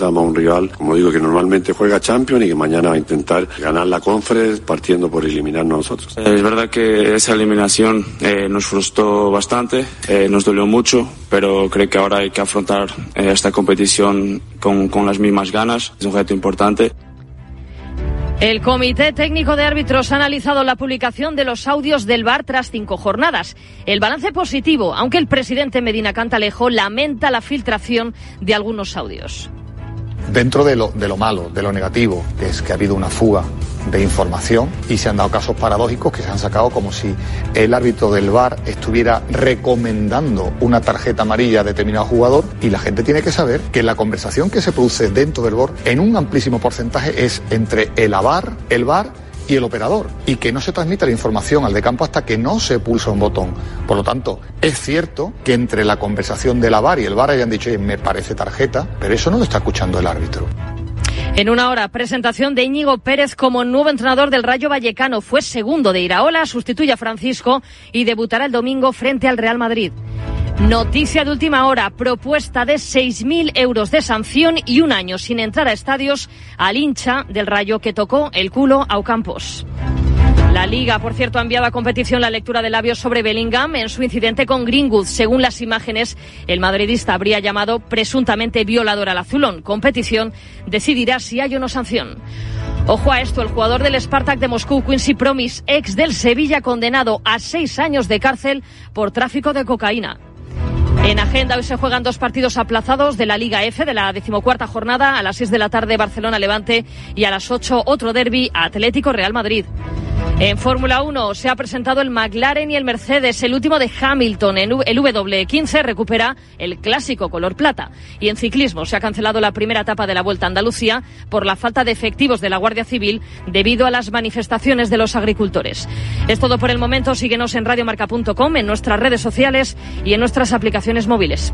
enfrentamos a un rival, como digo, que normalmente juega Champions y que mañana va a intentar ganar la Conference partiendo por eliminarnos nosotros. Es verdad que esa eliminación eh, nos frustró bastante, eh, nos dolió mucho, pero creo que ahora hay que afrontar eh, esta competición con, con las mismas ganas. Es un reto importante. El Comité Técnico de Árbitros ha analizado la publicación de los audios del VAR tras cinco jornadas. El balance positivo, aunque el presidente Medina Cantalejo lamenta la filtración de algunos audios. Dentro de lo, de lo malo, de lo negativo, es que ha habido una fuga de información y se han dado casos paradójicos que se han sacado como si el árbitro del VAR estuviera recomendando una tarjeta amarilla a determinado jugador y la gente tiene que saber que la conversación que se produce dentro del VAR en un amplísimo porcentaje es entre el AVAR, el VAR y el operador y que no se transmite la información al de campo hasta que no se pulsa un botón. Por lo tanto, es cierto que entre la conversación del AVAR y el VAR hayan dicho, me parece tarjeta, pero eso no lo está escuchando el árbitro. En una hora, presentación de Íñigo Pérez como nuevo entrenador del Rayo Vallecano. Fue segundo de Iraola, sustituye a Francisco y debutará el domingo frente al Real Madrid. Noticia de última hora, propuesta de 6.000 euros de sanción y un año sin entrar a estadios al hincha del Rayo que tocó el culo a Ocampos. La Liga, por cierto, ha enviado a competición la lectura de labios sobre Bellingham en su incidente con Greenwood. Según las imágenes, el madridista habría llamado presuntamente violador al azulón. Competición decidirá si hay o no sanción. Ojo a esto, el jugador del Spartak de Moscú, Quincy Promis, ex del Sevilla, condenado a seis años de cárcel por tráfico de cocaína. En agenda hoy se juegan dos partidos aplazados de la Liga F de la decimocuarta jornada a las 6 de la tarde Barcelona-Levante y a las 8 otro derby Atlético-Real Madrid. En Fórmula 1 se ha presentado el McLaren y el Mercedes, el último de Hamilton. El W15 recupera el clásico color plata. Y en ciclismo se ha cancelado la primera etapa de la Vuelta a Andalucía por la falta de efectivos de la Guardia Civil debido a las manifestaciones de los agricultores. Es todo por el momento. Síguenos en radiomarca.com, en nuestras redes sociales y en nuestras aplicaciones móviles.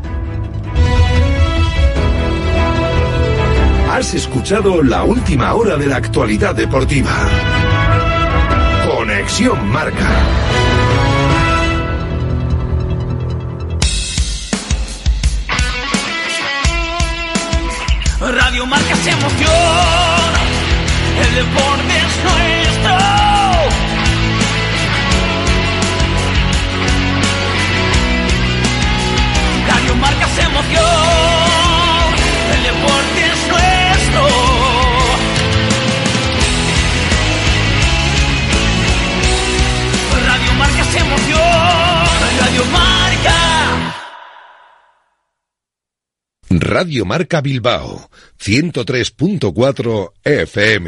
Has escuchado la última hora de la actualidad deportiva. Conexión Marca. Radio Marca se emociona, el deporte es. Radio Marca. Radio Marca Bilbao, 103.4 FM.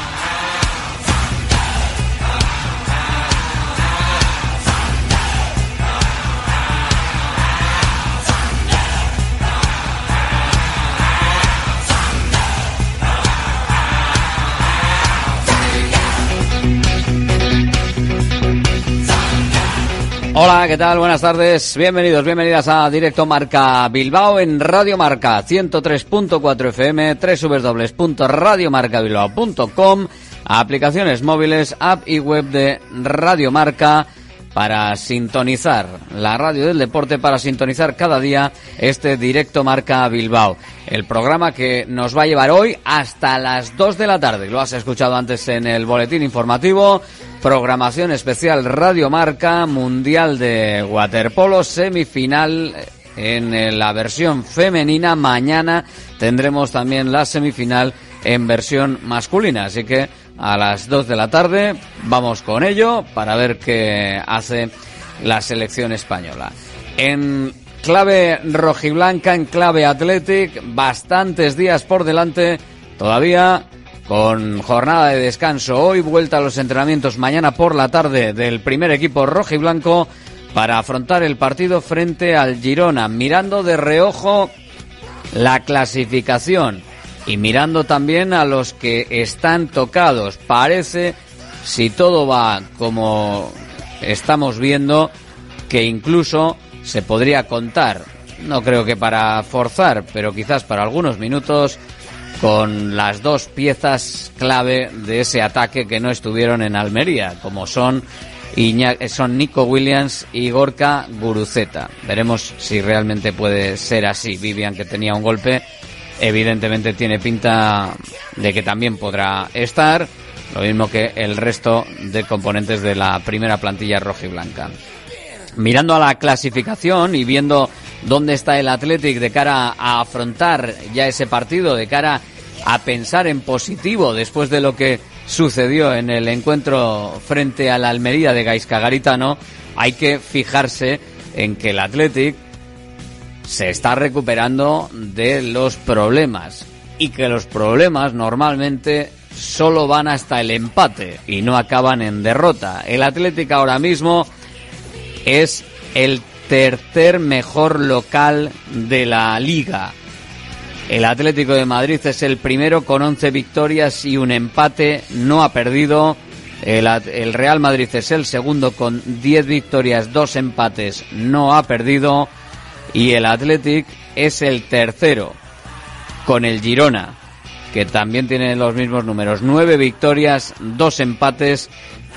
Hola, ¿qué tal? Buenas tardes. Bienvenidos, bienvenidas a Directo Marca Bilbao en Radio Marca 103.4 FM, www.radiomarcabilbao.com, aplicaciones móviles, app y web de Radio Marca para sintonizar la radio del deporte, para sintonizar cada día este Directo Marca Bilbao. El programa que nos va a llevar hoy hasta las 2 de la tarde. Lo has escuchado antes en el boletín informativo. Programación especial Radio Marca, Mundial de Waterpolo, semifinal en la versión femenina. Mañana tendremos también la semifinal en versión masculina. Así que a las 2 de la tarde vamos con ello para ver qué hace la selección española. En clave rojiblanca, en clave Athletic, bastantes días por delante todavía con jornada de descanso hoy, vuelta a los entrenamientos mañana por la tarde del primer equipo rojiblanco para afrontar el partido frente al Girona, mirando de reojo la clasificación y mirando también a los que están tocados. Parece, si todo va como estamos viendo, que incluso se podría contar, no creo que para forzar, pero quizás para algunos minutos, con las dos piezas clave de ese ataque que no estuvieron en Almería, como son son Nico Williams y Gorka Guruceta. Veremos si realmente puede ser así. Vivian, que tenía un golpe, evidentemente tiene pinta de que también podrá estar, lo mismo que el resto de componentes de la primera plantilla roja y blanca. Mirando a la clasificación y viendo dónde está el Athletic de cara a afrontar ya ese partido, de cara a pensar en positivo después de lo que sucedió en el encuentro frente a la Almería de Gaisca Garitano, hay que fijarse en que el Athletic se está recuperando de los problemas y que los problemas normalmente solo van hasta el empate y no acaban en derrota. El Athletic ahora mismo es el tercer mejor local de la liga. El Atlético de Madrid es el primero con 11 victorias y un empate, no ha perdido. El, Real Madrid es el segundo con 10 victorias, dos empates, no ha perdido. Y el Athletic es el tercero con el Girona, que también tiene los mismos números. 9 victorias, dos empates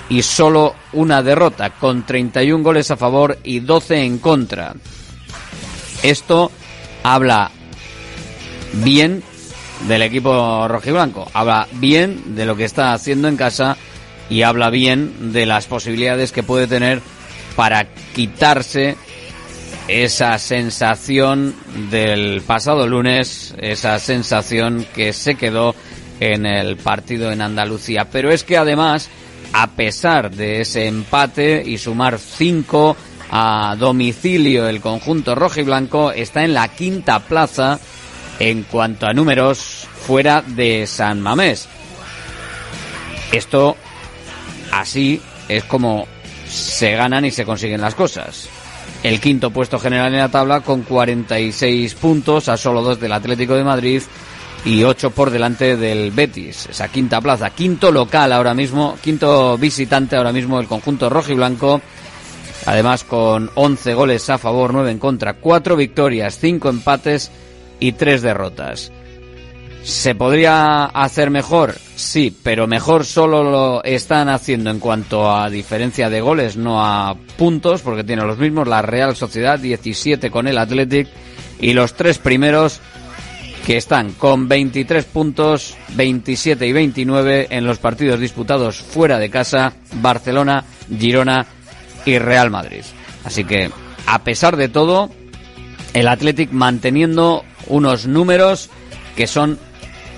y solo una derrota, con 31 goles a favor y 12 en contra. Esto habla bien del equipo rojiblanco, habla bien de lo que está haciendo en casa y habla bien de las posibilidades que puede tener para quitarse esa sensación del pasado lunes, esa sensación que se quedó en el partido en Andalucía. Pero es que además, a pesar de ese empate y sumar cinco a domicilio el conjunto rojiblanco, está en la quinta plaza en cuanto a números fuera de San Mamés. Esto así es como se ganan y se consiguen las cosas. El quinto puesto general en la tabla con 46 puntos a solo dos del Atlético de Madrid y ocho por delante del Betis. Esa quinta plaza, quinto local ahora mismo, quinto visitante ahora mismo el conjunto rojo y blanco. Además con 11 goles a favor, 9 en contra, 4 victorias, 5 empates y tres derrotas. ¿Se podría hacer mejor? Sí, pero mejor solo lo están haciendo en cuanto a diferencia de goles, no a puntos, porque tiene los mismos la Real Sociedad, 17 con el Athletic, y los tres primeros que están con 23 puntos, 27 y 29 en los partidos disputados fuera de casa, Barcelona, Girona y Real Madrid. Así que, a pesar de todo, el Athletic manteniendo unos números que son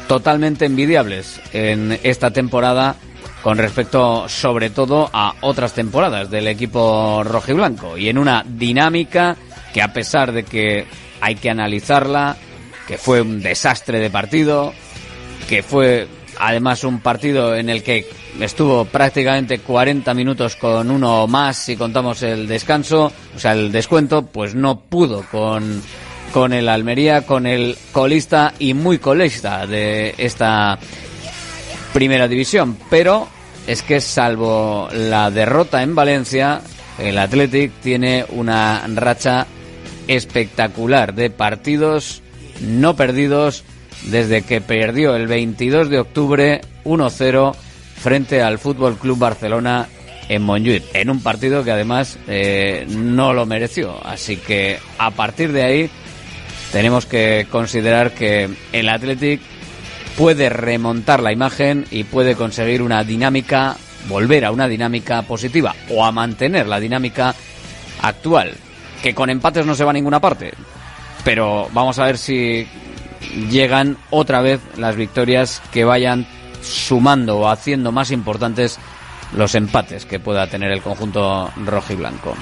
totalmente envidiables en esta temporada con respecto sobre todo a otras temporadas del equipo rojiblanco. Y en una dinámica que a pesar de que hay que analizarla, que fue un desastre de partido, que fue además un partido en el que estuvo prácticamente 40 minutos con uno más si contamos el descanso, o sea, el descuento, pues no pudo con con el Almería, con el colista y muy colista de esta primera división. Pero es que salvo la derrota en Valencia, el Athletic tiene una racha espectacular de partidos no perdidos desde que perdió el 22 de octubre 1-0 frente al Fútbol Club Barcelona en Montjuic, en un partido que además eh, no lo mereció. Así que a partir de ahí tenemos que considerar que el Athletic puede remontar la imagen y puede conseguir una dinámica, volver a una dinámica positiva o a mantener la dinámica actual, que con empates no se va a ninguna parte. Pero vamos a ver si llegan otra vez las victorias que vayan sumando o haciendo más importantes los empates que pueda tener el conjunto rojo y blanco.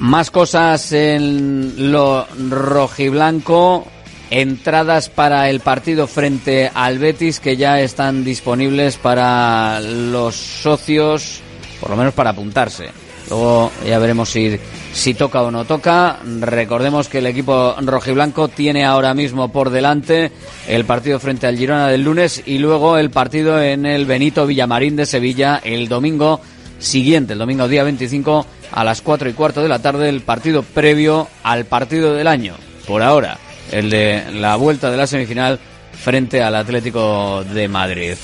Más cosas en lo rojiblanco. Entradas para el partido frente al Betis que ya están disponibles para los socios, por lo menos para apuntarse. Luego ya veremos si, si toca o no toca. Recordemos que el equipo rojiblanco tiene ahora mismo por delante el partido frente al Girona del lunes y luego el partido en el Benito Villamarín de Sevilla el domingo siguiente, el domingo día 25 a las 4 y cuarto de la tarde, el partido previo al partido del año. Por ahora, el de la vuelta de la semifinal frente al Atlético de Madrid.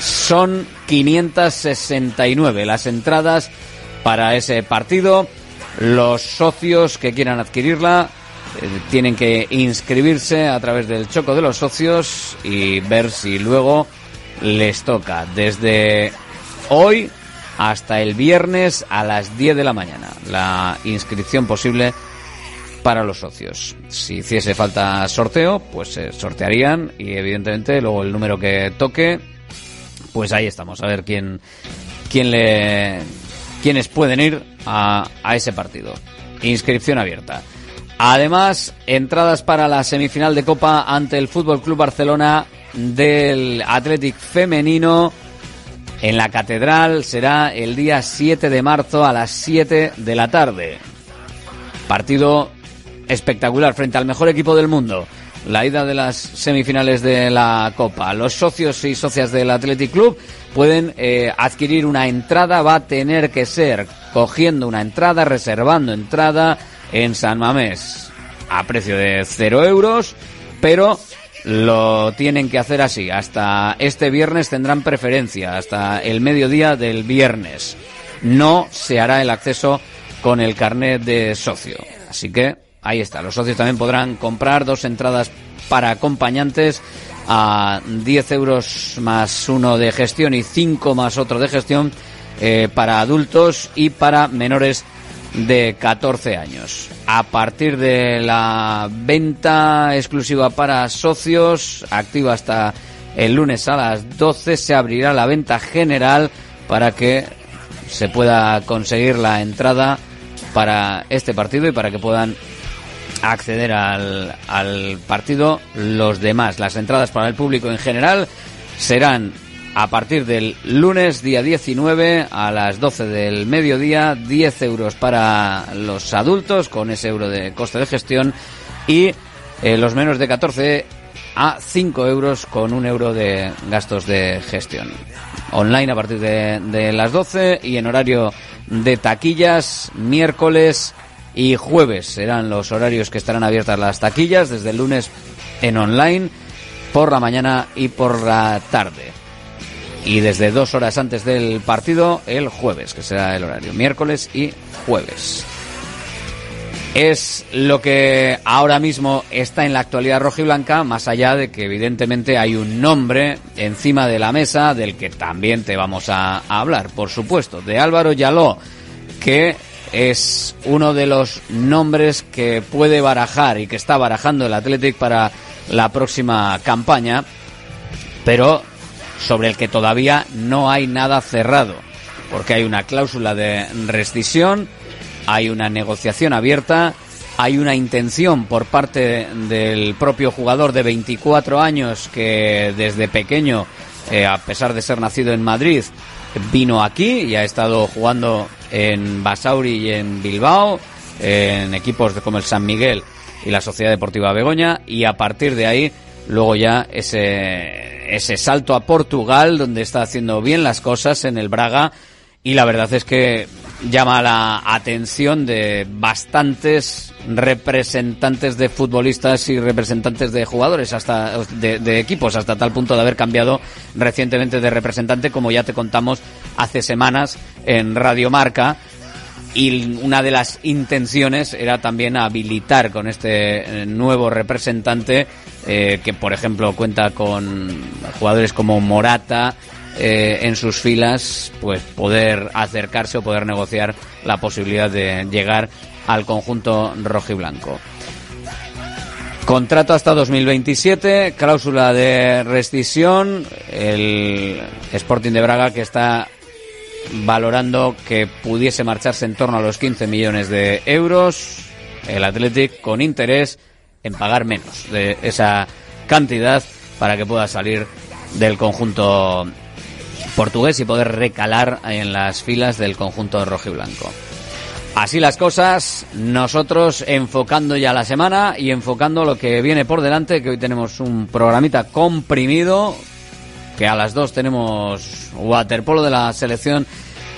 Son 569 las entradas para ese partido. Los socios que quieran adquirirla eh, tienen que inscribirse a través del choco de los socios y ver si luego les toca desde hoy hasta el viernes a las 10 de la mañana. La inscripción posible para los socios. Si hiciese falta sorteo, pues se sortearían y evidentemente luego el número que toque, pues ahí estamos, a ver quién, quién le, quiénes pueden ir a, a ese partido. Inscripción abierta. Además, entradas para la semifinal de Copa ante el Fútbol Club Barcelona del Athletic femenino en la Catedral será el día 7 de marzo a las 7 de la tarde. Partido espectacular frente al mejor equipo del mundo. La ida de las semifinales de la Copa. Los socios y socias del Athletic Club pueden eh, adquirir una entrada. Va a tener que ser cogiendo una entrada, reservando entrada en San Mamés a precio de 0 euros, pero lo tienen que hacer así. Hasta este viernes tendrán preferencia, hasta el mediodía del viernes. No se hará el acceso con el carnet de socio. Así que Ahí está, los socios también podrán comprar dos entradas para acompañantes a 10 euros más uno de gestión y 5 más otro de gestión eh, para adultos y para menores de 14 años. A partir de la venta exclusiva para socios, activa hasta el lunes a las 12, se abrirá la venta general para que se pueda conseguir la entrada para este partido y para que puedan acceder al, al partido los demás. Las entradas para el público en general serán a partir del lunes día 19 a las 12 del mediodía, 10 euros para los adultos con ese euro de coste de gestión y eh, los menos de 14 a 5 euros con un euro de gastos de gestión. Online a partir de, de las 12 y en horario de taquillas miércoles y jueves serán los horarios que estarán abiertas las taquillas, desde el lunes en online, por la mañana y por la tarde. Y desde dos horas antes del partido, el jueves, que será el horario, miércoles y jueves. Es lo que ahora mismo está en la actualidad rojiblanca, más allá de que evidentemente hay un nombre encima de la mesa del que también te vamos a, hablar, por supuesto, de Álvaro Yaló, que es uno de los nombres que puede barajar y que está barajando el Athletic para la próxima campaña, pero sobre el que todavía no hay nada cerrado, porque hay una cláusula de rescisión, hay una negociación abierta, hay una intención por parte del propio jugador de 24 años que desde pequeño, eh, a pesar de ser nacido en Madrid, vino aquí y ha estado jugando en Basauri y en Bilbao, en equipos como el San Miguel y la Sociedad Deportiva Begoña, y a partir de ahí, luego ya ese, ese salto a Portugal, donde está haciendo bien las cosas en el Braga, y la verdad es que llama la atención de bastantes representantes de futbolistas y representantes de jugadores hasta de, equipos hasta tal punto de haber cambiado recientemente de representante como ya te contamos hace semanas en Radio Marca y una de las intenciones era también habilitar con este eh, nuevo representante eh, que por ejemplo cuenta con jugadores como Morata eh, en sus filas, pues poder acercarse o poder negociar la posibilidad de llegar al conjunto rojiblanco. Contrato hasta 2027, cláusula de rescisión, el Sporting de Braga que está valorando que pudiese marcharse en torno a los 15 millones de euros, el Athletic con interés en pagar menos de esa cantidad para que pueda salir del conjunto portugués y poder recalar en las filas del conjunto rojo y blanco. Así las cosas, nosotros enfocando ya la semana y enfocando lo que viene por delante, que hoy tenemos un programita comprimido, que a las dos tenemos waterpolo de la selección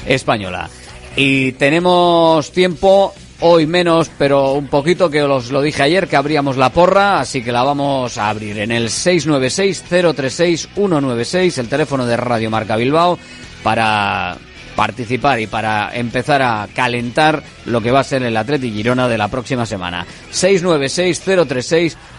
española. Y tenemos tiempo, hoy menos, pero un poquito, que os lo dije ayer, que abríamos la porra, así que la vamos a abrir en el 696-036-196, el teléfono de Radio Marca Bilbao, para participar y para empezar a calentar lo que va a ser el Atleti Girona de la próxima semana.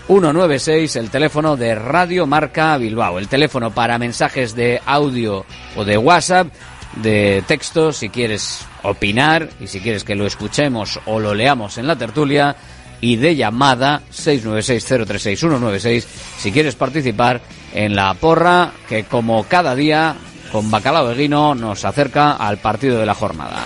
696-036-196, el teléfono de Radio Marca Bilbao, el teléfono para mensajes de audio o de WhatsApp de texto si quieres opinar y si quieres que lo escuchemos o lo leamos en la tertulia y de llamada 696-036-196 si quieres participar en la porra que como cada día con Bacalao de Guino nos acerca al partido de la jornada.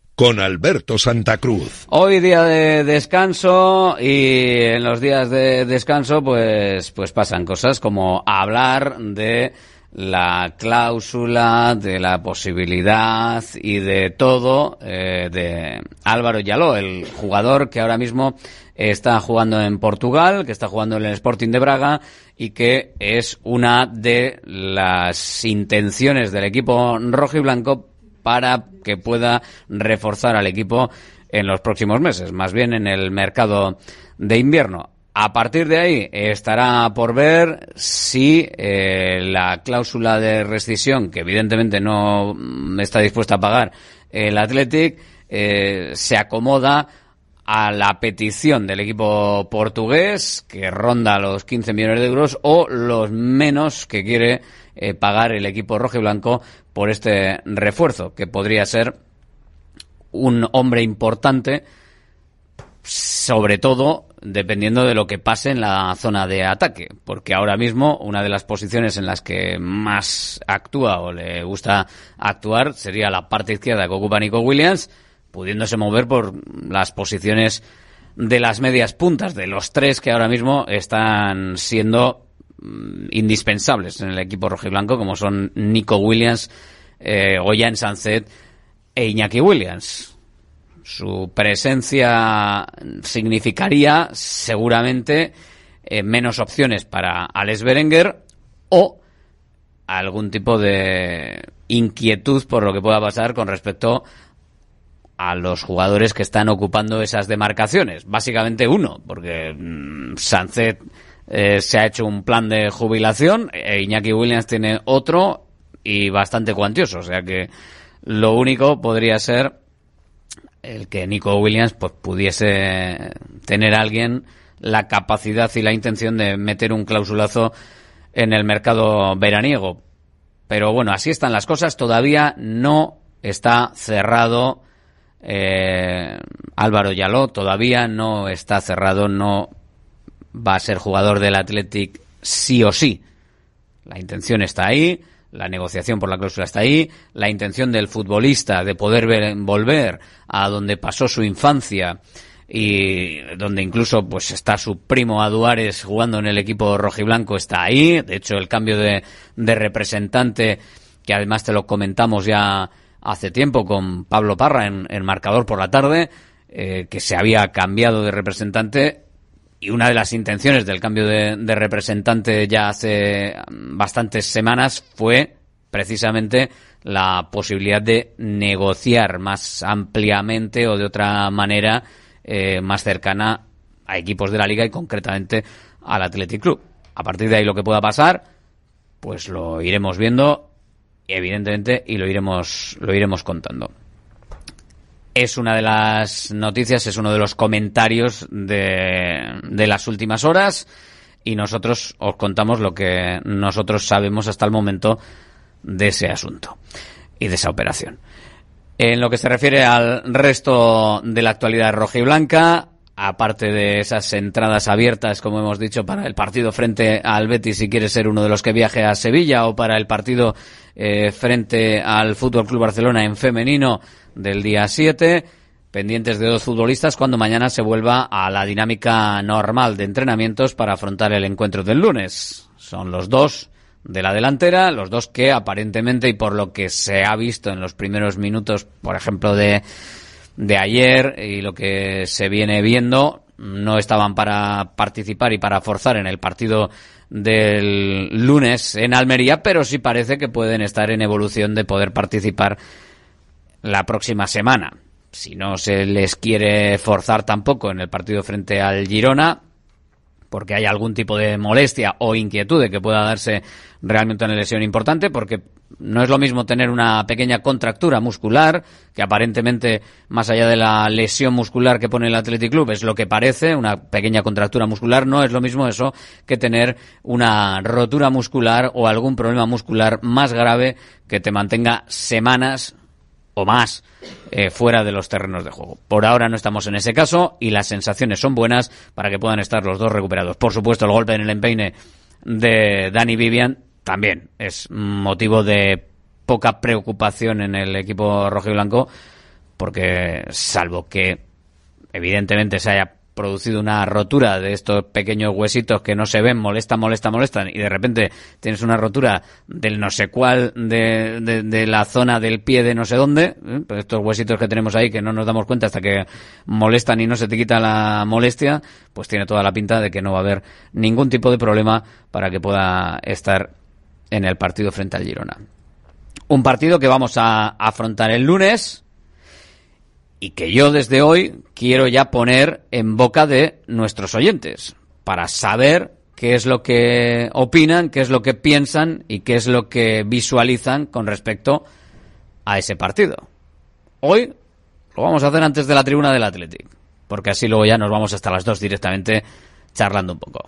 con Alberto Santa Cruz. Hoy día de descanso y en los días de descanso pues pues pasan cosas como hablar de la cláusula, de la posibilidad y de todo eh, de Álvaro Yaló, el jugador que ahora mismo está jugando en Portugal, que está jugando en el Sporting de Braga y que es una de las intenciones del equipo rojo y blanco para que pueda reforzar al equipo en los próximos meses, más bien en el mercado de invierno. A partir de ahí estará por ver si eh, la cláusula de rescisión, que evidentemente no está dispuesta a pagar el Athletic, eh, se acomoda a la petición del equipo portugués, que ronda los 15 millones de euros, o los menos que quiere eh, pagar el equipo rojo y blanco por este refuerzo, que podría ser un hombre importante, sobre todo dependiendo de lo que pase en la zona de ataque, porque ahora mismo una de las posiciones en las que más actúa o le gusta actuar sería la parte izquierda que ocupa Nico Williams, pudiéndose mover por las posiciones de las medias puntas, de los tres que ahora mismo están siendo mm, indispensables en el equipo rojiblanco, como son Nico Williams, eh, Ollán Sanzet e Iñaki Williams. Su presencia significaría seguramente eh, menos opciones para Alex Berenguer o algún tipo de inquietud por lo que pueda pasar con respecto a los jugadores que están ocupando esas demarcaciones. Básicamente uno, porque mm, eh, se ha hecho un plan de jubilación, e Iñaki Williams tiene otro y bastante cuantioso. O sea que lo único podría ser el que Nico Williams pues pudiese tener alguien la capacidad y la intención de meter un clausulazo en el mercado veraniego. Pero bueno, así están las cosas. Todavía no está cerrado eh, Álvaro Yaló. Todavía no está cerrado. No va a ser jugador del Athletic sí o sí. La intención está ahí la negociación por la cláusula está ahí, la intención del futbolista de poder volver a donde pasó su infancia y donde incluso pues está su primo Aduares jugando en el equipo rojiblanco está ahí, de hecho el cambio de, representante que además te lo comentamos ya hace tiempo con Pablo Parra en, el marcador por la tarde, eh, que se había cambiado de representante y una de las intenciones del cambio de, representante ya hace bastantes semanas fue precisamente la posibilidad de negociar más ampliamente o de otra manera eh, más cercana a equipos de la liga y concretamente al Athletic Club. A partir de ahí lo que pueda pasar, pues lo iremos viendo evidentemente y lo iremos lo iremos contando es una de las noticias, es uno de los comentarios de, de las últimas horas y nosotros os contamos lo que nosotros sabemos hasta el momento de ese asunto y de esa operación. En lo que se refiere al resto de la actualidad roja y blanca, aparte de esas entradas abiertas, como hemos dicho, para el partido frente al Betis si quiere ser uno de los que viaje a Sevilla o para el partido eh, frente al Fútbol Club Barcelona en femenino del día 7, pendientes de dos futbolistas cuando mañana se vuelva a la dinámica normal de entrenamientos para afrontar el encuentro del lunes. Son los dos de la delantera, los dos que aparentemente y por lo que se ha visto en los primeros minutos, por ejemplo, de, de ayer y lo que se viene viendo, no estaban para participar y para forzar en el partido del lunes en Almería, pero sí parece que pueden estar en evolución de poder participar la próxima semana. Si no se les quiere forzar tampoco en el partido frente al Girona, porque hay algún tipo de molestia o inquietud de que pueda darse realmente una lesión importante, porque no es lo mismo tener una pequeña contractura muscular, que aparentemente, más allá de la lesión muscular que pone el Athletic Club, es lo que parece, una pequeña contractura muscular, no es lo mismo eso que tener una rotura muscular o algún problema muscular más grave que te mantenga semanas o más eh, fuera de los terrenos de juego. Por ahora no estamos en ese caso y las sensaciones son buenas para que puedan estar los dos recuperados. Por supuesto, el golpe en el empeine de Dani Vivian también es motivo de poca preocupación en el equipo rojo y blanco porque salvo que evidentemente se haya producido una rotura de estos pequeños huesitos que no se ven, molestan, molestan, molestan, y de repente tienes una rotura del no sé cuál, de, de, la zona del pie de no sé dónde, ¿eh? pues estos huesitos que tenemos ahí que no nos damos cuenta hasta que molestan y no se te quita la molestia, pues tiene toda la pinta de que no va a haber ningún tipo de problema para que pueda estar en el partido frente al Girona. Un partido que vamos a afrontar el lunes, y que yo desde hoy quiero ya poner en boca de nuestros oyentes para saber qué es lo que opinan, qué es lo que piensan y qué es lo que visualizan con respecto a ese partido. Hoy lo vamos a hacer antes de la tribuna del Athletic, porque así luego ya nos vamos hasta las dos directamente charlando un poco.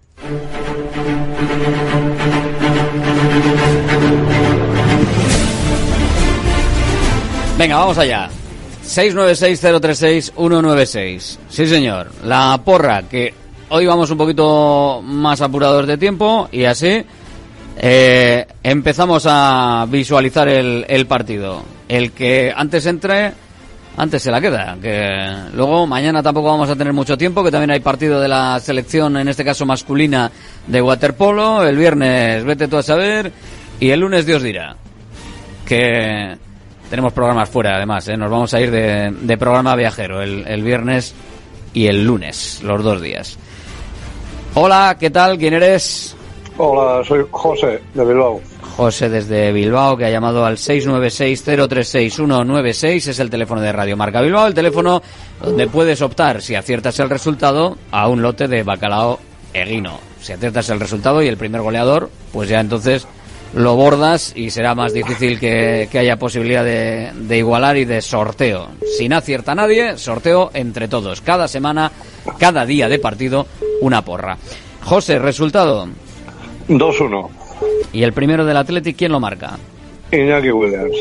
Venga, vamos allá. 696-036-196. Sí, señor. La porra, que hoy vamos un poquito más apurados de tiempo y así eh, empezamos a visualizar el, el partido. El que antes entre, antes se la queda. Que luego mañana tampoco vamos a tener mucho tiempo, que también hay partido de la selección, en este caso masculina, de waterpolo. El viernes, vete tú a saber. Y el lunes Dios dirá. Que tenemos programas fuera, además. ¿eh? Nos vamos a ir de, programa viajero el, el viernes y el lunes, los dos días. Hola, ¿qué tal? ¿Quién eres? Hola, soy José de Bilbao. José desde Bilbao, que ha llamado al 696-036-196, es el teléfono de Radio Marca Bilbao, el teléfono donde puedes optar, si aciertas el resultado, a un lote de bacalao eguino. Si aciertas el resultado y el primer goleador, pues ya entonces lo bordas y será más difícil que, que haya posibilidad de, de igualar y de sorteo. Si no acierta nadie, sorteo entre todos. Cada semana, cada día de partido, una porra. José, resultado. 2-1. ¿Y el primero del Athletic quién lo marca? Iñaki Williams.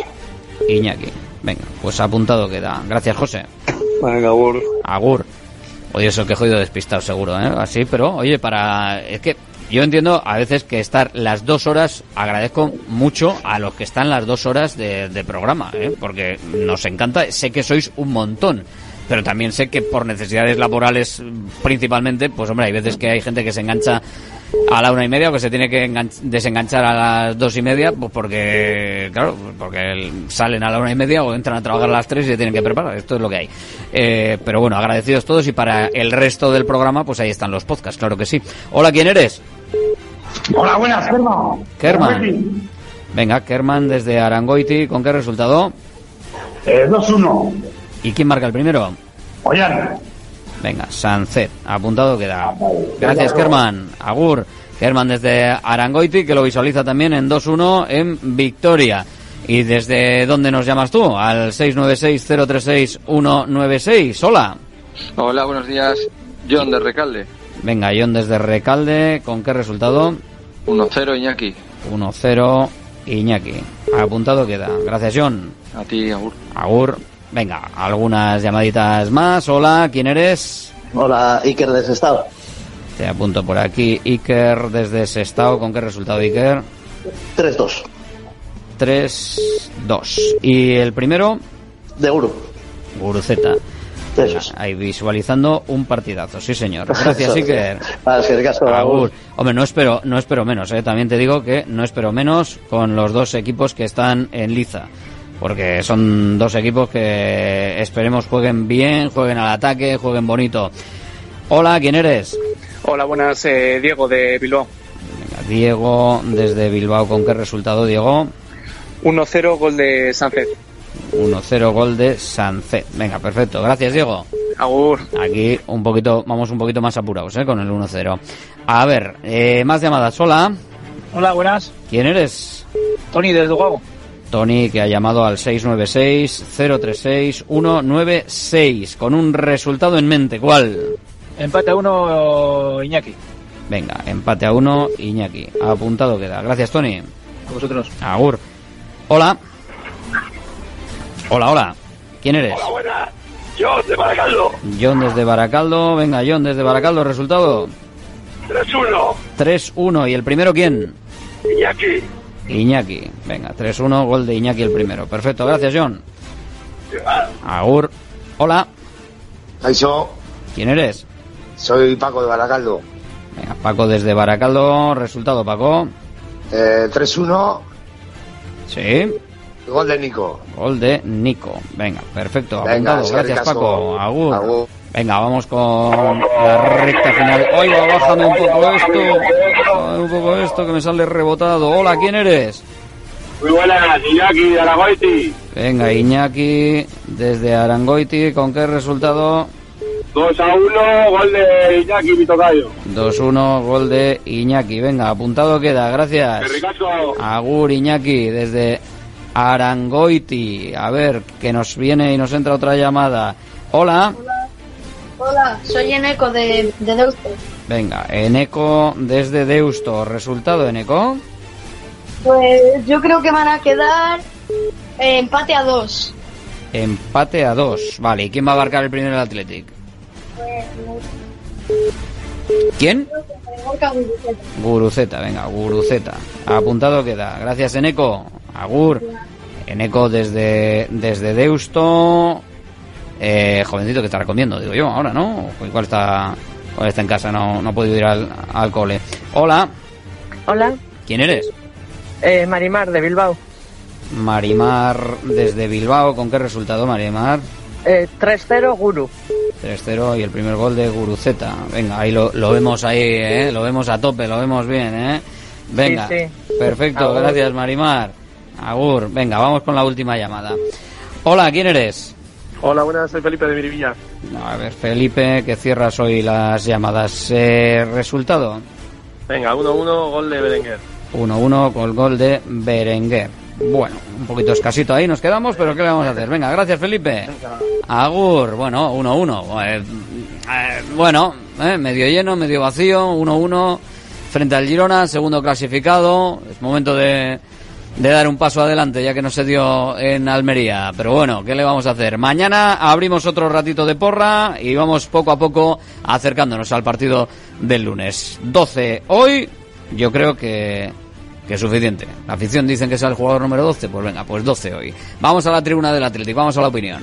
Iñaki. Venga, pues apuntado queda. Gracias, José. Venga, Agur. Agur. Oye, eso que he jodido despistado seguro, ¿eh? Así, pero, oye, para... Es que yo entiendo a veces que estar las dos horas, agradezco mucho a los que están las dos horas de, de programa, ¿eh? Porque nos encanta, sé que sois un montón. Pero también sé que por necesidades laborales principalmente, pues hombre, hay veces que hay gente que se engancha a la una y media o que se tiene que engan- desenganchar a las dos y media, pues porque, claro, porque salen a la una y media o entran a trabajar a las tres y se tienen que preparar. Esto es lo que hay. Eh, pero bueno, agradecidos todos y para el resto del programa, pues ahí están los podcasts, claro que sí. Hola, ¿quién eres? Hola, buenas, Kerman. Kerman. Venga, Kerman desde Arangoiti, ¿con qué resultado? Eh, 2-1. ¿Y quién marca el primero? Ollán. Venga, Sancet, apuntado queda. Gracias, Kerman. Agur. Kerman desde Arangoiti, que lo visualiza también en 2-1 en Victoria. ¿Y desde dónde nos llamas tú? Al 696-036-196. Hola. Hola, buenos días. John de Recalde. Venga, John desde Recalde, ¿con qué resultado? 1-0 Iñaki. 1-0 Iñaki. Apuntado queda. Gracias, John. A ti, Agur. Agur. Venga, algunas llamaditas más. Hola, ¿quién eres? Hola, Iker de Sestao. Te apunto por aquí. Iker desde Sestao. ¿Con qué resultado, Iker? 3-2. 3-2. ¿Y el primero? De Uru. Guruceta. Venga, Ahí visualizando un partidazo, sí señor. Gracias, Eso, Iker. Ah, Agur. Hombre, no espero, no espero menos, ¿eh? también te digo que no espero menos con los dos equipos que están en liza. Porque son dos equipos que esperemos jueguen bien, jueguen al ataque, jueguen bonito. Hola, ¿quién eres? Hola, buenas, eh, Diego de Bilbao. Venga, Diego, desde Bilbao, ¿con qué resultado, Diego? 1-0, gol de Sánchez. 1-0 gol de Sancet. Venga, perfecto. Gracias, Diego. Agur. Aquí un poquito, vamos un poquito más apurados, ¿eh? Con el 1-0. A ver, eh, más llamadas. Hola. Hola, buenas. ¿Quién eres? Tony desde Guago. Tony, que ha llamado al 696-036-196, con un resultado en mente. ¿Cuál? Empate a uno, Iñaki. Venga, empate a uno, Iñaki. Apuntado queda. Gracias, Tony. A vosotros. Agur. Hola. Hola, hola. ¿Quién eres? Hola, buenas. Yo, de Baracaldo. John desde Baracaldo. Venga, John desde Baracaldo. Resultado 3-1. 3-1. ¿Y el primero quién? Iñaki. Iñaki. Venga, 3-1. Gol de Iñaki el primero. Perfecto. Gracias, John. Agur. Hola. Eso, ¿Quién eres? soy Paco de Baracaldo. Venga, Paco desde Baracaldo. Resultado, Paco. Eh, 3-1, Sí. gol de Nico. Gol de Nico. Venga, perfecto. Venga, Apuntado. Gracias. Paco. Agur. Agur. Venga, vamos con la recta final. Oiga, bájame un poco esto. Bájame un poco esto que me sale rebotado. Hola, ¿quién eres? Muy buenas, Iñaki de Aragoiti. Venga, Iñaki, desde Arangoiti, ¿con qué resultado? 2 a 1, gol de Iñaki, mi tocayo. 2-1, gol de Iñaki. Venga, apuntado queda, gracias. Agur Iñaki, desde Arangoiti. A ver, que nos viene y nos entra otra llamada. Hola. Hola, soy Eneco de, de Deusto. Venga, Eneco desde Deusto. ¿Resultado, Eneco? Pues yo creo que van a quedar eh, empate a dos. Empate a dos. Vale, ¿y quién va a marcar el primero del Athletic? ¿Quién? Guruceta, venga, Guruceta. Apuntado queda. Gracias, Eneco. Agur. Eneco desde, desde Deusto. Eh, jovencito que está recomiendo, digo yo, ahora, ¿no? Igual está, igual está en casa, no, no ha podido ir al, al cole. Hola, Hola, ¿quién eres? eh, Marimar de Bilbao. Marimar desde Bilbao. ¿Con qué resultado, Marimar? Eh, 3-0 Guru. 3-0 y el primer gol de Guruceta. Venga, ahí lo, lo vemos ahí, ¿eh? Lo vemos a tope, lo vemos bien, ¿eh? Venga, Sí, sí. perfecto, Agur. gracias Marimar. Agur, venga, vamos con la última llamada. Hola, ¿quién eres? Hola, buenas, soy Felipe de Mirivilla. A ver, Felipe, que cierras hoy las llamadas. Eh, resultado, Venga, 1-1, gol de Berenguer. 1-1 con el gol de Berenguer. Bueno, un poquito escasito ahí nos quedamos, pero ¿qué le vamos a hacer? Venga, gracias Felipe. Agur, bueno, 1-1. Eh, eh, bueno, eh, medio lleno, medio vacío, 1-1 frente al Girona, segundo clasificado. Es momento de, de dar un paso adelante, ya que no se dio en Almería. Pero bueno, ¿qué le vamos a hacer? Mañana abrimos otro ratito de porra y vamos poco a poco acercándonos al partido del lunes. 12 hoy, yo creo que, que es suficiente. La afición dicen que es el jugador número 12, pues venga, pues 12 hoy. Vamos a la tribuna del Atlético, vamos a la opinión.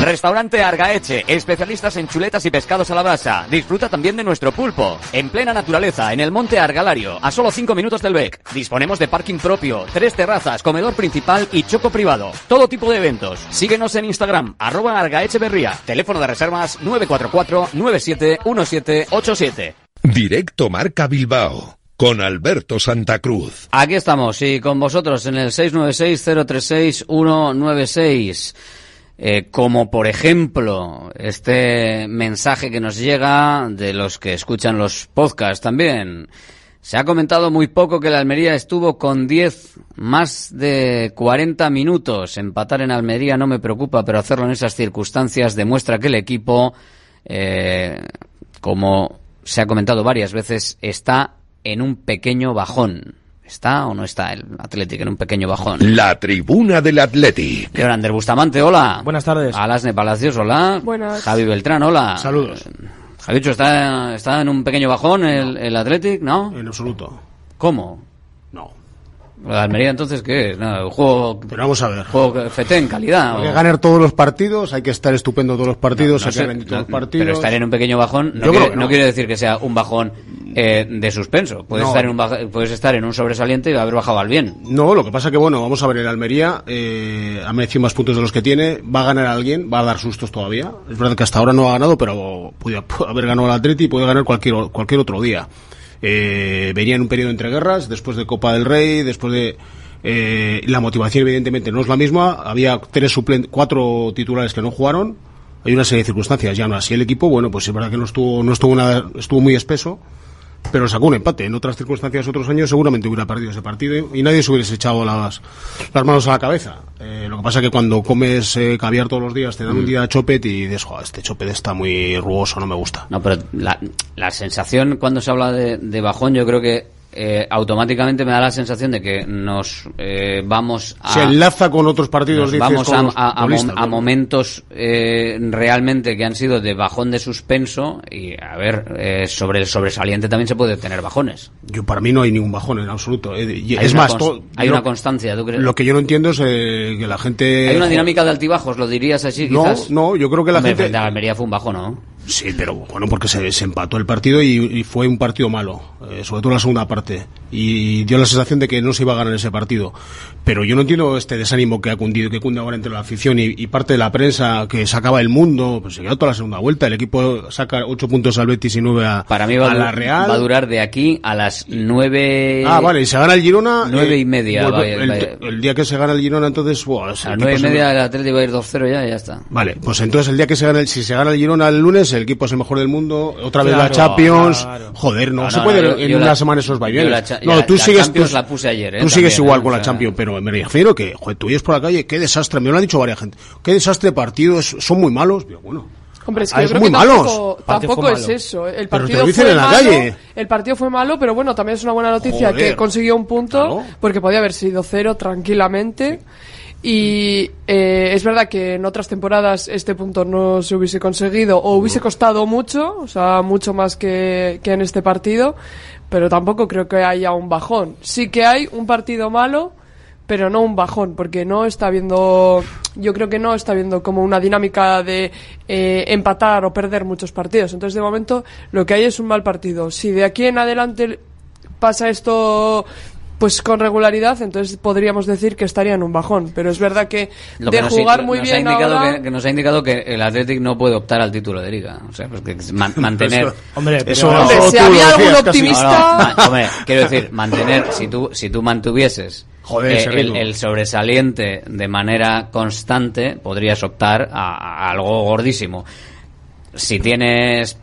Restaurante Argaeche, especialistas en chuletas y pescados a la brasa. Disfruta también de nuestro pulpo. En plena naturaleza, en el monte Argalario, a solo 5 minutos del BEC. Disponemos de parking propio, tres terrazas, comedor principal y choco privado. Todo tipo de eventos. Síguenos en Instagram, arroba Argaecheverría. Teléfono de reservas 944-971787. Directo Marca Bilbao. Con Alberto Santa Cruz. Aquí estamos, y con vosotros en el 696-036-196. Eh, como por ejemplo este mensaje que nos llega de los que escuchan los podcasts también. Se ha comentado muy poco que la Almería estuvo con 10 más de 40 minutos. Empatar en Almería no me preocupa, pero hacerlo en esas circunstancias demuestra que el equipo, eh, como se ha comentado varias veces, está en un pequeño bajón. ¿Está o no está el Atlético en un pequeño bajón? La tribuna del Athletic. Leonander Bustamante, hola. Buenas tardes. Alasne Palacios, hola. Buenas. Javi Beltrán, hola. Saludos. Javicho, ¿está, ¿está en un pequeño bajón el, el Athletic, no? En absoluto. ¿Cómo? No. ¿La Almería entonces qué es? Nada, un juego... Pero vamos a ver. Juego calidad. Hay que ganar todos los partidos, hay que estar estupendo todos los partidos, No, no hay que rendir todos los partidos. Pero estar en un pequeño bajón no, quiere, no decir que sea un bajón eh, de suspenso. Puedes, estar en un baja- puedes estar en un sobresaliente y haber bajado al bien. No, lo que pasa que, bueno, vamos a ver, el Almería eh, ha merecido más puntos de los que tiene, va a ganar a alguien, va a dar sustos todavía. Es verdad que hasta ahora no ha ganado, pero puede haber ganado el Atleti y puede ganar cualquier, cualquier otro día. Eh, venía en un periodo entre guerras, después de Copa del Rey, después de... eh, la motivación evidentemente no es la misma, había tres cuatro titulares que no jugaron, hay una serie de circunstancias, ya no así el equipo, bueno, pues es verdad que no estuvo, no estuvo nada, estuvo muy espeso, pero sacó un empate. En otras circunstancias, otros años, seguramente hubiera perdido ese partido y nadie se hubiese echado las, las manos a la cabeza. Eh, lo que pasa es que cuando comes eh, caviar todos los días, te dan un Mm. día chopet y dices, "Joder, este chopet está muy rugoso, no me gusta. No, pero la, la sensación cuando se habla de, de bajón, yo creo que eh, automáticamente me da la sensación de que nos eh, vamos a... Se enlaza con otros partidos, dices, vamos a, a- a mom- futbolistas, a ¿no? momentos eh, realmente que han sido de bajón de suspenso y a ver eh, sobre el sobresaliente también se puede tener bajones Yo, para mí no hay ningún bajón en absoluto. eh, y es más, hay una constancia ¿tú crees? Lo que yo no entiendo es eh, que la gente... hay una dinámica de altibajos lo dirías así No, quizás no, yo creo que la Hombre, gente- frente a Almería fue un bajón ¿no? Sí, pero bueno, porque se, se empató el partido y, y fue un partido malo, eh, sobre todo la segunda parte. Y dio la sensación de que no se iba a ganar ese partido. Pero yo no entiendo este desánimo que ha cundido, que cunde ahora entre la afición y, y parte de la prensa que sacaba el mundo. Pues se quedó toda la segunda vuelta. El equipo saca ocho puntos al Betis y nueve a, para mí va a la Real. va a durar de aquí a las nueve Ah, vale, y se gana el Girona. nueve eh, y media el, el día que se gana el Girona, entonces. ese a las equipo nueve y se- media el Atlético va a ir 2-0 ya ya está Vale, pues entonces el día que se gana el, si se gana el Girona el lunes, el equipo es el mejor del mundo, otra vez la Champions, claro. joder, no, No, se no, puede no, yo- en yo una la- semana esos vaivenes. cha- no, tú la sigues, Champions tú, la puse ayer, ¿eh? tú sigues También, igual ¿eh? con O la Champions, pero me refiero que, joder, tú oyes por la calle, qué desastre, me lo han dicho varias gente, qué desastre de partidos, son muy malos, Digo, bueno. Hombre, es que Ah, yo es creo muy que malos. tampoco, El es malo. eso. El Pero te partido lo dicen fue en la malo, calle. El partido fue malo, pero bueno, también es una buena noticia Joder. que consiguió un punto, porque podía haber sido cero tranquilamente. Y eh, es verdad que en otras temporadas este punto no se hubiese conseguido o hubiese costado mucho, o sea, mucho más que, que en este partido, pero tampoco creo que haya un bajón. Sí que hay un partido malo, pero no un bajón, porque no está viendo, yo creo que no está viendo como una dinámica de eh, empatar o perder muchos partidos. Entonces, de momento, lo que hay es un mal partido. Si de aquí en adelante pasa esto pues con regularidad, entonces podríamos decir que estaría en un bajón. Pero es verdad que Lo de nos, jugar muy nos bien ha indicado ahora... que, que nos ha indicado que el Athletic no puede optar al título de liga o sea pues que man- mantener Eso- Hombre, pero eso- Hombre, si había algún optimista... No, no, ma- hombre, quiero decir, mantener, si tú, si tú mantuvieses Joder, eh, el, sobresaliente de manera constante, podrías optar a, a algo gordísimo. Si tienes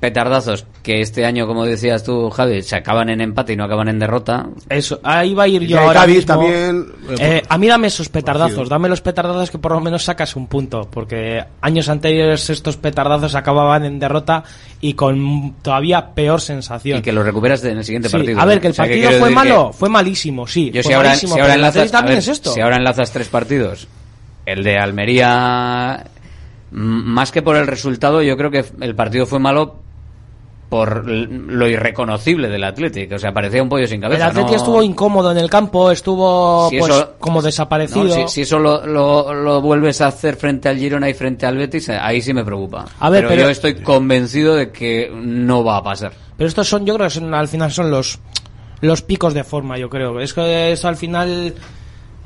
petardazos que este año, como decías tú, Javi, se acaban en empate y no acaban en derrota. Eso, ahí va a ir yo de ahora mismo. también, eh, Eh, a mí dame esos petardazos, dame los petardazos que por lo menos sacas un punto, porque años anteriores estos petardazos acababan en derrota y con todavía peor sensación. Y que lo recuperas en el siguiente Sí, partido. A ver, que el O sea, partido fue malo, que- fue malísimo, sí. Yo si ahora, malísimo, si enlazas, a también ver, es esto. si ahora enlazas tres partidos, el de Almería, más que por el resultado, yo creo que el partido fue malo por lo irreconocible del Atlético. O sea, parecía un pollo sin El cabeza. Atleti no- estuvo incómodo en el campo, estuvo Si pues, eso- como desaparecido. No, si, si eso lo, lo- lo vuelves a hacer frente al Girona y frente al Betis, ahí sí me preocupa. A ver, pero- yo estoy convencido de que no va a pasar. Pero estos son, yo creo que son, al final son los, los picos de forma, yo creo. Es que esto al final,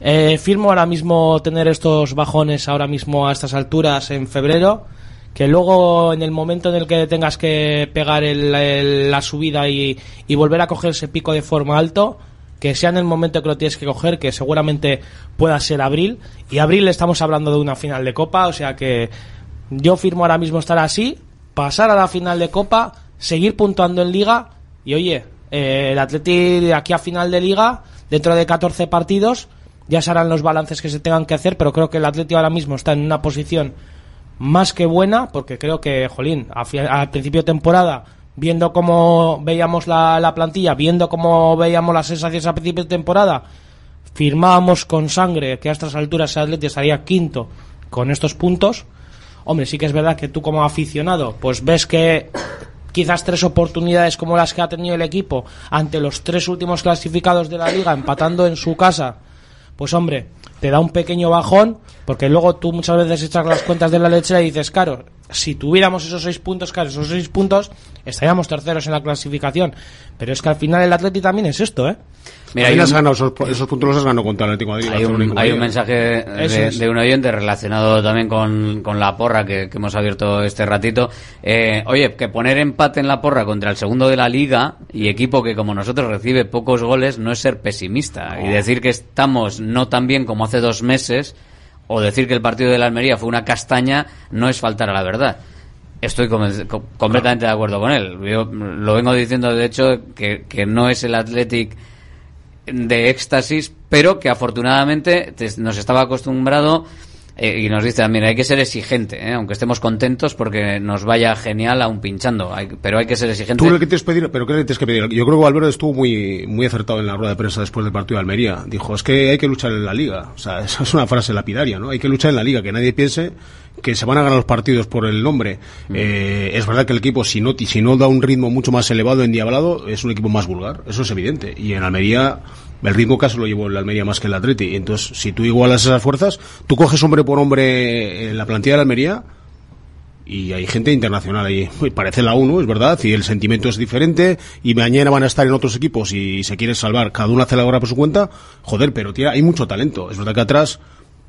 eh, firmo ahora mismo tener estos bajones ahora mismo a estas alturas en febrero, que luego en el momento en el que tengas que pegar el- la subida y, y volver a coger ese pico de forma alto, que sea en el momento que lo tienes que coger, que seguramente pueda ser abril. Y abril estamos hablando de una final de Copa, o sea que yo firmo ahora mismo estar así, pasar a la final de Copa, seguir puntuando en Liga y oye, eh, el Atleti de aquí a final de Liga, dentro de 14 partidos, ya se harán los balances que se tengan que hacer, pero creo que el Atleti ahora mismo está en una posición más que buena, porque creo que, jolín, al principio de temporada, viendo cómo veíamos la, la plantilla, viendo cómo veíamos las sensaciones a principio de temporada, firmábamos con sangre que a estas alturas el Atleti estaría quinto con estos puntos. Hombre, sí que es verdad que tú como aficionado, pues ves que quizás tres oportunidades como las que ha tenido el equipo ante los tres últimos clasificados de la liga empatando en su casa, pues hombre, te da un pequeño bajón, porque luego tú muchas veces echas las cuentas de la lechera y dices, claro, si tuviéramos esos seis puntos, claro, esos seis puntos, estaríamos terceros en la clasificación. Pero es que al final el Atleti también es esto, ¿eh? Mira, hay has un- ganado esos, esos puntos los has ganado contra el Atlético Madrid. Hay un, hay un mensaje de, es. de un oyente relacionado también con, con la porra que, que hemos abierto este ratito. Eh, oye, que poner empate en la porra contra el segundo de la liga y equipo que como nosotros recibe pocos goles no es ser pesimista. Y decir que estamos no tan bien como hace dos meses o decir que el partido de la Almería fue una castaña no es faltar a la verdad. Estoy completamente de acuerdo con él. Yo lo vengo diciendo, de hecho, que, que no es el Athletic de éxtasis, pero que afortunadamente te- nos estaba acostumbrado eh, y nos dice también hay que ser exigente, ¿eh? aunque estemos contentos porque nos vaya genial aún pinchando, hay- pero hay que ser exigente. Tú le quieres pedir, pero ¿qué le tienes que pedir? Yo creo que Valverde estuvo muy, muy acertado en la rueda de prensa después del partido de Almería. Dijo, es que hay que luchar en la liga. O sea, esa es una frase lapidaria, ¿no? Hay que luchar en la liga, que nadie piense que se van a ganar los partidos por el nombre. Eh, es verdad que el equipo, si no, si no da un ritmo mucho más elevado, endiablado, es un equipo más vulgar. Eso es evidente. Y en Almería, el ritmo casi lo llevó el Almería más que el Atleti. Entonces, si tú igualas esas fuerzas, tú coges hombre por hombre en la plantilla de Almería, y hay gente internacional ahí. Parece la uno, es verdad, y el sentimiento es diferente, y mañana van a estar en otros equipos y se quiere salvar, cada uno hace la obra por su cuenta, joder, pero tía, hay mucho talento. Es verdad que atrás,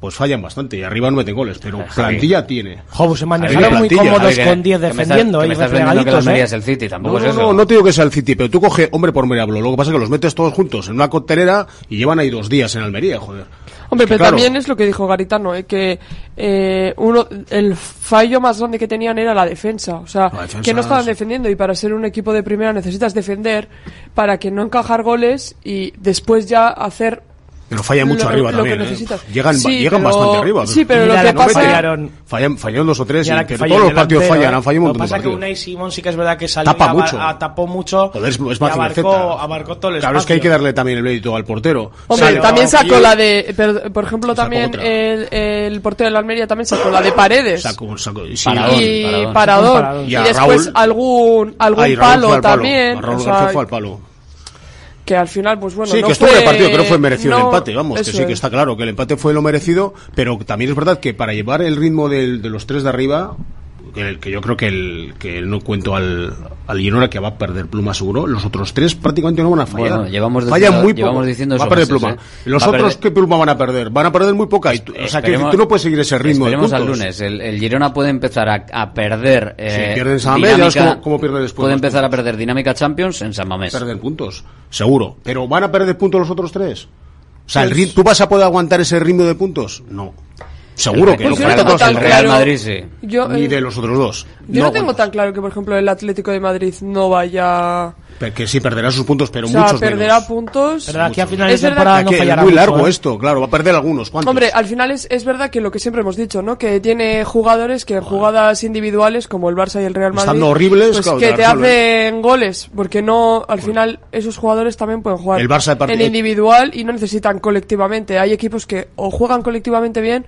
pues fallan bastante, y arriba no meten goles, pero plantilla tiene. Jo, se manejaron muy cómodos con 10 que me estás- defendiendo que y me estás que ¿eh? es el City, tampoco No, es no, eso. no, no te digo que sea el City, pero tú coge hombre por hombre hablo. Lo que pasa es que los metes todos juntos en una coctelera y llevan ahí dos días en Almería, joder. Hombre, Es que, pero claro, también es lo que dijo Garitano, eh, que eh, uno, el fallo más grande que tenían era la defensa. O sea, defensa que no estaban es- defendiendo y para ser un equipo de primera necesitas defender para que no encajar goles y después ya hacer Pero fallan mucho lo- arriba lo también, que ¿eh? Llegan, Sí, llegan pero- bastante arriba. sí, pero lo la que no pasa... fallaron- Fallan, fallaron dos o tres, Y y ahora que que falla todos los partidos delantero, fallan, ¿eh? han fallado un Lo que montón de pasa es que partidos. Unai Simón sí que es verdad que salió Tapa y mucho. a- tapó mucho Joder, es, es y abarcó, abarcó todo el Claro, es que hay que darle también el mérito al portero. Hombre, también sacó la de, pero, por ejemplo, también el, el portero de la Almería también sacó la de Paredes. Sacó, sacó, sí, Paradón, y. Paradón. Y, después algún, palo, también. Raúl García fue al palo. Que al final, pues bueno, sí, no que estuvo fue, en el partido, que no fue merecido el empate, vamos, que sí, que es. está claro, que el empate fue lo merecido, pero también es verdad que para llevar el ritmo del- de los tres de arriba, que, que yo creo que el que no cuento al, al Girona que va a perder pluma seguro, los otros tres prácticamente no van a fallar. Bueno, llevamos Fallan diciendo- muy poco. diciendo va a perder meses, pluma. ¿eh? Los Va otros, perder- ¿qué pluma van a perder? Van a perder muy poca. Y tú, o sea, que tú no puedes seguir ese ritmo de Esperemos al lunes. El, el Girona puede empezar a, a perder. Eh, Si pierden San Mamés, cómo- cómo pierde después Puede empezar a perder dinámica Champions en San Mamés. Perder puntos, seguro. Pero ¿van a perder puntos los otros tres? O sea, el Pues- ¿tú vas a poder aguantar ese ritmo de puntos? No. Seguro El- que. Pues Real- no tan el Real claro- Madrid sí. Yo, Ni eh, de los otros dos. yo no, tengo tan claro que, por ejemplo, el Atlético de Madrid no vaya... Que sí, perderá sus puntos, pero o sea, muchos perderá menos. puntos... Pero aquí a Es finales de verdad temporada Que no aquí es fallará muy mucho, largo ¿eh? esto, claro, va a perder algunos. ¿Cuántos? Hombre, al final es, es verdad que lo que siempre hemos dicho, ¿no? Que tiene jugadores que en jugadas individuales, como el Barça y el Real Madrid, Estando horribles, pues claro, que te hacen goles, porque no, al final esos jugadores también pueden jugar El Barça en individual y no necesitan colectivamente. Hay equipos que o juegan colectivamente bien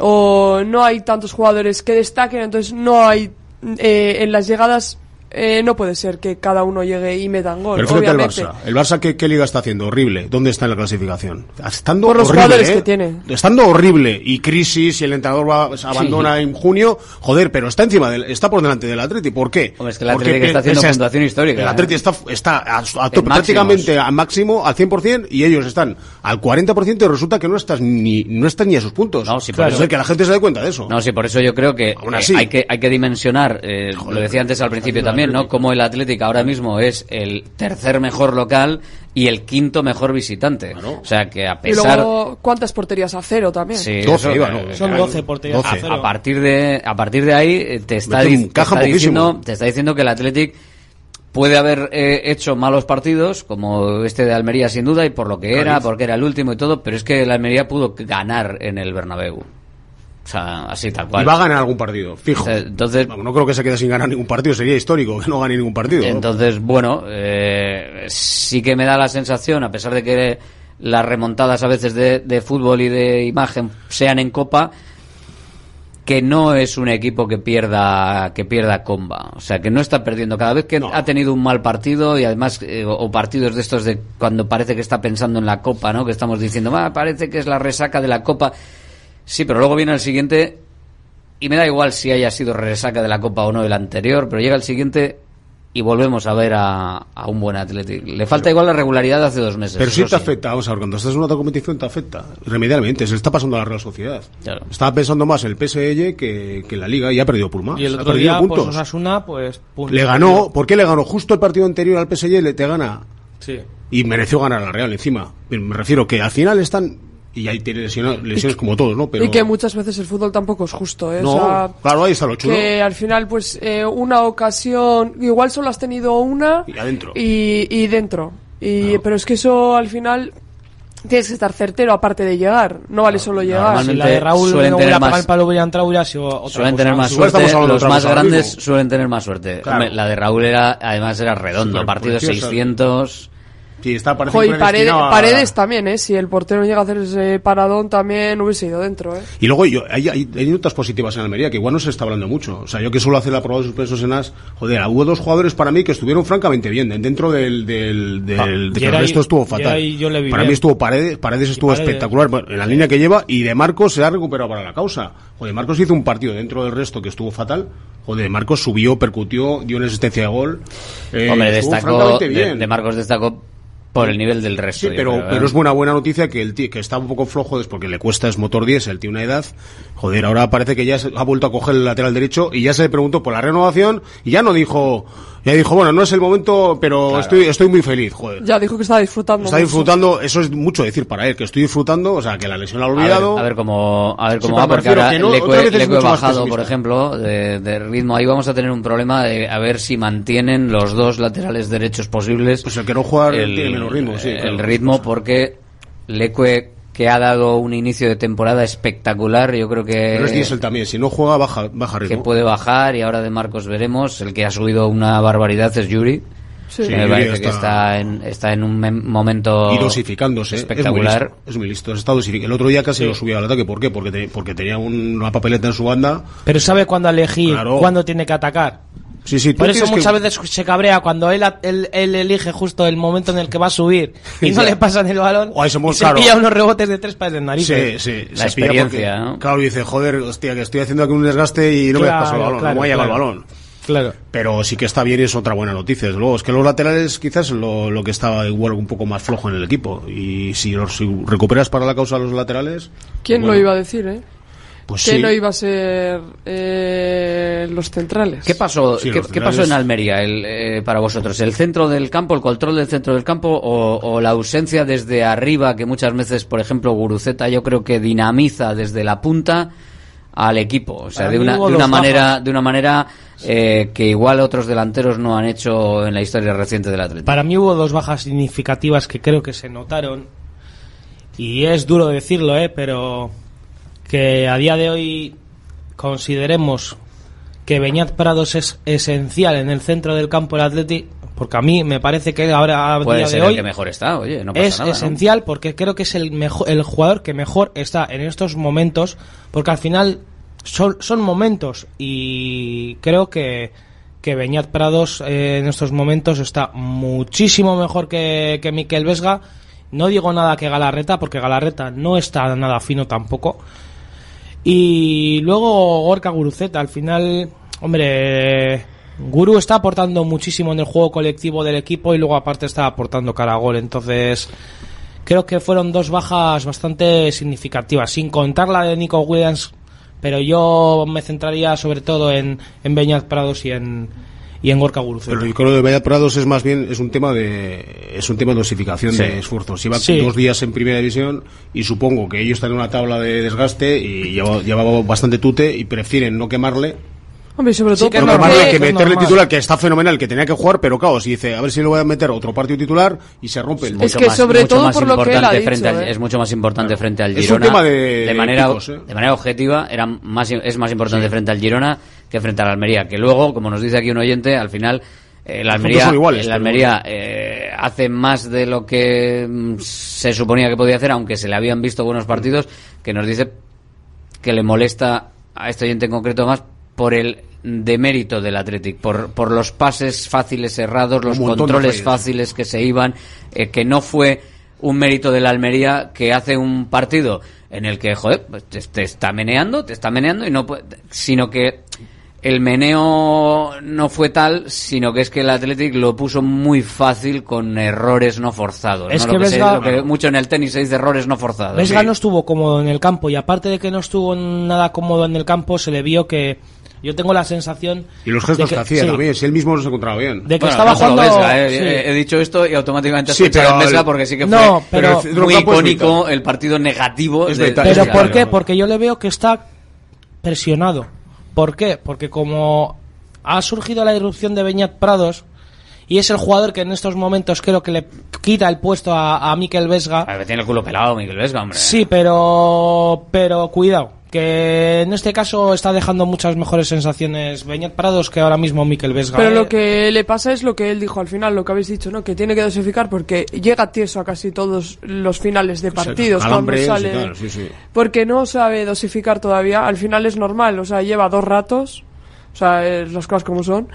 o no hay tantos jugadores que destaquen, entonces no hay eh, en las llegadas eh, no puede ser que cada uno llegue y metan gol. Pero fíjate el obviamente. Barça. ¿El Barça qué, qué liga está haciendo? Horrible. ¿Dónde está en la clasificación? Estando Por los horrible, jugadores ¿eh? que tiene. Estando horrible. Y crisis, y el entrenador va, se abandona en junio. Joder, pero está encima del, está por delante del Atleti. ¿Por qué? Hombre, es que el Porque Atleti que está haciendo puntuación histórica, El ¿eh? Atleti está, está a, prácticamente al máximo, al 100%, y ellos están al 40% y resulta que no estás ni, no estás ni a sus puntos. No, sí, por Claro. Es que la gente se dé cuenta de eso. No, sí, por eso yo creo que Aún eh, así. hay que hay que dimensionar, eh, lo decía antes al principio también, No como el Athletic ahora mismo es el tercer mejor local y el quinto mejor visitante. O sea que a Y pesar luego, ¿cuántas porterías a cero también? Sí, 12 eso, iba, eh, ¿no? Son claro, 12 porterías a 12. cero. A partir de a partir de ahí eh, te está, te está diciendo te está diciendo que el Athletic puede haber eh, hecho malos partidos como este de Almería sin duda y por lo que era, porque era el último y todo, pero es que el Almería pudo ganar en el Bernabéu. O sea, así tal cual. Y va a ganar algún partido, fijo. Entonces, Vamos, no creo que se quede sin ganar ningún partido, sería histórico que no gane ningún partido. ¿no? Entonces, bueno, eh, sí que me da la sensación, a pesar de que las remontadas a veces de, de fútbol y de imagen sean en Copa, que no es un equipo que pierda que pierda comba, o sea, que no está perdiendo cada vez que ha tenido un mal partido y además eh, o, o partidos de estos de cuando parece que está pensando en la Copa, ¿no? Que estamos diciendo, "Ah, parece que es la resaca de la Copa." Sí, pero luego viene el siguiente y me da igual si haya sido resaca de la Copa o no el anterior, pero llega el siguiente y volvemos a ver a, a un buen Athletic. Le falta igual la regularidad de hace dos meses. Pero sí te afecta, vamos a ver, cuando estás en una otra competición te afecta, remedialmente, se le está pasando a la Real Sociedad. Claro. Estaba pensando más el PSG que, que la Liga y ha perdido Pulma. Y el ha otro perdido día, puntos. pues Osasuna, pues... puntos. le ganó, ¿por qué le ganó? Justo el partido anterior al PSG le te gana Sí. y mereció ganar a la Real encima. Me refiero que al final están y ahí tiene lesiones, lesiones como todos, ¿no? Pero Y que muchas veces el fútbol tampoco es justo, ¿eh? O no, sea, claro, ahí está lo chulo. que al final, pues, eh, una ocasión, igual solo has tenido una Y adentro. y, y dentro. Y, Pero es que eso al final tienes que estar certero aparte de llegar, no vale solo llegar. Si la de Raúl suelen tener más- el palo Suelen cosa. tener más suerte, los más grandes suelen tener más suerte. La de Raúl era, además era redondo, partido preciosa. 600. Sí, está parece Jo, y que Paredes, a- Paredes también, ¿eh? Si el portero llega a hacer ese paradón, también hubiese ido dentro, ¿eh? Y luego yo, hay, hay, hay notas positivas en Almería que igual no se está hablando mucho. O sea, yo que suelo hacer la prueba de suspensos en AS, joder, hubo dos jugadores para mí que estuvieron francamente bien. Dentro del, del, del, Ah, de que el Geray- resto estuvo fatal. Geray yo le vi para bien. mí estuvo Paredes, Paredes estuvo Paredes. espectacular bueno, en la línea que lleva y de Marcos se ha recuperado para la causa. Joder, Marcos hizo un partido dentro del resto que estuvo fatal. Joder, Marcos subió, percutió, dio una asistencia de gol. Eh, Hombre, destacó, de Marcos destacó por el nivel del resto. Sí, pero, creo, ¿eh? pero es buena buena noticia que el tío, que está un poco flojo es porque le cuesta es motor 10, el tiene una edad. Joder, ahora parece que ya se- ha vuelto a coger el lateral derecho y ya se le preguntó por la renovación y ya no dijo, ya dijo, bueno, no es el momento, pero estoy estoy muy feliz, joder. Ya dijo que estaba disfrutando. Está mucho. disfrutando, eso es mucho decir para él, que estoy disfrutando, o sea, que la lesión la ha olvidado. a ver cómo, a ver cómo va, porque ahora no, más bajado, por ejemplo, de, de ritmo. Ahí vamos a tener un problema de a ver si mantienen los dos laterales derechos posibles. Pues el que no juega tiene menos ritmo, sí, el claro. ritmo porque Leque que ha dado un inicio de temporada espectacular, yo creo que Pero es Diesel también, si no juega baja, baja que ritmo. puede bajar y ahora de Marcos veremos. El que ha subido una barbaridad es Yuri. Sí. Sí, me parece está- que está en, está en un momento y dosificándose. espectacular. Es muy listo. Es muy listo. Está El otro día casi Sí. lo subió al ataque. ¿Por qué? Porque, te- porque tenía un- una papeleta en su banda. Pero sabe cuándo elegir, Claro. cuándo tiene que atacar. Sí, sí, Por eso que- muchas veces se cabrea cuando él, él, él elige justo el momento en el que va a subir y no le pasan el balón O somos- y se claro. pilla unos rebotes de tres pares de Sí, narices. sí, La se pilla experiencia, porque, ¿no? Claro, dice, joder, hostia, que estoy haciendo aquí un desgaste y no me paso el balón, claro, no me ha llegado claro. el balón. Claro. Pero sí que está bien y es otra buena noticia, desde luego. Es que los laterales quizás lo, lo que estaba igual un poco más flojo en el equipo. Y si, los, si recuperas para la causa los laterales... ¿Quién bueno, lo iba a decir, eh? Pues que sí. no iba a ser eh, los centrales. ¿Qué pasó, Sí, ¿qué, pasó en Almería el, eh, para vosotros? ¿El centro del campo, el control del centro del campo o, o la ausencia desde arriba que muchas veces, por ejemplo, Guruceta yo creo que dinamiza desde la punta al equipo? O sea, de una, de una manera, de una manera eh, que igual otros delanteros no han hecho en la historia reciente del Atlético. Para mí hubo dos bajas significativas que creo que se notaron. Y es duro decirlo, ¿eh? Pero que a día de hoy consideremos que Beñat Prados es esencial en el centro del campo del Atleti, porque a mí me parece que ahora a Puede día ser de el hoy que mejor está, oye, no pasa es nada. ¿no? esencial porque creo que es el mejor el jugador que mejor está en estos momentos porque al final son, son momentos y creo que que Beñat Prados eh, en estos momentos está muchísimo mejor que, que Miquel Vesga no digo nada que Galarreta porque Galarreta no está nada fino tampoco y luego Gorka Guruceta al final hombre Guru está aportando muchísimo en el juego colectivo del equipo y luego aparte está aportando cara gol. Entonces, creo que fueron dos bajas bastante significativas, sin contar la de Nico Williams, pero yo me centraría sobre todo en, en Beñat Prados y en, y en Gorka Guruceta. Pero yo creo que Vaya Prados es más bien es un tema de es un tema de dosificación Sí. de esfuerzos. Lleva Sí. dos días en primera división y supongo que ellos están en una tabla de desgaste y lleva, llevaba bastante tute y prefieren no quemarle Hombre, sobre todo no porque- quemarle que meterle titular que está fenomenal que tenía que jugar pero claro si dice a ver si le voy a meter otro partido titular y se rompe el Mucho más- mucho más importante frente al- es mucho más importante frente al Es un Girona tema de manera picos, ¿eh? de manera objetiva era más es más importante frente al Girona que frente al Almería que luego como nos dice aquí un oyente al final eh, Los Almería, iguales, Almería eh, hace más de lo que mm, se suponía que podía hacer, aunque se le habían visto buenos partidos, que nos dice que le molesta a este oyente en concreto más por el demérito del Athletic, por, por los pases fáciles errados, los controles fáciles que se iban, eh, que no fue un mérito de la Almería que hace un partido en el que, joder, pues te, te está meneando, te está meneando y no sino que el meneo no fue tal, sino que es que el Athletic lo puso muy fácil con errores no forzados. Es ¿no? que lo, que se- Vesga- lo que mucho en el tenis se dice errores no forzados. Vesga Sí. no estuvo cómodo en el campo y aparte de que no estuvo nada cómodo en el campo, se le vio que yo tengo la sensación y los gestos de que, hacía sí, también si él mismo no se encontraba bien De que Bueno, estaba no jugando- Vesga, eh, sí. he, he dicho esto y automáticamente Sí, pero en Vesga porque sí que No, fue pero- el centro muy icónico el partido negativo Es de, Pero. ¿por qué? Porque yo le veo que está presionado. ¿Por qué? Porque como ha surgido la irrupción de Beñat Prados y es el jugador que en estos momentos creo que le quita el puesto a, a Mikel Vesga. A ver, tiene el culo pelado Miguel Vesga, hombre. Sí, pero pero cuidado, que en este caso está dejando muchas mejores sensaciones Beñat Prados que ahora mismo Mikel Vesga. Pero ¿eh? lo que le pasa es lo que él dijo al final, lo que habéis dicho, ¿no? Que tiene que dosificar porque llega tieso a casi todos los finales de partidos cuando Calambres y sale. tal, sí, sí. Porque no sabe dosificar todavía. Al final es normal, o sea, lleva dos ratos. O sea, es las cosas como son.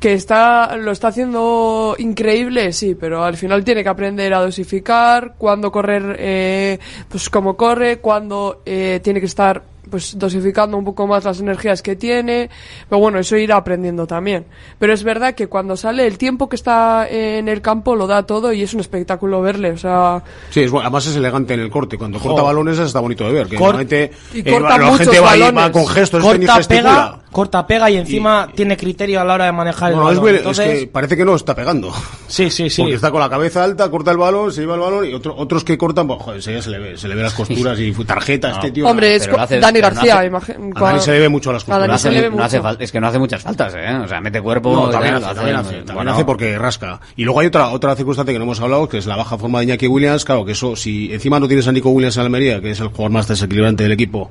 Que está, lo está haciendo increíble, sí, pero al final tiene que aprender a dosificar, cuándo correr, eh, pues como corre, cuándo eh, tiene que estar pues dosificando un poco más las energías que tiene. Pero bueno, eso irá aprendiendo también. Pero es verdad que cuando sale el tiempo que está en el campo lo da todo y es un espectáculo verle. O sea, Sí, es, bu- además es elegante en el corte. Cuando corta Jo. balones está bonito de ver. Que Cor- normalmente Y eh, corta la muchos gente va, y balones. va con gestos este corta pega, corta pega y encima tiene criterio a la hora de manejar No, el no, es, balón. es Entonces, que parece que no está pegando. Sí, sí, sí. Porque está con la cabeza alta, corta el balón, se lleva el balón y otro- otros que cortan, pues joder, se le ve, se le ve las costuras y fu- tarjeta, este tío. hombre, es pero no hace- imagino. A Dani se le ve mucho las A costuras. Dani No se hace, no mucho. es que no hace muchas faltas, ¿eh? O sea, mete cuerpo. No, y también hace, lo también hace, también bueno. hace porque rasca. Y luego hay otra otra circunstancia que no hemos hablado, que es la baja forma de Iñaki Williams. Claro, que eso, si encima no tienes a Nico Williams en Almería, que es el jugador más desequilibrante del equipo,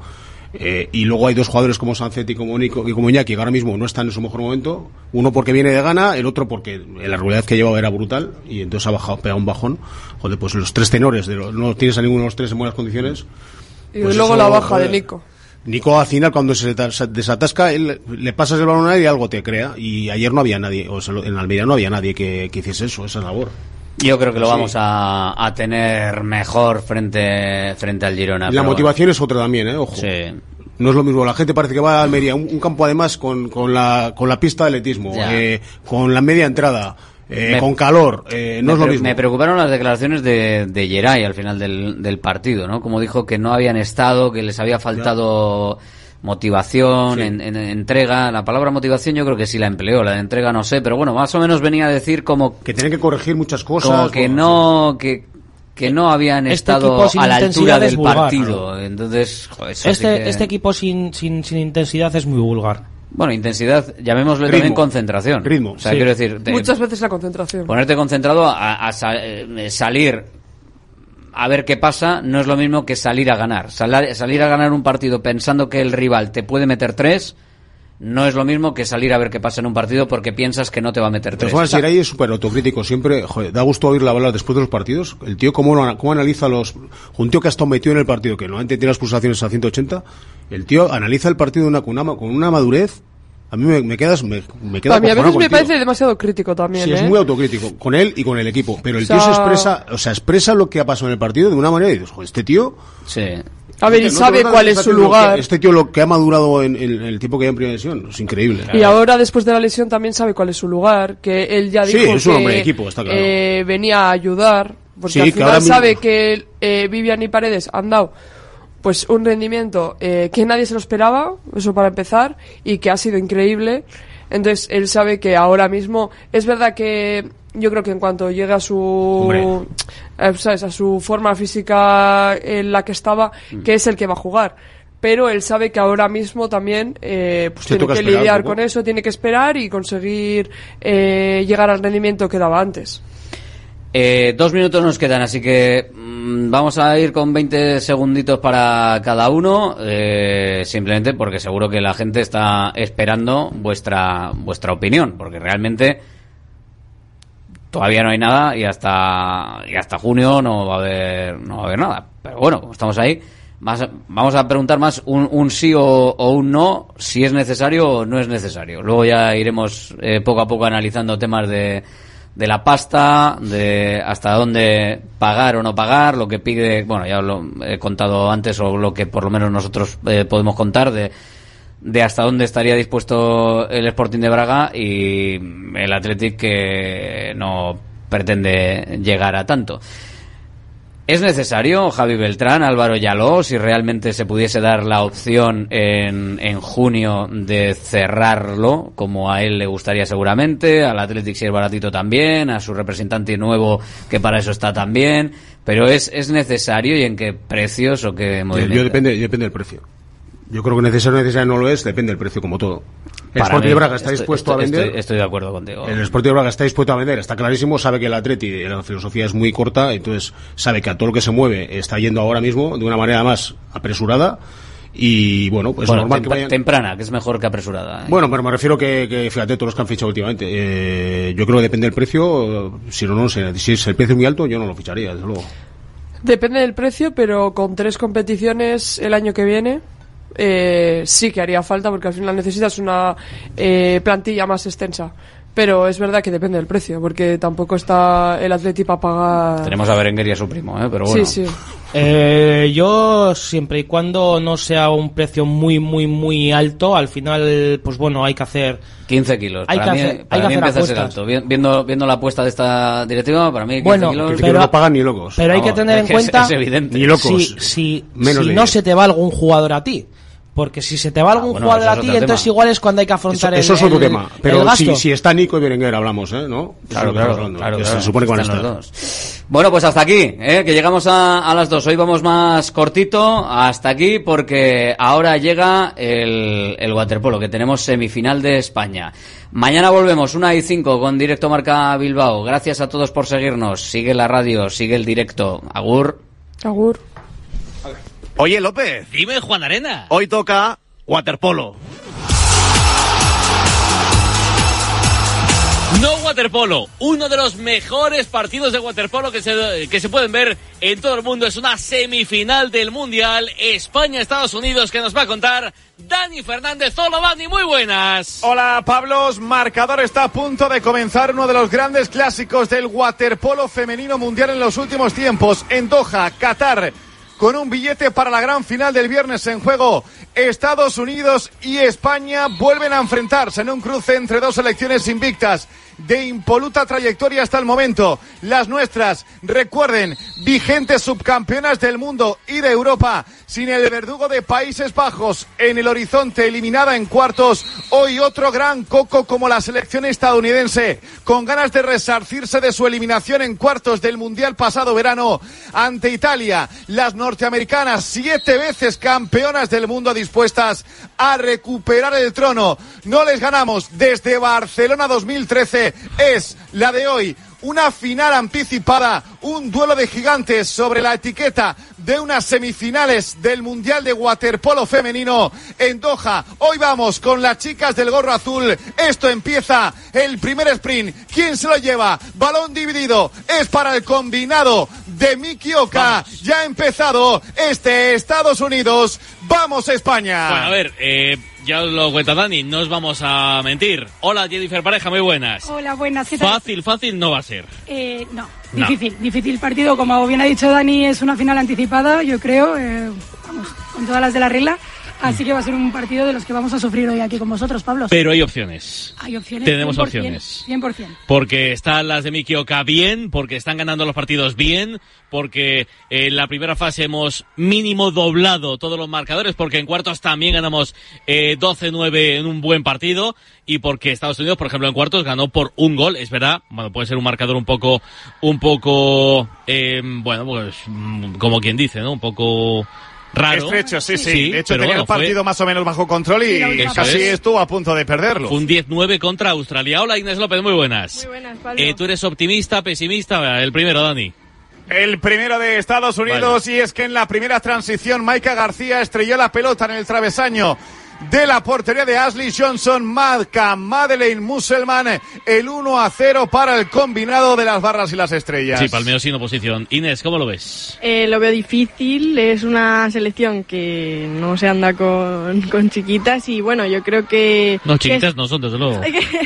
eh, y luego hay dos jugadores como Sancetti y como, Nico, y como Iñaki, que ahora mismo no están en su mejor momento, uno porque viene de gana, el otro porque la regularidad que llevaba era brutal, y entonces ha bajado, pegado un bajón. Joder, pues los tres tenores, de los- no tienes a ninguno de los tres en buenas condiciones. Y Pues luego eso, la baja de. Nico. Nico al final cuando se ta- se desatasca él, le pasas el balón a él y algo te crea y ayer no había nadie o sea, en Almería no había nadie que, que hiciese eso esa labor Yo creo que lo Sí. vamos a, a tener mejor frente, frente al Girona. la motivación es otra también eh ojo Sí. no es lo mismo la gente parece que va a Almería un, un campo además con, con la con la pista de atletismo eh, con la media entrada eh, Me- con calor eh, no me, es lo mismo me preocuparon las declaraciones de, de Geray al final del, del partido, ¿no? Como dijo que no habían estado, que les había faltado motivación, Sí. en, en- entrega. La palabra motivación yo creo que sí la empleó, la de entrega no sé, pero bueno, más o menos venía a decir como, que tienen que corregir muchas cosas como que bueno, no, que, que no habían Este estado a la altura del vulgar, partido. Entonces, joder, este, que- este equipo sin, sin, sin intensidad es muy vulgar. Bueno, intensidad, llamémosle Ritmo. también concentración. Ritmo, O sea, sí. quiero decir, te- Muchas veces la concentración. ponerte concentrado a, eh, salir a ver qué pasa no es lo mismo que salir a ganar. Salar- salir a ganar un partido pensando que el rival te puede meter tres no es lo mismo que salir a ver qué pasa en un partido porque piensas que no te va a meter tres. todas formas, Geray es súper autocrítico. Siempre, joder, da gusto oírla hablar después de los partidos. El tío, cómo, lo- cómo analiza los. Un tío que ha estado metido en el partido, que normalmente tiene las pulsaciones a 180. El tío analiza el partido de una, con, una, con una madurez. A mí me, me quedas. Me, me queda a mí a veces me parece demasiado crítico también, Sí, ¿eh? es muy autocrítico. Con él y con el equipo. Pero el O tío se expresa. O sea, expresa lo que ha pasado en el partido de una manera. Y dices, joder, este tío. Sí. A ver, y No sabe cuál es su lo que- lugar. este tío lo que ha madurado en, en el tiempo que hay en primera división. Es increíble. Y ahora, después de la lesión, también sabe cuál es su lugar, que él ya Sí, dijo es un que de equipo, está claro. eh, venía a ayudar, porque Sí, al que final mismo- sabe que eh, Vivian y Paredes han dado pues un rendimiento eh, que nadie se lo esperaba, eso para empezar, y que ha sido increíble. Entonces, él sabe que ahora mismo, es verdad que yo creo que en cuanto llegue a su, eh, ¿sabes? a su forma física en la que estaba, Mm. que es el que va a jugar. Pero él sabe que ahora mismo también eh, pues tiene que lidiar con eso, tiene que esperar y conseguir eh, llegar al rendimiento que daba antes. Eh, dos minutos nos quedan, así que mm, vamos a ir con 20 segunditos para cada uno, eh, simplemente porque seguro que la gente está esperando vuestra vuestra opinión, porque realmente todavía no hay nada y hasta y hasta junio no va a haber no va a haber nada. Pero bueno, como estamos ahí, más, vamos a preguntar más un, un sí o, o un no, si es necesario o no es necesario. Luego ya iremos eh, poco a poco analizando temas de de la pasta, de hasta dónde pagar o no pagar, lo que pide, bueno, ya lo he contado antes o lo que por lo menos nosotros eh, podemos contar de de hasta dónde estaría dispuesto el Sporting de Braga y el Athletic que no pretende llegar a tanto. ¿Es necesario, Javi Beltrán, Álvaro Yaló, si realmente se pudiese dar la opción en, en junio de cerrarlo, como a él le gustaría seguramente, al Athletic si es baratito también, a su representante nuevo que para eso está también, pero ¿es, es necesario y en qué precios o qué Yo movimiento? depende, depende del precio. Yo creo que necesario necesario no lo es, depende del precio, como todo. El Para Sporting mí, de Braga está estoy- dispuesto estoy- a vender. Estoy, estoy de acuerdo contigo. El Sporting de Braga está dispuesto a vender, está clarísimo, sabe que el Atleti, la filosofía es muy corta, entonces sabe que a todo lo que se mueve está yendo ahora mismo de una manera más apresurada y bueno, pues Bueno, normal que vayan... temprana, que es mejor que apresurada. ¿eh? Bueno, pero me refiero que, que fíjate todos los que han fichado últimamente. eh, yo creo que depende del precio, si no, no sé. Si es el precio muy alto, yo no lo ficharía, desde luego. Depende del precio, pero con tres competiciones el año que viene eh, sí que haría falta porque al final necesitas una eh, plantilla más extensa. Pero es verdad que depende del precio, porque tampoco está el Atleti para pagar. Tenemos a Berenguer y a su primo, ¿eh? pero bueno. Sí, sí. Eh, yo siempre y cuando no sea un precio muy muy muy alto, al final pues bueno hay que hacer 15 kilos. Hay para que mí, hacer- hay para que mí hacer empieza a ser alto. Vi- Viendo, viendo la apuesta de esta directiva, para mí 15 Bueno, kilos... pero- no pagan ni locos. Pero hay que tener en que es- cuenta es evidente. Ni locos. si, si, Menos si no se te va algún jugador a ti. Porque si se te va algún bueno, jugador eso a ti, entonces tema. igual es cuando hay que Eso, afrontar el, eso es otro el- tema. Pero si, si está Nico y Berenguer, hablamos, ¿eh? ¿No? Eso Claro, claro, claro. Se supone que van a estar. los dos. Bueno, pues hasta aquí, ¿eh? que llegamos a, a las dos. Hoy vamos más cortito, hasta aquí, porque ahora llega el, el waterpolo, que tenemos semifinal de España. Mañana volvemos, una y cinco, con Directo Marca Bilbao. Gracias a todos por seguirnos. Sigue la radio, sigue el directo. Agur. Agur. Oye, López. Dime, Juan Arena. Hoy toca waterpolo. No Waterpolo, uno de los mejores partidos de waterpolo que se, que se pueden ver en todo el mundo. Es una semifinal del Mundial España-Estados Unidos que nos va a contar Dani Fernández. Hola Dani, muy buenas. Hola Pablos, marcador está a punto de comenzar uno de los grandes clásicos del waterpolo femenino mundial en los últimos tiempos. En Doha, Qatar, con un billete para la gran final del viernes en juego. Estados Unidos y España vuelven a enfrentarse en un cruce entre dos selecciones invictas de impoluta trayectoria hasta el momento. Las nuestras, recuerden, vigentes subcampeonas del mundo y de Europa, sin el verdugo de Países Bajos en el horizonte, eliminada en cuartos. Hoy otro gran coco como la selección estadounidense, con ganas de resarcirse de su eliminación en cuartos del Mundial pasado verano ante Italia. Las norteamericanas, siete veces campeonas del mundo, dispuestas a recuperar el trono. No les ganamos desde Barcelona 2013. Es la de hoy. Una final anticipada, un duelo de gigantes sobre la etiqueta de unas semifinales del Mundial de Waterpolo Femenino en Doha. Hoy vamos con las chicas del gorro azul. Esto empieza el primer sprint. ¿Quién se lo lleva? Balón dividido. Es para el combinado de Miki Oka. Ya ha empezado este Estados Unidos. Vamos España. Bueno, a ver, eh, ya os lo cuenta Dani, no os vamos a mentir. Hola Jennifer Pareja, muy buenas. Hola, buenas. ¿qué tal? Fácil, fácil no va a ser. Eh, no, No. difícil, difícil partido. Como bien ha dicho Dani, es una final anticipada, yo creo, eh, vamos, con todas las de la regla. Así que va a ser un partido de los que vamos a sufrir hoy aquí con vosotros, Pablo. Pero hay opciones. Hay opciones. Tenemos 100%, opciones. 100%. Porque están las de Mikioka bien, porque están ganando los partidos bien, porque en la primera fase hemos mínimo doblado todos los marcadores, porque en cuartos también ganamos eh, 12-9 en un buen partido, y porque Estados Unidos, por ejemplo, en cuartos ganó por un gol, es verdad, bueno, puede ser un marcador un poco, un poco, eh, bueno, pues mm, como quien dice, ¿no? Un poco raro. Estrecho, sí, sí. de hecho, tenía bueno, el partido fue- más o menos bajo control y casi es. estuvo a punto de perderlo. Fue un 10-9 contra Australia. Hola Inés López, muy buenas. Muy buenas, Pablo. Eh, ¿Tú eres optimista, pesimista? El primero, Dani. El primero de Estados Unidos y es que en la primera transición Maika García estrelló la pelota en el travesaño de la portería de Ashley Johnson, marca Madeleine Musselman el 1 a 0 para el combinado de las barras y las estrellas. Sí, Palmeo sin oposición. Inés, ¿cómo lo ves? Eh, lo veo difícil, es una selección que no se anda con, con chiquitas y bueno, yo creo que... No, que chiquitas no son, desde luego.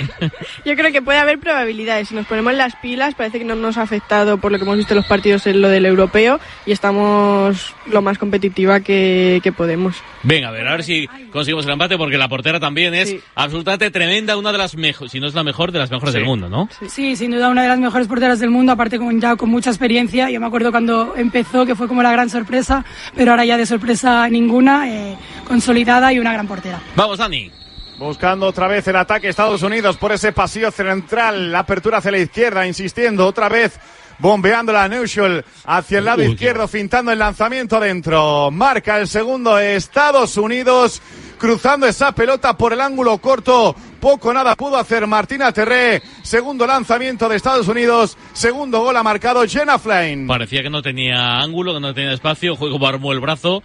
yo creo que puede haber probabilidades. Si nos ponemos las pilas, parece que no nos ha afectado por lo que hemos visto en los partidos en lo del europeo y estamos lo más competitiva que, que podemos. Venga, a ver, a ver si conseguimos el empate, porque la portera también es absolutamente tremenda, una de las mejores, si no es la mejor, de las mejores del mundo, ¿no? Sí, sin duda una de las mejores porteras del mundo, aparte con, ya con mucha experiencia. Yo me acuerdo cuando empezó que fue como la gran sorpresa, pero ahora ya de sorpresa ninguna, eh, consolidada y una gran portera. Vamos, Dani. Buscando otra vez el ataque Estados Unidos por ese pasillo central, la apertura hacia la izquierda, insistiendo otra vez, bombeando la Neutral hacia el lado Uy, izquierdo, fintando el lanzamiento dentro. Marca el segundo Estados Unidos, cruzando esa pelota por el ángulo corto. Poco nada pudo hacer Martina Terré. Segundo lanzamiento de Estados Unidos. Segundo gol ha marcado Jenna Flynn. Parecía que no tenía ángulo, que no tenía espacio, juego armó el brazo.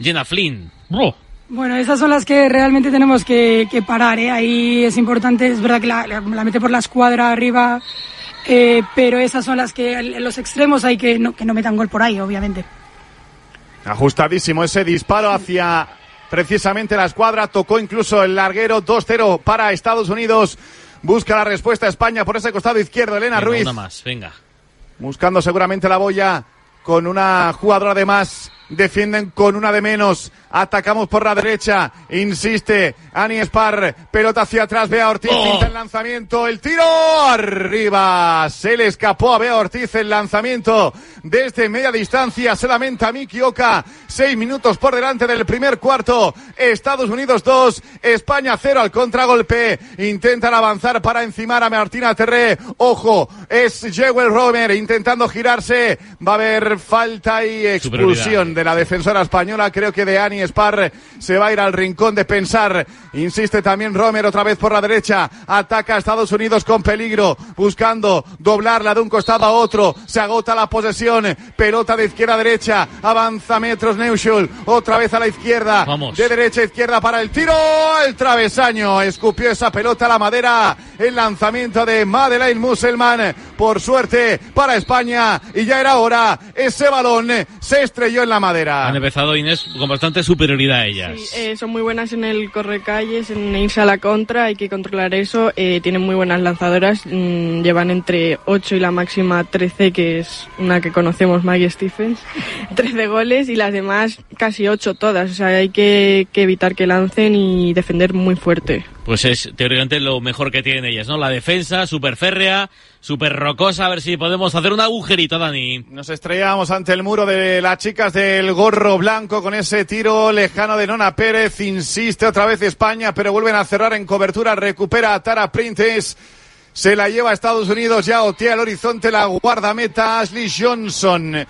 Jenna Flynn. ¡Bro! Bueno, esas son las que realmente tenemos que, que parar. ¿eh? Ahí es importante, es verdad que la, la- la mete por la escuadra arriba, eh, pero esas son las que en los extremos hay que no, que no metan gol por ahí, obviamente. Ajustadísimo ese disparo hacia precisamente la escuadra. Tocó incluso el larguero 2-0 para Estados Unidos. Busca la respuesta España por ese costado izquierdo. Elena Venga, Ruiz Una más, venga. buscando seguramente la boya con una jugadora de más. Defienden con una de menos. Atacamos por la derecha. Insiste Ani Spar. Pelota hacia atrás. Bea Ortiz. Oh. Pinta el lanzamiento. El tiro arriba. Se le escapó a Bea Ortiz el lanzamiento desde media distancia. Se lamenta Miki Oka. Seis minutos por delante del primer cuarto. Estados Unidos 2. España 0 al contragolpe. Intentan avanzar para encimar a Martina Terré. Ojo. Es Jewel Romer intentando girarse. Va a haber falta y expulsión. De la defensora española. Creo que de Ani Spar se va a ir al rincón de pensar. Insiste también Romer otra vez por la derecha. Ataca a Estados Unidos con peligro. Buscando doblarla de un costado a otro. Se agota la posesión. Pelota de izquierda a derecha. Avanza metros Neuschul. Otra vez a la izquierda. Vamos. De derecha a izquierda para el tiro. El travesaño. Escupió esa pelota a la madera. El lanzamiento de Madeleine Musselman. Por suerte para España. Y ya era hora. Ese balón se estrelló en la madera. Han empezado Inés con bastante superioridad ellas. Sí, eh, son muy buenas en el correcalles, en irse a la contra, hay que controlar eso. Eh, tienen muy buenas lanzadoras, mm, llevan entre 8 y la máxima 13, que es una que conocemos, Maggie Stephens. 13 goles y las demás casi 8 todas. O sea, hay que, que evitar que lancen y defender muy fuerte. Pues es teóricamente lo mejor que tienen ellas, ¿no? La defensa, súper férrea, súper rocosa. A ver si podemos hacer un agujerito, Dani. Nos estrellamos ante el muro de las chicas del gorro blanco con ese tiro lejano de Nona Pérez. Insiste otra vez España, pero vuelven a cerrar en cobertura. Recupera a Tara Printes. Se la lleva a Estados Unidos. Ya otea el horizonte la guardameta Ashley Johnson.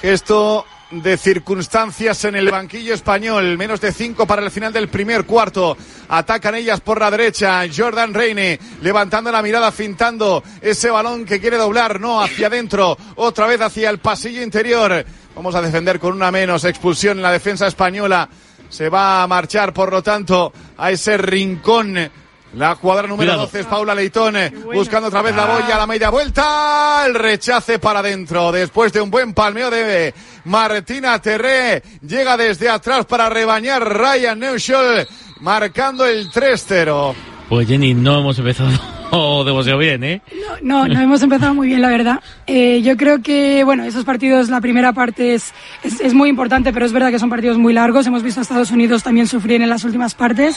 Gesto de circunstancias en el banquillo español. Menos de cinco para el final del primer cuarto. Atacan ellas por la derecha. Jordan Reine levantando la mirada, fintando ese balón que quiere doblar, no hacia adentro, otra vez hacia el pasillo interior. Vamos a defender con una menos. Expulsión en la defensa española. Se va a marchar, por lo tanto, a ese rincón. La jugadora número Cuidado. 12 es Paula Leitón, buscando otra vez la boya, la media vuelta, el rechace para adentro, después de un buen palmeo de Martina Terré, llega desde atrás para rebañar Ryan Neuschel, marcando el 3-0. Pues Jenny, no hemos empezado empezado demasiado bien, ¿eh? No, no hemos empezado muy bien, la verdad. Eh, yo creo que, bueno, esos partidos, la primera parte es, es, es muy importante, pero es verdad que son partidos muy largos. Hemos visto a Estados Unidos también sufrir en las últimas partes.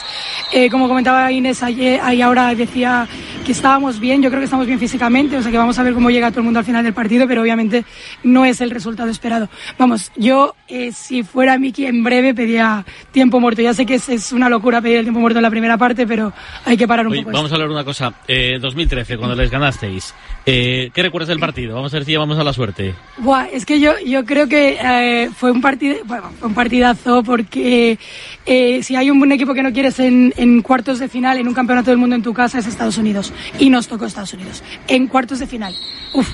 Eh, como comentaba Inés ayer, ahí ahora decía que estábamos bien, yo creo que estamos bien físicamente, o sea que vamos a ver cómo llega todo el mundo al final del partido, pero obviamente no es el resultado esperado. Vamos, yo, eh, si fuera Miki, en breve pedía tiempo muerto. Ya sé que es, es una locura pedir el tiempo muerto en la primera parte, pero hay que parar un Oye, poco. vamos a hablar una cosa. Eh, 2013, cuando les ganasteis, eh, ¿qué recuerdas del partido? Vamos a ver si llevamos a la suerte. Buah, es que yo, yo creo que eh, fue un partido, bueno, un partidazo porque eh, si hay un buen equipo que no quieres en, en cuartos de final en un campeonato del mundo en tu casa es Estados Unidos y nos tocó Estados Unidos en cuartos de final. Uf.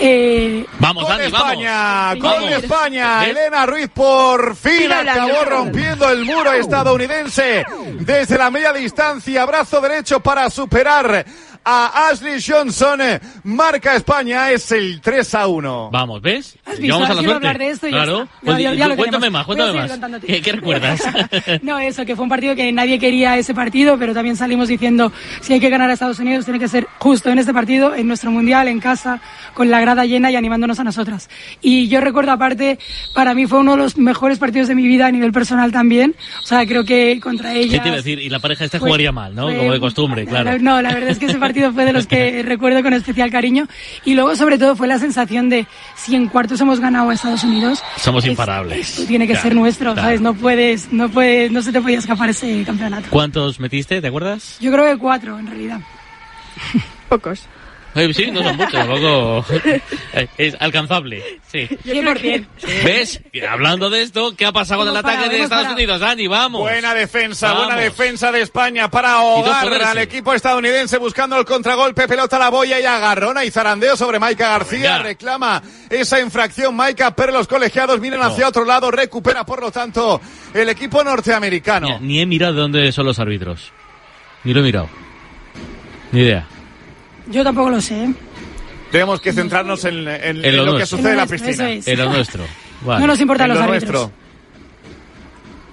Eh, Vamos, Con Dani, España, vamos. con Vamos. España. Elena Ruiz por fin acabó rompiendo el muro estadounidense desde la media distancia. Brazo derecho para superar a Ashley Johnson. Marca España es el 3 a 1. Vamos, ¿ves? ¿Has visto? Llevamos a la suerte. hablar de esto y ya claro. está. Ya- Pues ya- ya lo cuéntame tenemos. más, cuéntame más. ¿Qué, qué recuerdas? No, eso, que fue un partido que nadie quería ese partido, pero también salimos diciendo, si hay que ganar a Estados Unidos, tiene que ser justo en este partido, en nuestro mundial, en casa, con la grada llena y animándonos a nosotras. Y yo recuerdo, aparte, para mí fue uno de los mejores partidos de mi vida a nivel personal también. O sea, creo que contra ¿Qué ella... te iba a decir? Y la pareja esta Fue- jugaría mal, ¿no? fue- Como de costumbre, claro. No, la verdad es que ese partido fue de los que recuerdo con especial cariño. Y luego, sobre todo, fue la sensación de si en cuartos hemos ganado a Estados Unidos, Somos es- imparables. esto tiene que Claro, ser nuestro, claro. ¿sabes? No puedes, no puedes, no se te podía escapar ese campeonato. ¿Cuántos metiste? ¿Te acuerdas? Yo creo que cuatro, en realidad. Pocos. Eh, sí, no son muchos, tampoco. Es alcanzable, sí. 100%. ¿Ves? Hablando de esto, ¿qué ha pasado con el ataque parado, de Estados parado. Unidos, Dani? Vamos. Buena defensa, Vamos. buena defensa de España para ahogar al equipo estadounidense buscando el contragolpe, pelota a la boya y agarrona y zarandeo sobre Maika García. Venga. Reclama esa infracción Maika, pero los colegiados miran No. hacia otro lado, recupera por lo tanto el equipo norteamericano. Ni he mirado de dónde son los árbitros. Ni lo he mirado. Ni idea. Yo tampoco lo sé. ¿eh? Tenemos que centrarnos en, en- En en lo lo, que sucede en la En lo nuestro, piscina. es. Era nuestro. Vale. No nos importan En los lo árbitros. nuestro.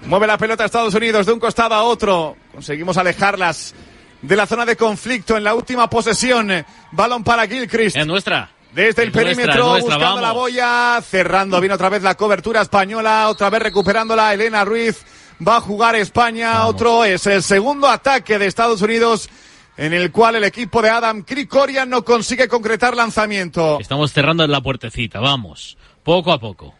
Mueve la pelota a Estados Unidos de un costado a otro. Conseguimos alejarlas de la zona de conflicto en la última posesión. Balón para Gilchrist. Es nuestra. Desde el Es perímetro, nuestra, buscando la boya, cerrando bien otra vez la cobertura española, otra vez recuperándola Elena Ruiz. Va a jugar España, otro es el segundo ataque de Estados Unidos en el cual el equipo de Adam Krikorian no consigue concretar lanzamiento. Estamos cerrando la puertecita, vamos. Poco a poco.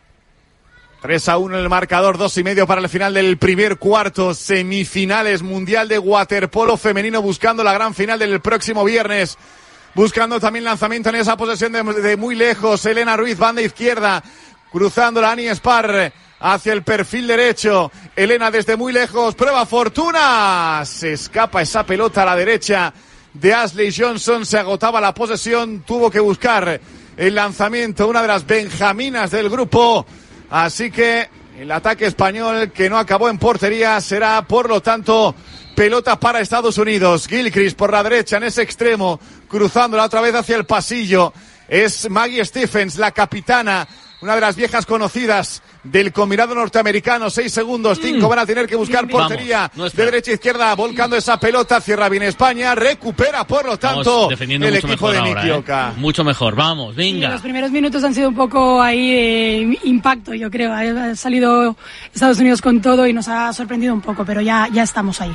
3 a 1 en el marcador, dos y medio para el final del primer cuarto, semifinales mundial de waterpolo femenino buscando la gran final del próximo viernes. Buscando también lanzamiento en esa posesión de, de muy lejos. Elena Ruiz, banda izquierda, cruzando la Ani Spar hacia el perfil derecho. Elena desde muy lejos, prueba fortuna. Se escapa esa pelota a la derecha de Ashley Johnson. Se agotaba la posesión, tuvo que buscar el lanzamiento, una de las benjaminas del grupo. Así que el ataque español que no acabó en portería será, por lo tanto, pelota para Estados Unidos. Gilchrist por la derecha en ese extremo, cruzándola otra vez hacia el pasillo. Es Maggie Stephens, la capitana, una de las viejas conocidas del combinado norteamericano. Seis segundos, cinco van a tener que buscar Vamos, portería de derecha a izquierda, volcando esa pelota. Cierra bien España, recupera por lo tanto el mucho equipo mejor de ahora, Niki ¿eh? Mucho mejor, vamos, venga. los primeros minutos han sido un poco ahí de impacto, yo creo. Ha ha salido Estados Unidos con todo y nos ha sorprendido un poco, pero ya, ya estamos ahí.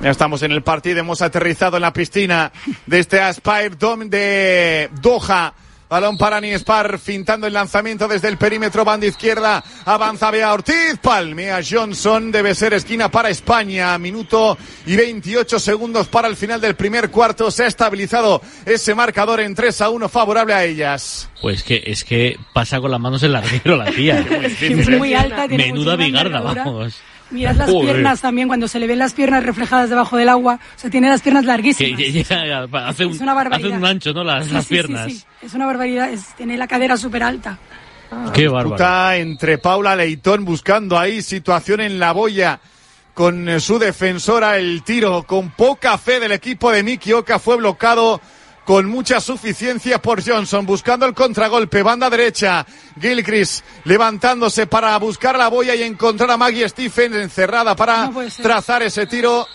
Ya estamos en el partido, hemos aterrizado en la piscina de este Aspire Dome de Doha. Balón para Niespar, fintando el lanzamiento desde el perímetro, banda izquierda, avanza Bea Ortiz, palmea Johnson, debe ser esquina para España, minuto y 28 segundos para el final del primer cuarto, se ha estabilizado ese marcador en 3 a 1 favorable a ellas. Pues que es que pasa con las manos en el larguero la tía. Es muy alta, tiene Menuda bigarda, vamos. Mirad las Joder. piernas también, cuando se le ven las piernas reflejadas debajo del agua. O sea, tiene las piernas Que larguísimas. a- hace un, Es una barbaridad. hace un ancho, ¿no? Las, Sí, las sí, sí, piernas. sí. Es una barbaridad, es- tiene la cadera súper alta. Qué bárbaro. Entre Paula Leitón buscando ahí situación en la boya con eh, su defensora. El tiro con poca fe del equipo de Miki Oka fue bloqueado con mucha suficiencia por Johnson, buscando el contragolpe, banda derecha, Gilchrist levantándose para buscar la boya y encontrar a Maggie Stephen encerrada para No trazar ese tiro.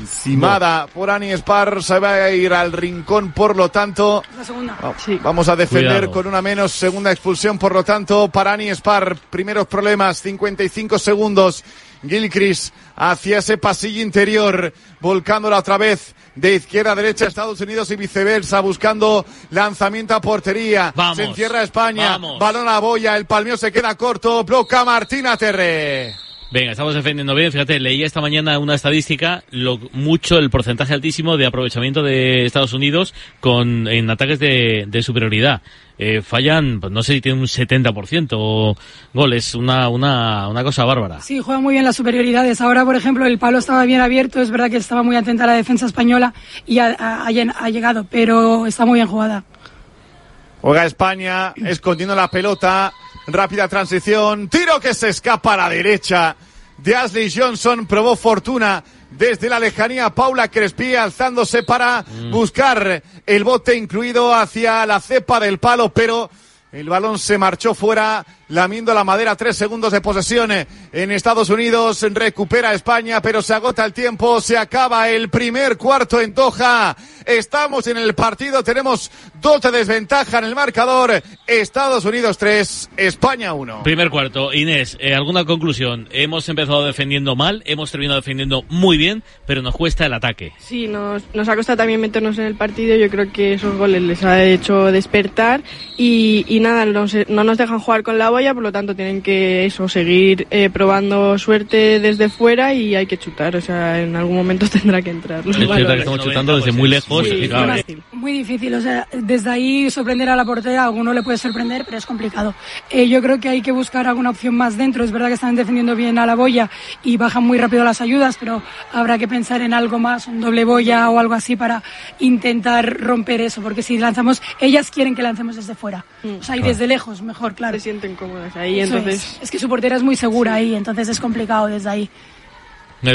encimada por Ani Spar, se va a ir al rincón, por lo tanto, La segunda. vamos a defender Cuidado. con una menos, segunda expulsión, por lo tanto, para Ani Spar, primeros problemas, 55 segundos, Gilchrist hacia ese pasillo interior, volcándola otra vez de izquierda a derecha Estados Unidos y viceversa, buscando lanzamiento a portería, Vamos, se encierra España, vamos. balón a boya, el palmeo se queda corto, bloca Martina Terre. Venga, estamos defendiendo bien. Fíjate, leía esta mañana una estadística, lo mucho, el porcentaje altísimo de aprovechamiento de Estados Unidos con en ataques de, de superioridad. Eh, fallan, pues no sé si tienen un 70% o goles, una, una, una cosa bárbara. Sí, juega muy bien las superioridades. Ahora, por ejemplo, el palo estaba bien abierto. Es verdad que estaba muy atenta a la defensa española y ha, ha- ha llegado, pero está muy bien jugada. Juega España, escondiendo la pelota. Rápida transición. Tiro que se escapa a la derecha de Ashley Johnson. Probó fortuna desde la lejanía. Paula Crespi alzándose para buscar el bote incluido hacia la cepa del palo, pero el balón se marchó fuera. Lamiendo la madera, tres segundos de posesión en Estados Unidos. Recupera España, pero se agota el tiempo. Se acaba el primer cuarto en Doha. Estamos en el partido. Tenemos dos de desventaja en el marcador. Estados Unidos 3, España 1. Primer cuarto, Inés, eh, ¿alguna conclusión? Hemos empezado defendiendo mal, hemos terminado defendiendo muy bien, pero nos cuesta el ataque. Sí, nos, nos ha costado también meternos en el partido. Yo creo que esos goles les ha hecho despertar y, y nada, no, se- no nos dejan jugar con la boya, por lo tanto tienen que eso, seguir eh, probando suerte desde fuera y hay que chutar. O sea, en algún momento tendrá que entrar. los Es cierto que estamos chutando desde muy lejos. Sí. Muy difícil, o sea, desde ahí sorprender a la portera, a alguno le puede sorprender, pero es complicado. Eh, yo creo que hay que buscar alguna opción más dentro. Es verdad que están defendiendo bien a la boya y bajan muy rápido las ayudas, pero habrá que pensar en algo más, un doble boya o algo así para intentar romper eso, porque si lanzamos, ellas quieren que lancemos desde fuera. O sea, y desde lejos, mejor, claro. Se sienten cómodas ahí, Eso entonces. Es. Es que su portera es muy segura ahí, entonces es complicado desde ahí.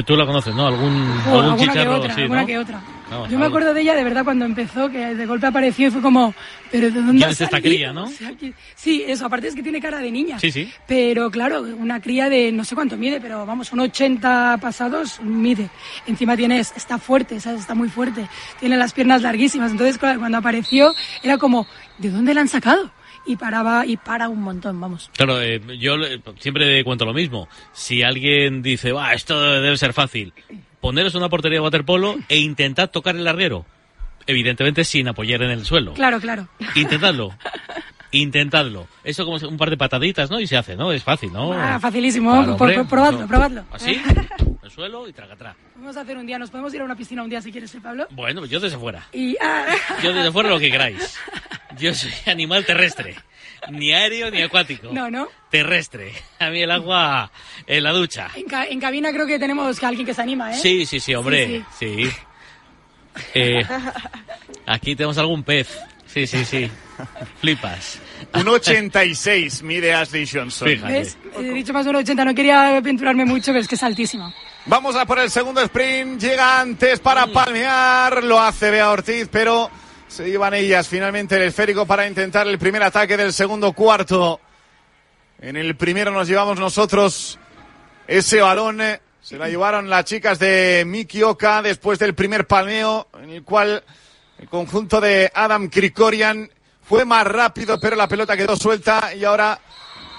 Tú la conoces, ¿no? ¿Algún, O algún alguna que chicharro? otra, sí, alguna ¿no? que otra. Vamos, Yo me acuerdo de ella de verdad cuando empezó, que de golpe apareció y fue como, pero ¿de dónde ¿Quién ha es esta cría, no? O sea, que- sí, eso, aparte es que tiene cara de niña. Sí, sí. Pero claro, una cría de no sé cuánto mide, pero vamos, un 80 pasados mide. Encima tiene, está fuerte, ¿sabes? Está muy fuerte. Tiene las piernas larguísimas. Entonces, claro, cuando apareció, era como, ¿de dónde la han sacado? Y paraba, y para un montón, vamos. Claro, eh, yo siempre cuento lo mismo. Si alguien dice, va, esto debe ser fácil, poneros una portería de waterpolo e intentad tocar el larguero. Evidentemente sin apoyar en el suelo. Claro, claro. Intentadlo. Intentadlo. Eso como un par de pataditas, ¿no? Y se hace, ¿no? Es fácil, ¿no? Ah, facilísimo. Claro, Por- hombre. por- probadlo, No. probadlo. Así, el suelo y traga atrás. Vamos a hacer un día, nos podemos ir a una piscina un día si quieres, ¿eh, Pablo? Bueno, yo desde fuera. Y, ah, Yo desde fuera lo que queráis. Yo soy animal terrestre. Ni aéreo ni acuático. no, no. Terrestre. A mí el agua en la ducha. En, ca- en cabina creo que tenemos que alguien que se anima, ¿eh? Sí, sí, sí, hombre. Sí. Eh, aquí tenemos algún pez. Sí, sí, sí. Flipas. Un 86 mide Ashley Johnson. Fíjate. ¿Ves? He dicho más de un 80, no quería aventurarme mucho, pero es que es altísima. Vamos a por el segundo sprint. Llega antes para palmear. Lo hace Bea Ortiz, pero se llevan ellas finalmente el esférico para intentar el primer ataque del segundo cuarto. En el primero nos llevamos nosotros ese balón. eh, Se la llevaron las chicas de Miki Oka después del primer palmeo, en el cual el conjunto de Adam Krikorian fue más rápido, pero la pelota quedó suelta y ahora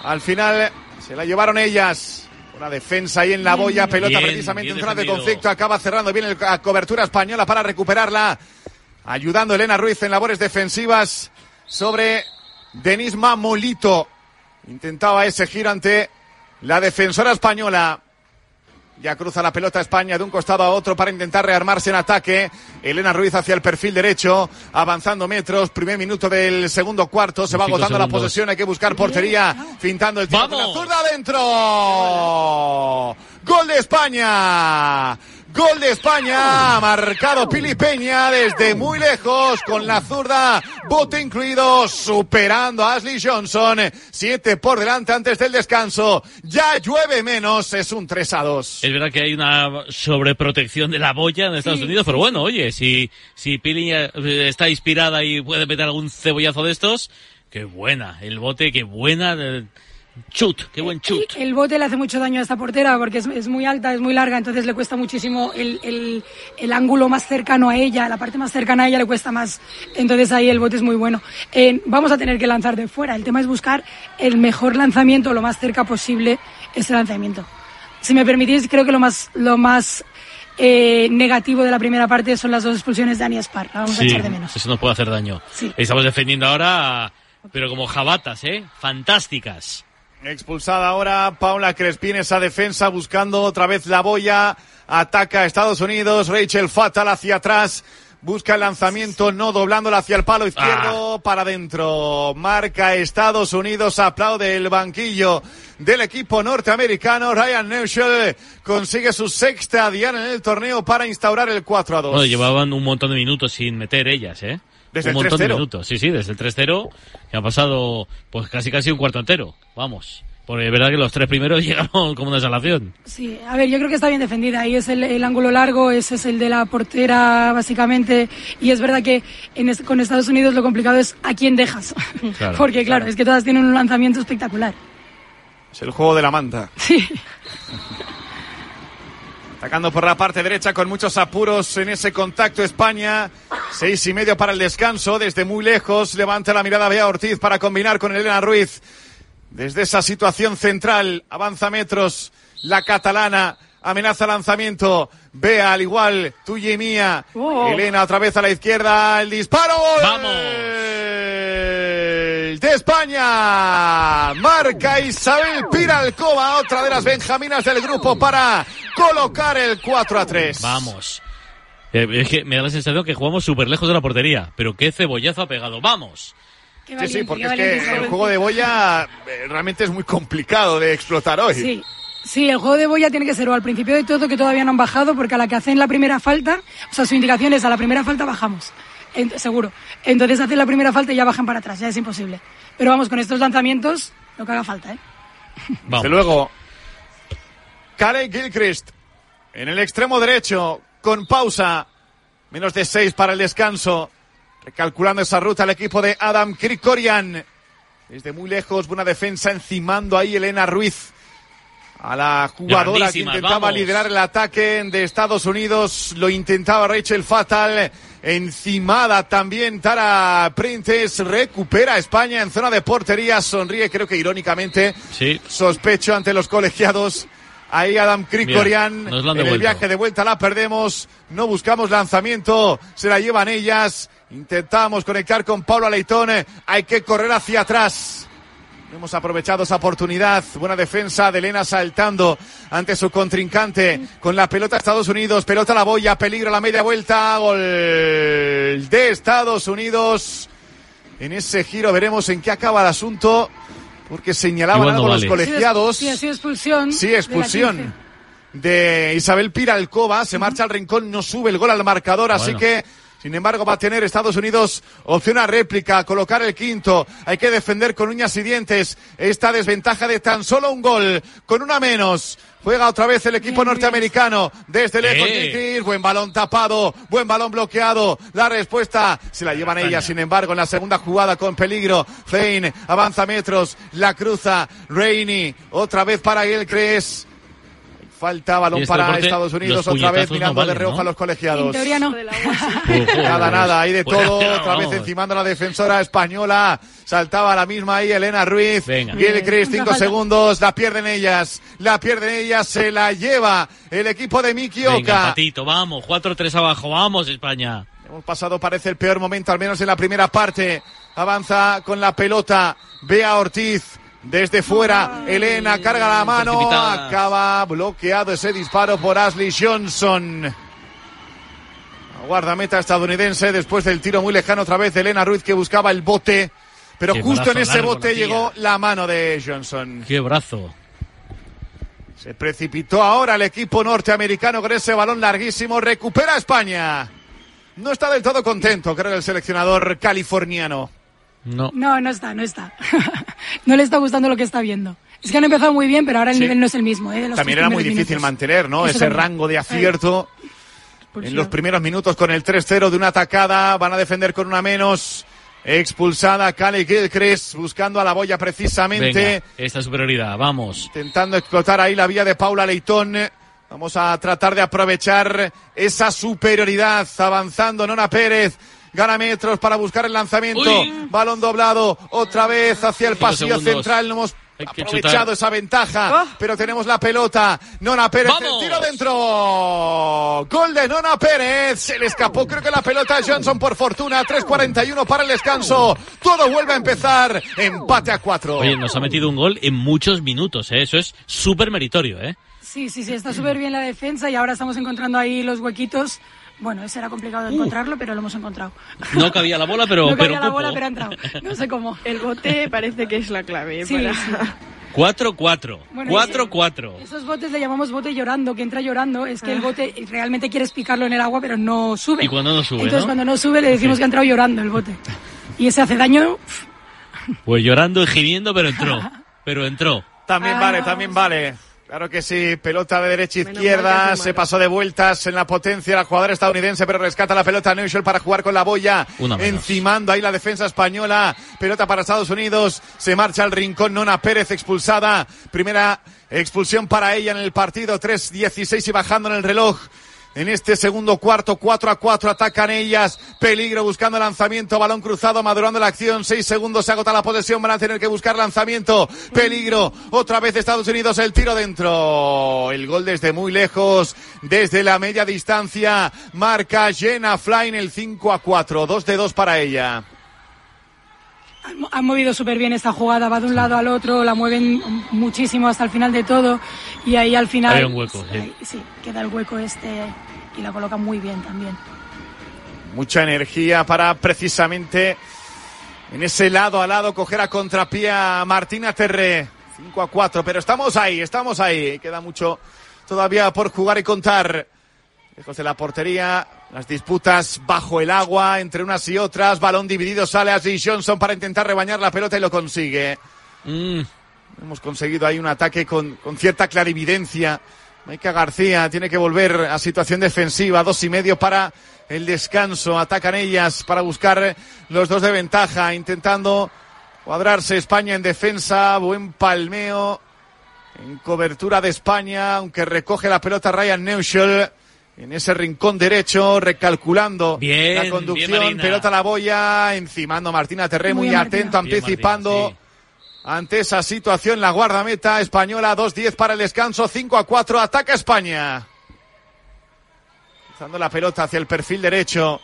al final se la llevaron ellas. Una defensa ahí en la boya, pelota Bien, precisamente bien en zona de conflicto, acaba cerrando bien la cobertura española para recuperarla, ayudando Elena Ruiz en labores defensivas sobre Denis Mamolito. Intentaba ese giro ante la defensora española. Ya cruza la pelota España de un costado a otro para intentar rearmarse en ataque. Elena Ruiz hacia el perfil derecho, avanzando metros. Primer minuto del segundo cuarto. Se va agotando la posesión. Hay que buscar portería. Fintando el tiro con la ¡Vamos! zurda adentro. Gol de España. Gol de España. Marcado Pili Peña desde muy lejos con la zurda. Bote incluido. Superando a Ashley Johnson. Siete por delante antes del descanso. Ya llueve menos. Es un 3 a 2. Es verdad que hay una sobreprotección de la boya en Estados Sí, Unidos, pero bueno, oye, si, si Pili eh, está inspirada y puede meter algún cebollazo de estos, qué buena. El bote, qué buena. eh, Chut, qué buen chut. El bote le hace mucho daño a esta portera porque es, es muy alta, es muy larga, entonces le cuesta muchísimo el, el, el ángulo más cercano a ella, la parte más cercana a ella le cuesta más. Entonces ahí el bote es muy bueno. Eh, vamos a tener que lanzar de fuera. El tema es buscar el mejor lanzamiento, lo más cerca posible ese lanzamiento. Si me permitís, creo que lo más, lo más eh, negativo de la primera parte son las dos expulsiones de Ani Spar. La vamos a Sí, echar de menos. eso nos puede hacer daño. Sí. Estamos defendiendo ahora, pero como jabatas, ¿eh? Fantásticas. Expulsada ahora Paula Crespín, esa defensa buscando otra vez la boya. Ataca a Estados Unidos. Rachel Fatal hacia atrás. Busca el lanzamiento, no doblándola hacia el palo izquierdo, para adentro. Marca Estados Unidos, aplaude el banquillo del equipo norteamericano. Ryan Neuschel consigue su sexta diana en el torneo para instaurar el 4 a 2. Bueno, llevaban un montón de minutos sin meter ellas, ¿eh? Desde un el montón de 3-0. minutos. Sí, sí, desde el 3-0 que ha pasado pues casi casi un cuarto entero. Vamos. Porque es verdad que los tres primeros llegaron como una salación. Sí, a ver, yo creo que está bien defendida. Ahí es el, el ángulo largo, ese es el de la portera, básicamente. Y es verdad que en es- con Estados Unidos lo complicado es a quién dejas. Claro, Porque, claro, claro. es que todas tienen un lanzamiento espectacular. Es el juego de la manta. Sí. Atacando por la parte derecha con muchos apuros en ese contacto España. Seis y medio para el descanso. Desde muy lejos levanta la mirada Bea Ortiz para combinar con Elena Ruiz. Desde esa situación central avanza metros la catalana. Amenaza lanzamiento. Bea al igual. Tuya y mía. Oh. Elena otra vez a la izquierda. El disparo. De España. Marca Isabel Piralcova, otra de las benjaminas del grupo para colocar el 4 a 3. Vamos. Eh, es que me da la sensación que jugamos súper lejos de la portería. Pero qué cebollazo ha pegado. ¡Vamos! Sí, sí, porque es que el juego de boya eh, realmente es muy complicado de explotar hoy. Sí. Sí, el juego de boya tiene que ser o al principio de todo que todavía no han bajado, porque a la que hacen la primera falta, o sea, su indicación es a la primera falta bajamos, En- seguro. Entonces hacen la primera falta y ya bajan para atrás, ya es imposible. Pero vamos, con estos lanzamientos, lo que haga falta, ¿eh? Desde luego, Caleb Gilchrist en el extremo derecho, con pausa, menos de seis para el descanso, recalculando esa ruta el equipo de Adam Krikorian. Desde muy lejos, buena defensa, encimando ahí Elena Ruiz. A la jugadora que intentaba vamos. liderar el ataque de Estados Unidos, lo intentaba Rachel Fatal, encimada también Tara Princes, recupera a España en zona de portería, sonríe creo que irónicamente, Sí. sospecho ante los colegiados. Ahí Adam Krikorian, en el viaje de vuelta la perdemos, no buscamos lanzamiento, se la llevan ellas, intentamos conectar con Paula Leitón, hay que correr hacia atrás. Hemos aprovechado esa oportunidad. Buena defensa de Elena saltando ante su contrincante con la pelota Estados Unidos. Pelota a la boya, peligro a la media vuelta. Gol de Estados Unidos. En ese giro veremos en qué acaba el asunto. Porque señalaban algo vale. los colegiados. Sí, sido expulsión. Sí, de expulsión 15. de Isabel Piralcova. Se marcha al rincón, no sube el gol al marcador, así que, sin embargo, va a tener Estados Unidos opción a réplica, colocar el quinto. Hay que defender con uñas y dientes esta desventaja de tan solo un gol, con una menos. Juega otra vez el equipo norteamericano. Desde lejos, Eh. Buen balón tapado, buen balón bloqueado. La respuesta se la llevan ellas, sin embargo, en la segunda jugada con peligro. Fein avanza metros, la cruza. Reini, otra vez para Gilchrist. Falta balón este para deporte, Estados Unidos, otra vez puñetazos no mirando de valen, reojo ¿no? a los colegiados. En teoría no. Nada, nada, hay de todo. Otra vez encimando a la defensora española. Saltaba la misma ahí Elena Ruiz. Venga. Gilchrist, cinco Otra falta. segundos. La pierden ellas. La pierden ellas. Se la lleva el equipo de Miki Venga, Oka. patito, vamos. 4-3 abajo. Vamos, España. Hemos pasado, parece el peor momento, al menos en la primera parte. Avanza con la pelota. Bea Ortiz. Desde fuera, Elena carga la mano, acaba bloqueado ese disparo por Ashley Johnson. Guardameta estadounidense después del tiro muy lejano otra vez Elena Ruiz que buscaba el bote. Pero Qué justo en ese bote llegó la mano de Johnson. Qué brazo. Se precipitó ahora el equipo norteamericano con ese balón larguísimo. Recupera España. No está del todo contento, creo, el seleccionador californiano. No. No, no está, no está. no le está gustando lo que está viendo. Es que han empezado muy bien, pero ahora el Sí. nivel no es el mismo. ¿eh? de los También era muy difícil minutos. mantener, ¿no? Eso Ese también. rango de acierto. En los primeros minutos con el 3-0 de una atacada, van a defender con una menos. Expulsada Cali Gilchrist buscando a la boya precisamente. Venga, esta superioridad, vamos. Intentando explotar ahí la vía de Paula Leitón. Vamos a tratar de aprovechar esa superioridad. Avanzando Nona Pérez. Gana metros para buscar el lanzamiento. Uy. Balón doblado. Otra vez hacia el pasillo segundos. central. No hemos aprovechado chutar. esa ventaja. Pero tenemos la pelota. Nona Pérez. El tiro dentro. Gol de Nona Pérez. Se le escapó. Creo que la pelota a Johnson por fortuna. 3.41 para el descanso. Todo vuelve a empezar. Empate a cuatro. Oye, nos ha metido un gol en muchos minutos, ¿eh? Eso es súper meritorio, ¿eh? Sí, sí, sí, está súper bien la defensa y ahora estamos encontrando ahí los huequitos. Bueno, ese era complicado de encontrarlo, pero lo hemos encontrado. No cabía la bola, pero, no pero cabía la cupo. bola, pero ha entrado. No sé cómo. El bote parece que es la clave Sí, para... sí. 4-4. Bueno, 4-4. Esos botes le llamamos bote llorando, que entra llorando. Es que el bote realmente quieres picarlo en el agua, pero no sube. Y cuando no sube, Entonces, ¿no? cuando no sube, le decimos que ha entrado llorando el bote. Y ese hace daño. Pues llorando y gimiendo, pero entró. Pero entró. También Ah, vale, también vale. Claro que sí, pelota de derecha Menos izquierda, se pasó de vueltas en la potencia la jugadora estadounidense, pero rescata la pelota Neuschel para jugar con la boya, encimando ahí la defensa española, pelota para Estados Unidos, se marcha al rincón, Nona Pérez expulsada, primera expulsión para ella en el partido, 3-16 y bajando en el reloj. En este segundo cuarto, 4 a 4, atacan ellas. Peligro buscando lanzamiento, balón cruzado, madurando la acción. 6 segundos, se agota la posesión, van a tener que buscar lanzamiento. Peligro, otra vez Estados Unidos, el tiro dentro. El gol desde muy lejos, desde la media distancia. Marca Jenna Flynn el 5 a 4, 2 de 2 para ella. Han, han movido súper bien esta jugada, va de un lado al otro, la mueven muchísimo hasta el final de todo. Y ahí al final. Hay un hueco, sí. ahí, sí, queda el hueco este y la coloca muy bien también. Mucha energía para precisamente en ese lado a lado coger a contrapié a Martina Terré. 5 a 4, pero estamos ahí, estamos ahí. Queda mucho todavía por jugar y contar. Lejos de la portería, las disputas bajo el agua entre unas y otras. Balón dividido, sale Ashley Johnson para intentar rebañar la pelota y lo consigue. Mm, Hemos conseguido ahí un ataque con, con cierta clarividencia. Maika García tiene que volver a situación defensiva. Dos y medio para el descanso. Atacan ellas para buscar los dos de ventaja. Intentando cuadrarse España en defensa. Buen palmeo en cobertura de España. Aunque recoge la pelota Ryan Neuschel. En ese rincón derecho, recalculando Bien, la bien, conducción, Marina. pelota a la boya, encimando Martina Terré, Muy muy, bien, Martina. atento, Bien, anticipando. Martina, Ante esa situación, la guardameta española 2-10 para el descanso, 5-4, ataca España. Lanzando la pelota hacia el perfil derecho.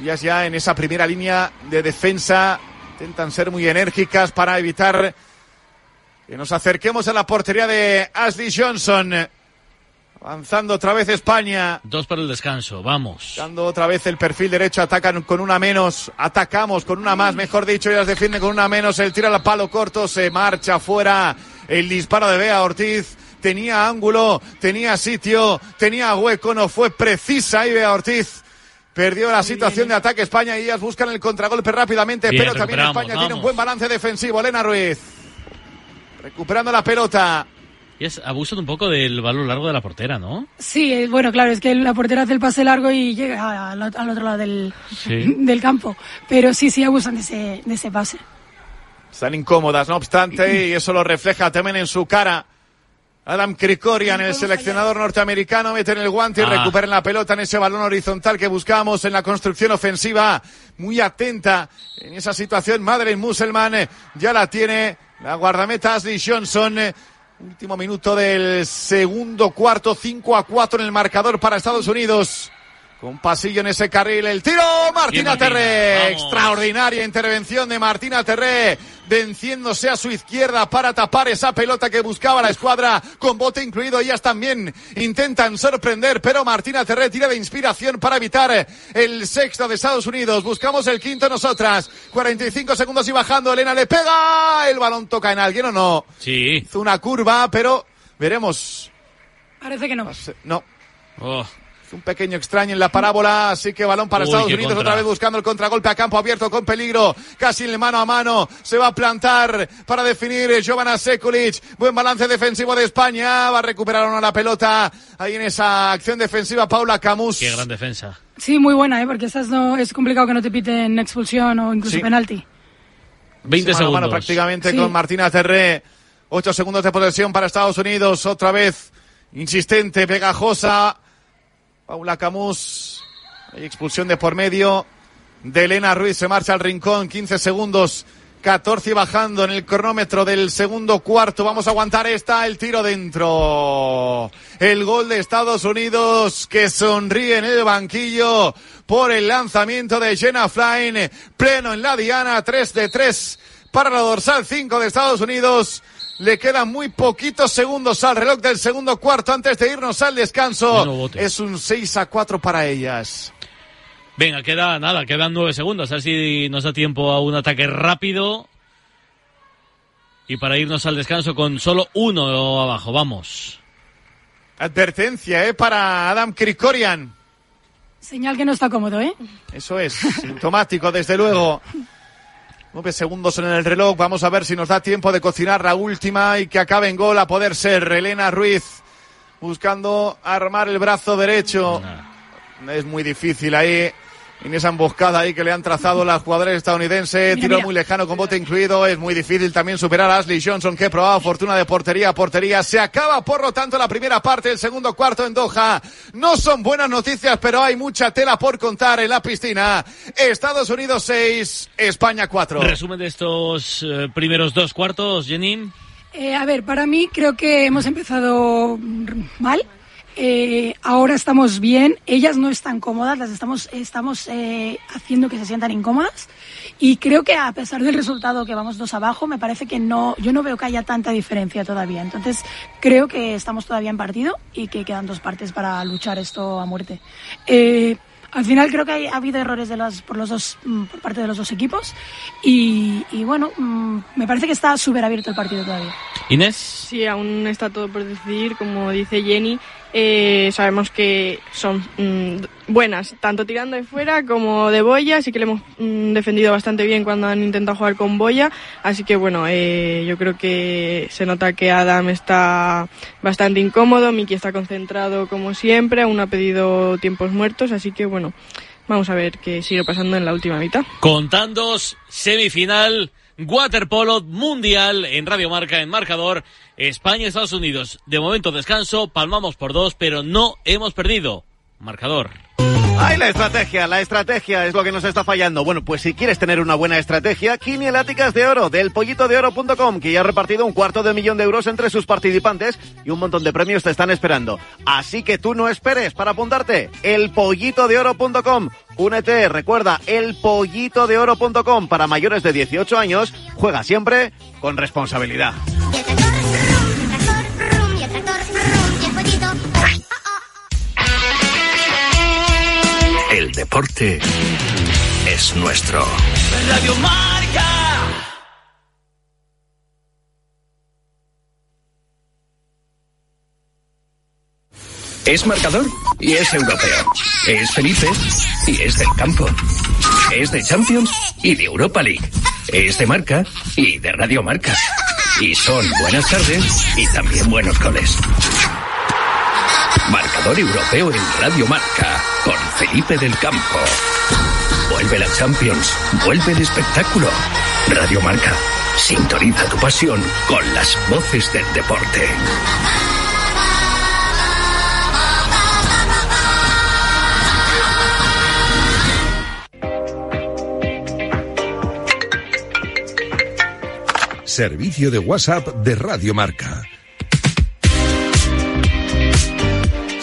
Ellas ya en esa primera línea de defensa intentan ser muy enérgicas para evitar que nos acerquemos a la portería de Ashley Johnson. Avanzando otra vez España. Dos para el descanso, vamos. Dando otra vez el perfil derecho, atacan con una menos, atacamos con una más, mejor dicho, ellas defienden con una menos, el tiro al palo corto, se marcha fuera, el disparo de Bea Ortiz, tenía ángulo, tenía sitio, tenía hueco, no fue precisa y Bea Ortiz. Perdió la situación de ataque España y ellas buscan el contragolpe rápidamente, Bien, pero también España tiene un buen balance defensivo. Elena Ruiz. Recuperando la pelota. Y es abusan un poco del balón largo de la portera, ¿no? Sí, eh, bueno, claro, es que la portera hace el pase largo y llega al, al otro lado del, Sí. del campo. Pero sí, sí abusan de ese, de ese pase. Están incómodas, no obstante, y eso lo refleja también en su cara. Adam Krikorian, el seleccionador norteamericano, mete en el guante y Ah. recupera la pelota en ese balón horizontal que buscábamos en la construcción ofensiva. Muy atenta en esa situación. Madre Muselman eh, ya la tiene la guardameta Ashley Johnson. Último minuto del segundo cuarto, 5 a 4 en el marcador para Estados Unidos. Con pasillo en ese carril, el tiro, Martina Martina, Terré. vamos. Extraordinaria intervención de Martina Terré, venciéndose a su izquierda para tapar esa pelota que buscaba la escuadra, con bote incluido. Ellas también intentan sorprender, pero Martina Terré tira de inspiración para evitar el sexto de Estados Unidos. Buscamos el quinto nosotras. 45 segundos y bajando, Elena le pega. El balón toca en alguien o no. Sí. Hizo una curva, pero veremos. Parece que no. No. Oh, un pequeño extraño en la parábola, así que balón para Uy, Estados Unidos, contra. otra vez buscando el contragolpe a campo abierto con peligro, casi en el mano a mano, se va a plantar para definir Jovana Sekulic, buen balance defensivo de España, va a recuperar ahora la pelota, ahí en esa acción defensiva Paula Camus. qué gran defensa. Sí, muy buena, ¿eh? porque esas no, es complicado que no te piten expulsión o incluso Sí. penalti. 20 Se mano a mano segundos. prácticamente Sí. con Martina Terré. Ocho segundos de posesión para Estados Unidos. Otra vez insistente, pegajosa. Paula Camus. Expulsión de por medio de Elena Ruiz. Se marcha al rincón. 15 segundos. 14 y bajando en el cronómetro del segundo cuarto. Vamos a aguantar esta. El tiro dentro. El gol de Estados Unidos que sonríe en el banquillo por el lanzamiento de Jenna Flynn. Pleno en la diana. 3 de 3 para la dorsal 5 de Estados Unidos. Le quedan muy poquitos segundos al reloj del segundo cuarto antes de irnos al descanso. Es un 6 a 4 para ellas. Venga, queda nada, quedan nueve segundos. A ver si nos da tiempo a un ataque rápido. Y para irnos al descanso con solo uno abajo. Vamos. Advertencia, ¿eh? Para Adam Krikorian. Señal que no está cómodo, ¿eh? Eso es, sintomático, desde luego. Nueve segundos en el reloj. Vamos a ver si nos da tiempo de cocinar la última y que acabe en gol a poder ser Elena Ruiz. Buscando armar el brazo derecho. Es muy difícil ahí. En esa emboscada ahí que le han trazado las jugadoras estadounidenses. Mira, Tiro mira. muy lejano con bote incluido. Es muy difícil también superar a Ashley Johnson que probaba fortuna de portería a portería. Se acaba por lo tanto la primera parte del segundo cuarto en Doha. No son buenas noticias, pero hay mucha tela por contar en la piscina. Estados Unidos 6, España 4. Resumen de estos eh, primeros dos cuartos, Jenny. Eh, a ver, para mí creo que hemos empezado mal. Eh, ahora estamos bien. Ellas no están cómodas, las estamos, estamos eh, haciendo que se sientan incómodas. Y creo que a pesar del resultado que vamos dos abajo, me parece que no, yo no veo que haya tanta diferencia todavía. Entonces creo que estamos todavía en partido y que quedan dos partes para luchar esto a muerte. Eh, al final creo que hay- ha habido errores de las, por, los dos, mm, por parte de los dos equipos y, y bueno, mm, me parece que está súper abierto el partido todavía. Inés. Sí, aún está todo por decidir, como dice Jenny. Eh, sabemos que son mm, buenas, tanto tirando de fuera como de boya, así que le hemos mm, defendido bastante bien cuando han intentado jugar con boya. Así que bueno, eh, yo creo que se nota que Adam está bastante incómodo, Miki está concentrado como siempre, aún ha pedido tiempos muertos, así que bueno, vamos a ver qué sigue pasando en la última mitad. Contándos, semifinal, waterpolo mundial en Radio Marca, en marcador, España-Estados Unidos. De momento descanso, palmamos por dos, pero no hemos perdido. Marcador. ¡Ay, la estrategia! La estrategia es lo que nos está fallando. Bueno, pues si quieres tener una buena estrategia, Quinieláticas de Oro, del pollitodeoro.com, que ya ha repartido un cuarto de millón de euros entre sus participantes y un montón de premios te están esperando. Así que tú no esperes para apuntarte. Elpollitodeoro.com. Únete, recuerda, elpollitodeoro.com. Para mayores de 18 años, juega siempre con responsabilidad. El deporte es nuestro. Radio Marca. Es marcador y es europeo. Es Felipe y es del campo. Es de Champions y de Europa League. Es de marca y de Radio Marca. Y son buenas tardes y también buenos goles. Marcador europeo en Radio Marca con Felipe del Campo. Vuelve la Champions, vuelve el espectáculo. Radio Marca, sintoniza tu pasión con las voces del deporte. Servicio de WhatsApp de Radio Marca.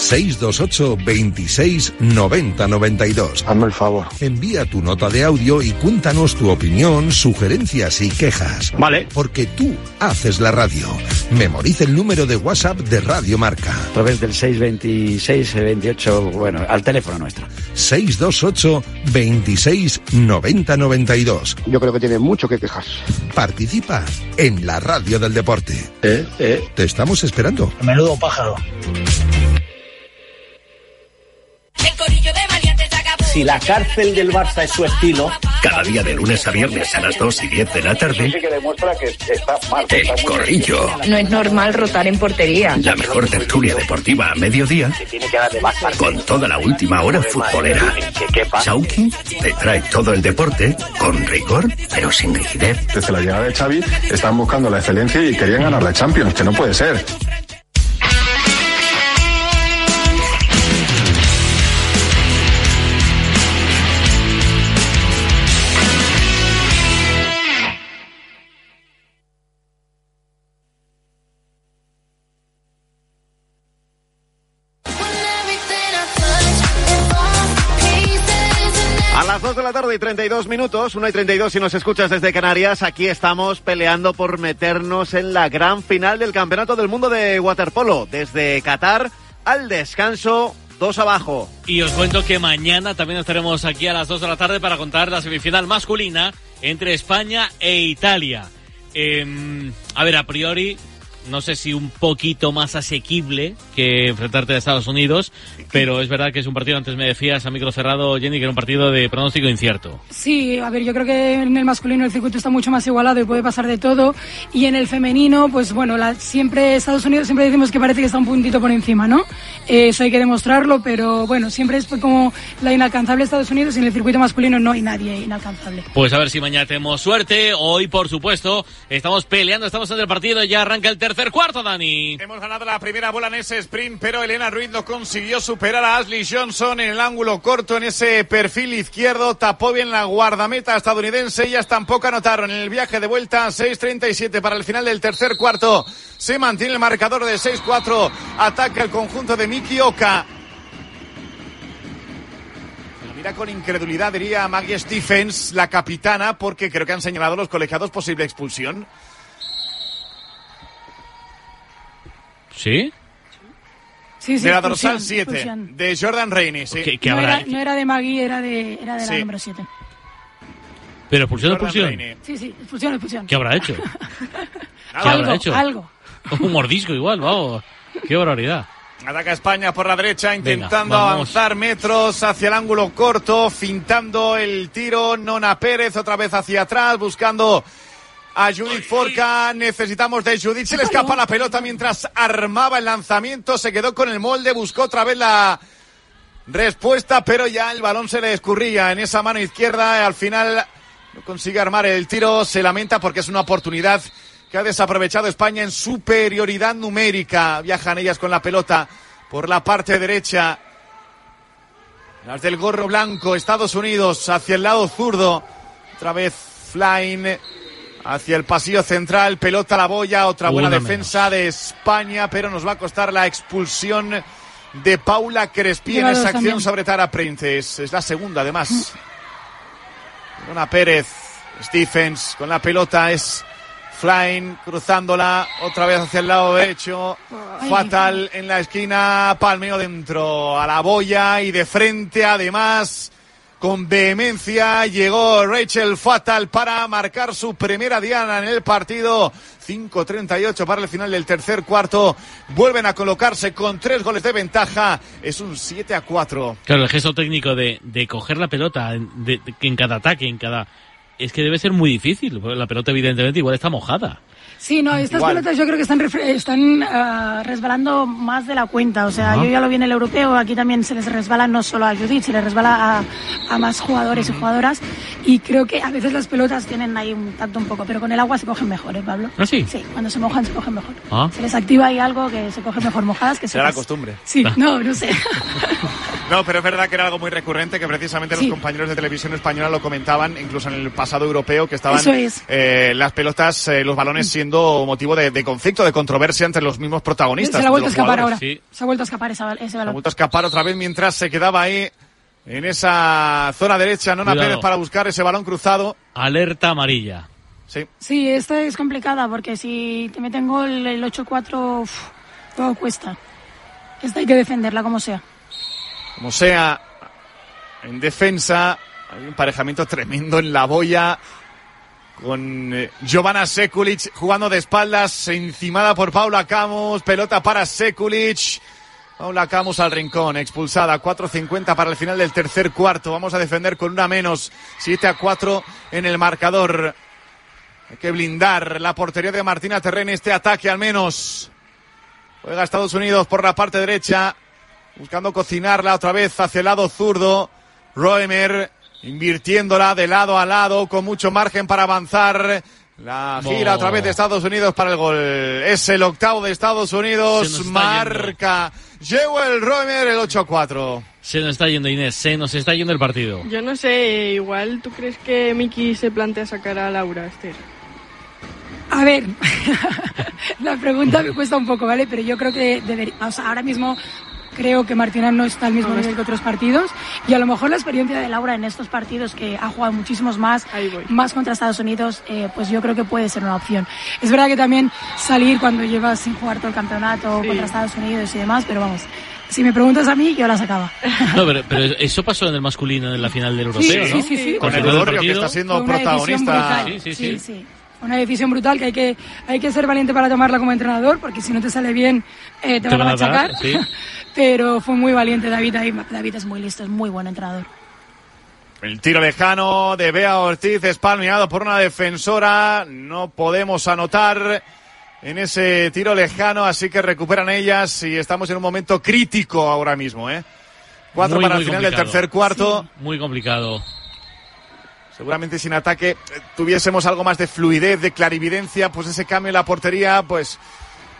628 26 90 92. Hazme el favor. Envía tu nota de audio y cuéntanos tu opinión, sugerencias y quejas. Vale. Porque tú haces la radio. Memoriza el número de WhatsApp de Radio Marca. A través del 626 28, bueno, al teléfono nuestro. 628 26 90 92. Yo creo que tiene mucho que quejar. Participa en la radio del deporte. Eh, eh. Te estamos esperando. Menudo pájaro. Si la cárcel del Barça es su estilo. Cada día de lunes a viernes a las 2 y 10 de la tarde. que demuestra que está mal. que está El muy Corrillo. No es normal rotar en portería. La mejor tertulia deportiva a mediodía. Tiene que darle más Con toda la última hora futbolera. Chauki te trae todo el deporte con rigor, pero sin rigidez. Desde la llegada de Xavi están buscando la excelencia y querían ganar la Champions, que no puede ser. Y 32 minutos, 1 y 32 si nos escuchas desde Canarias, aquí estamos peleando por meternos en la gran final del Campeonato del Mundo de Waterpolo. Desde Qatar al descanso, dos abajo. Y os cuento que mañana también estaremos aquí a las 2 de la tarde para contar la semifinal masculina entre España e Italia. Em, a ver, a priori, no sé si un poquito más asequible que enfrentarte a Estados Unidos, pero es verdad que es un partido, antes me decías a micro cerrado, Jenny, que era un partido de pronóstico incierto. Sí, a ver, yo creo que en el masculino el circuito está mucho más igualado y puede pasar de todo. Y en el femenino, pues bueno, la- siempre Estados Unidos siempre decimos que parece que está un puntito por encima, ¿no? Eso hay que demostrarlo, pero bueno, siempre es como la inalcanzable Estados Unidos y en el circuito masculino no hay nadie inalcanzable. Pues a ver si mañana tenemos suerte. Hoy, por supuesto, estamos peleando, estamos en el partido ya arranca el tercer cuarto, Dani. Hemos ganado la primera bola en ese sprint, pero Elena Ruiz lo consiguió superar a Ashley Johnson en el ángulo corto, en ese perfil izquierdo. Tapó bien la guardameta estadounidense. Ellas tampoco anotaron en el viaje de vuelta. 6.37 para el final del tercer cuarto. Se mantiene el marcador de 6-4. Ataca el conjunto de Miki Oka. Con incredulidad, diría Maggie Stephens, la capitana, porque creo que han señalado los colegiados posible expulsión. ¿Sí? Sí, sí, de la dorsal 7, expulsión. de Jordan Rainey, sí. no, era, no era de Magui, era de, era de la Sí. número 7. Pero expulsión, Jordan expulsión. Rainey. Sí, sí, expulsión, expulsión. ¿Qué habrá hecho? ¿Qué algo, habrá hecho? algo. Un mordisco igual, vamos. Qué barbaridad. Ataca España por la derecha, intentando avanzar metros hacia el ángulo corto, fintando el tiro. Nona Pérez otra vez hacia atrás, buscando a Judith Forca. Necesitamos de Judith. Se le escapa la pelota mientras armaba el lanzamiento. Se quedó con el molde, buscó otra vez la respuesta, pero ya el balón se le escurría en esa mano izquierda. Al final no consigue armar el tiro. Se lamenta porque es una oportunidad que ha desaprovechado España en superioridad numérica. Viajan ellas con la pelota por la parte derecha. Las del gorro blanco, Estados Unidos hacia el lado zurdo. Otra vez Flying hacia el pasillo central. Pelota a la boya. Otra buena Una defensa de España, pero nos va a costar la expulsión de Paula Crespi en esa acción también. sobre Tara Princess. Es la segunda, además. Una Pérez, Stephens con la pelota es Flying cruzándola otra vez hacia el lado derecho. Ay. Fatal en la esquina, palmeo dentro a la boya y de frente además. Con vehemencia llegó Rachel Fatal para marcar su primera diana en el partido. 5.38 para el final del tercer cuarto. Vuelven a colocarse con tres goles de ventaja. Es un 7 a 4. Claro, el gesto técnico de, de coger la pelota en cada ataque, en cada... Es que debe ser muy difícil. La pelota, evidentemente, igual está mojada. Sí, no, estas Igual. pelotas yo creo que están, están ah, resbalando más de la cuenta. O sea, Ajá. yo ya lo vi en el europeo, aquí también se les resbala no solo a Judith, se les resbala a, a más jugadores y jugadoras. Y creo que a veces las pelotas tienen ahí un tanto un poco, pero con el agua se cogen mejor, ¿eh, Pablo? ¿Ah, sí? Sí, cuando se mojan se cogen mejor. Ah. Se les activa ahí algo que se cogen mejor mojadas que Será la costumbre. Sí, no, no sé. No, pero es verdad que era algo muy recurrente, que precisamente Sí. los compañeros de televisión española lo comentaban, incluso en el pasado europeo, que estaban Eso es. eh, las pelotas, eh, los balones siendo motivo de, de conflicto, de controversia entre los mismos protagonistas. se ha vuelto a escapar ahora. jugadores. Se ha vuelto a escapar esa- ese Se ha balón. vuelto a escapar otra vez mientras se quedaba ahí en esa zona derecha, Nona Cuidado. Pérez para buscar ese balón cruzado. Alerta amarilla. Sí. Sí, esta es complicada porque si te meten gol el 8-4, uf, todo cuesta. Esta hay que defenderla como sea. Como sea, en defensa, hay un emparejamiento tremendo en la boya con eh, Giovanna Sekulic jugando de espaldas, encimada por Paula Camus, pelota para Sekulic. Paula Camus al rincón, expulsada, 4.50 para el final del tercer cuarto. Vamos a defender con una menos, 7 a 4 en el marcador. Hay que blindar la portería de Martina Terren, este ataque al menos. Juega Estados Unidos por la parte derecha, buscando cocinarla otra vez hacia el lado zurdo. Roemer invirtiéndola de lado a lado con mucho margen para avanzar. La gira Oh. otra vez de Estados Unidos para el gol. Es el octavo de Estados Unidos. Marca Jewel Roemer el 8-4. Se nos está yendo Inés, se nos está yendo el partido. Yo no sé, igual tú crees que Miki se plantea sacar a Laura, Esther. A ver, la pregunta me cuesta un poco, ¿vale? Pero yo creo que debería, o sea, ahora mismo creo que Martina no está al mismo No, no nivel que otros partidos y a lo mejor la experiencia de Laura en estos partidos que ha jugado muchísimos más, más contra Estados Unidos, eh, pues yo creo que puede ser una opción. Es verdad que también salir cuando llevas sin jugar todo el campeonato Sí. contra Estados Unidos y demás, pero vamos, si me preguntas a mí, yo la sacaba. No, pero, pero eso pasó en el masculino en la final del europeo, sí, ¿no? sí, sí. Con Al el Odorrio, que está siendo protagonista. Sí, sí, sí. sí. Una decisión brutal que hay que hay que ser valiente para tomarla como entrenador, porque si no te sale bien eh, te, Te van a dar, machacar. sí. Pero fue muy valiente David ahí. David es muy listo, es muy buen entrenador. El tiro lejano de Bea Ortiz es palmeado por una defensora. No podemos anotar en ese tiro lejano, así que recuperan ellas y estamos en un momento crítico ahora mismo, ¿eh? Cuatro Muy, para el muy final del complicado. tercer cuarto. Muy complicado. Seguramente sin ataque eh, tuviésemos algo más de fluidez, de clarividencia, pues ese cambio en la portería, pues,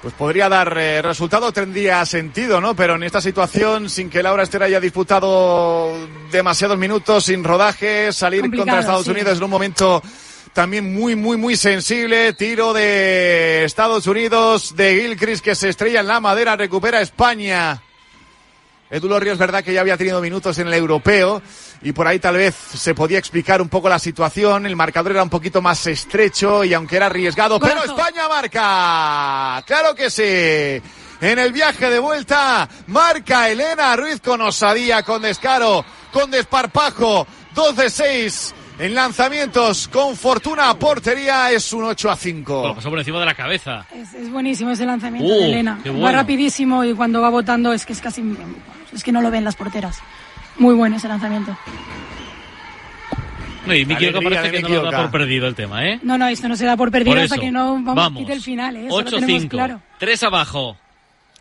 pues podría dar eh, resultado, tendría sentido, ¿no? Pero en esta situación, sin que Laura Esther haya disputado demasiados minutos, sin rodaje, salir Complicado, contra Estados sí. Unidos en un momento también muy, muy, muy sensible. Tiro de Estados Unidos, de Gilchrist que se estrella en la madera, recupera España. Edu Lorrio es verdad que ya había tenido minutos en el europeo y por ahí tal vez se podía explicar un poco la situación. El marcador era un poquito más estrecho y aunque era arriesgado, pero. España marca. Claro que sí. En el viaje de vuelta marca Elena Ruiz con osadía, con descaro, con desparpajo. 2 de 6 en lanzamientos con fortuna a portería es un 8 a 5. Lo pasó por encima de la cabeza. Es, es buenísimo ese lanzamiento Uh, de Elena. Va bueno. rapidísimo y cuando va votando es que es casi es que no lo ven las porteras. Muy bueno ese lanzamiento. No, y Miki Oka Alegría parece que no lo da por perdido el tema, ¿eh? No, no, esto no se da por perdido Por hasta que no vamos, Vamos. quite el final, ¿eh? Eso lo tenemos 8-5. claro. Tres abajo.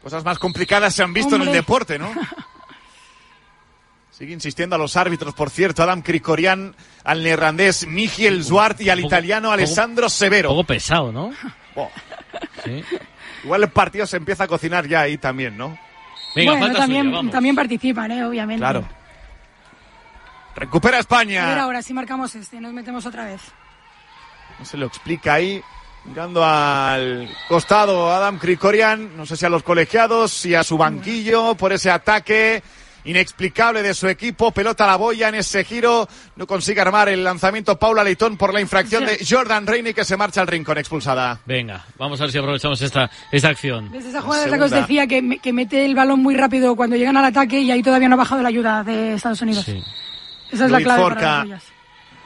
Cosas más complicadas se han visto en el deporte, ¿no? Sigue insistiendo a los árbitros, por cierto, Adam Krikorian, al neerlandés Michiel Zwart y al poco- italiano Alessandro Severo. Un poco pesado, ¿no? Oh, Sí. Igual el partido se empieza a cocinar ya ahí también, ¿no? Venga, bueno, falta también, suya, vamos. también participan, ¿eh? Obviamente. Claro. Recupera A ver España. ahora si marcamos este, nos metemos otra vez. No se lo explica ahí. Mirando al costado Adam Krikorian, no sé si a los colegiados y a su banquillo por ese ataque inexplicable de su equipo. Pelota a la boya en ese giro. No consigue armar el lanzamiento Paula Leitón por la infracción de Jordan Reine que se marcha al rincón expulsada. Venga, vamos a ver si aprovechamos esta, esta acción. Desde esa jugada es la que os decía que, me- que mete el balón muy rápido cuando llegan al ataque y ahí todavía no ha bajado la ayuda de Estados Unidos. Sí. Esa es la clave Forca. para las.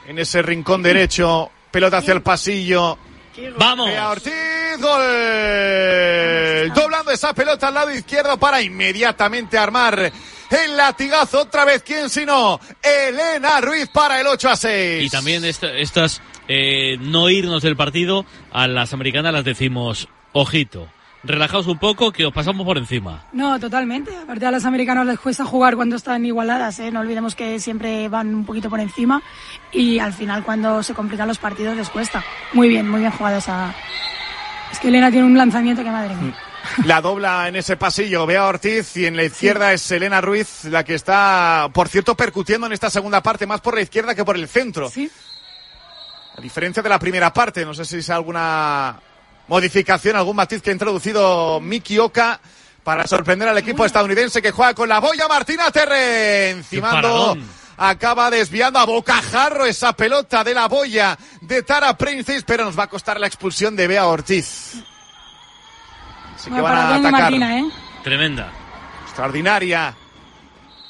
En ese rincón derecho. Pelota hacia el pasillo. ¡Vamos! Bea Ortiz, gol. Doblando esa pelota al lado izquierdo para inmediatamente armar el latigazo. Otra vez, ¿quién sino? Elena Ruiz para el 8 a 6. Y también esta- estas, eh, no irnos del partido, a las americanas las decimos, ojito, relajaos un poco que os pasamos por encima. No, totalmente. Aparte a los americanos les cuesta jugar cuando están igualadas, ¿eh? No olvidemos que siempre van un poquito por encima y al final cuando se complican los partidos les cuesta. Muy bien, muy bien jugada esa. Es que Elena tiene un lanzamiento que madre mía. La dobla en ese pasillo Bea Ortiz y en la izquierda es Elena Ruiz la que está, por cierto, percutiendo en esta segunda parte más por la izquierda que por el centro. Sí. A diferencia de la primera parte, no sé si es alguna modificación, algún matiz que ha introducido Miki Oka para sorprender al equipo estadounidense que juega con la boya Martina Terre. Encimando, acaba desviando a bocajarro esa pelota de la boya de Tara Princess, pero nos va a costar la expulsión de Bea Ortiz. Así que Bueno, van a atacar. Martina, ¿eh? Tremenda. Extraordinaria.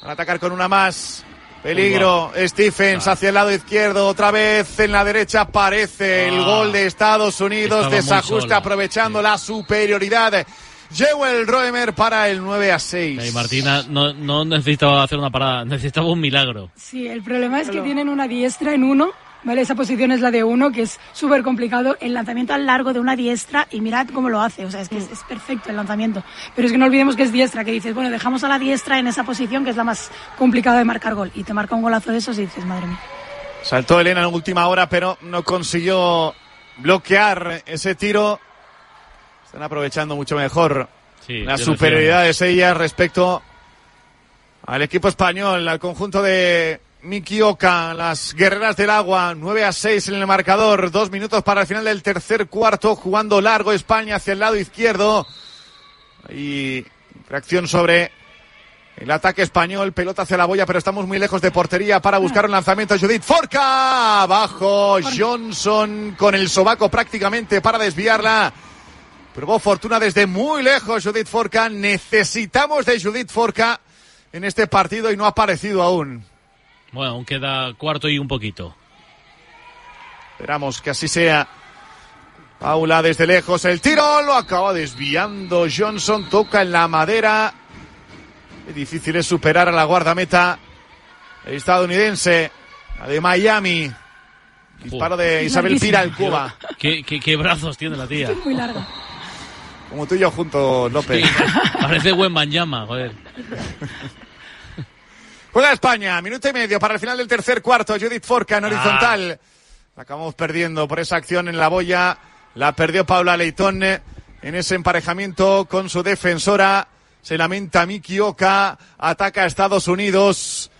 Van a atacar con una más. Peligro. Stephens hacia el lado izquierdo. Otra vez en la derecha aparece el Ah. gol de Estados Unidos. Estaba aprovechando la superioridad Jewel Roemer para el 9 a 6. Y Martina no, no necesitaba hacer una parada, necesitaba un milagro. Sí, el problema es que tienen una diestra en uno, ¿vale? Esa posición es la de uno, que es súper complicado. El lanzamiento al largo de una diestra, y mirad cómo lo hace, o sea, es que es, es perfecto el lanzamiento. Pero es que no olvidemos que es diestra, que dices, bueno, dejamos a la diestra en esa posición, que es la más complicada de marcar gol. Y te marca un golazo de esos y dices, madre mía. Saltó Elena en última hora, pero no consiguió bloquear ese tiro. Están aprovechando mucho mejor Sí, la ya lo superioridad de ellas respecto al equipo español, al conjunto de Miki Oka, las guerreras del agua, 9 a 6 en el marcador, dos minutos para el final del tercer cuarto, jugando largo España hacia el lado izquierdo. Y reacción sobre el ataque español, pelota hacia la boya, pero estamos muy lejos de portería para buscar un lanzamiento. Judith Forca, abajo Johnson con el sobaco prácticamente para desviarla. Probó fortuna desde muy lejos Judith Forca. Necesitamos de Judith Forca en este partido y no ha aparecido aún. Bueno, aún queda cuarto y un poquito. Esperamos que así sea. Paula desde lejos, el tiro lo acaba desviando Johnson, toca en la madera. Qué difícil es superar a la guardameta estadounidense, la de Miami. Disparo de Isabel Pira el Cuba. ¿Qué, qué, qué brazos tiene la tía? Muy larga. Como tú y yo juntos, López. Parece buen Banyama, joder. Juega España, minuto y medio para el final del tercer cuarto. Judith Forca en horizontal. La acabamos perdiendo por esa acción en la boya. La perdió Paula Leitón en ese emparejamiento con su defensora. Se lamenta Miki Oka. Ataca a Estados Unidos.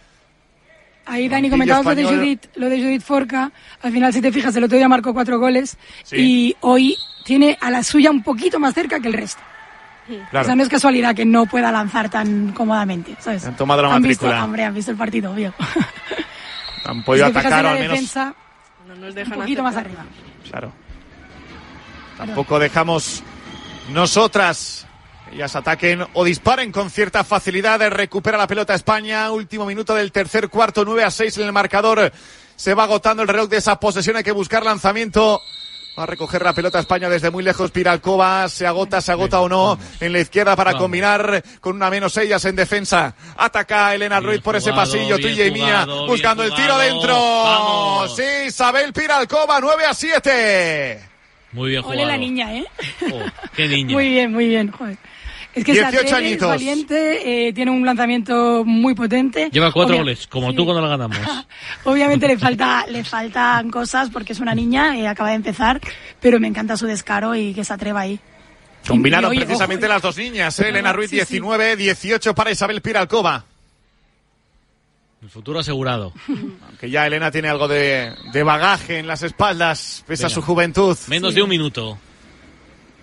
Ahí Dani comentabas lo de. Judith, lo de Judith Forca. Al final, si te fijas, el otro día marcó cuatro goles Sí. y hoy tiene a la suya un poquito más cerca que el resto. Claro. O sea, no es casualidad que no pueda lanzar tan cómodamente, ¿sabes? Han tomado la Han visto, matrícula. hombre, han visto el partido, obvio. Han podido si atacar al menos. defensa, No nos un dejan poquito más arriba. Claro. Tampoco dejamos nosotras que ellas ataquen o disparen con cierta facilidad. Recupera la pelota España. Último minuto del tercer cuarto, 9 a 6 en el marcador. Se va agotando el reloj de esa posesión. Hay que buscar lanzamiento. Va a recoger la pelota España desde muy lejos. Piralcova se agota, se agota o no. En la izquierda para Vamos. combinar con una menos ellas en defensa. Ataca Elena Ruiz por ese pasillo. Tuya y mía. Buscando el tiro dentro. Vamos. Sí, Isabel Piralcova, 9 a 7. Muy bien Ole la niña, ¿eh? Oh, qué niña. Muy bien, muy bien. Joder. Es que se 18 atreve, es añitos. valiente, eh, tiene un lanzamiento muy potente. Lleva cuatro Obvia- goles, como sí. tú cuando la ganamos. Obviamente le falta, le faltan cosas porque es una niña, eh, acaba de empezar, pero me encanta su descaro y que se atreva ahí. Combinaron Y- y, oye, precisamente ojo, las dos niñas, ¿eh? Elena Ruiz Sí, sí. 19, 18 para Isabel Piralcova. El futuro asegurado. Aunque ya Elena tiene algo de, de bagaje en las espaldas, pese a Venga. su juventud. Menos de un minuto.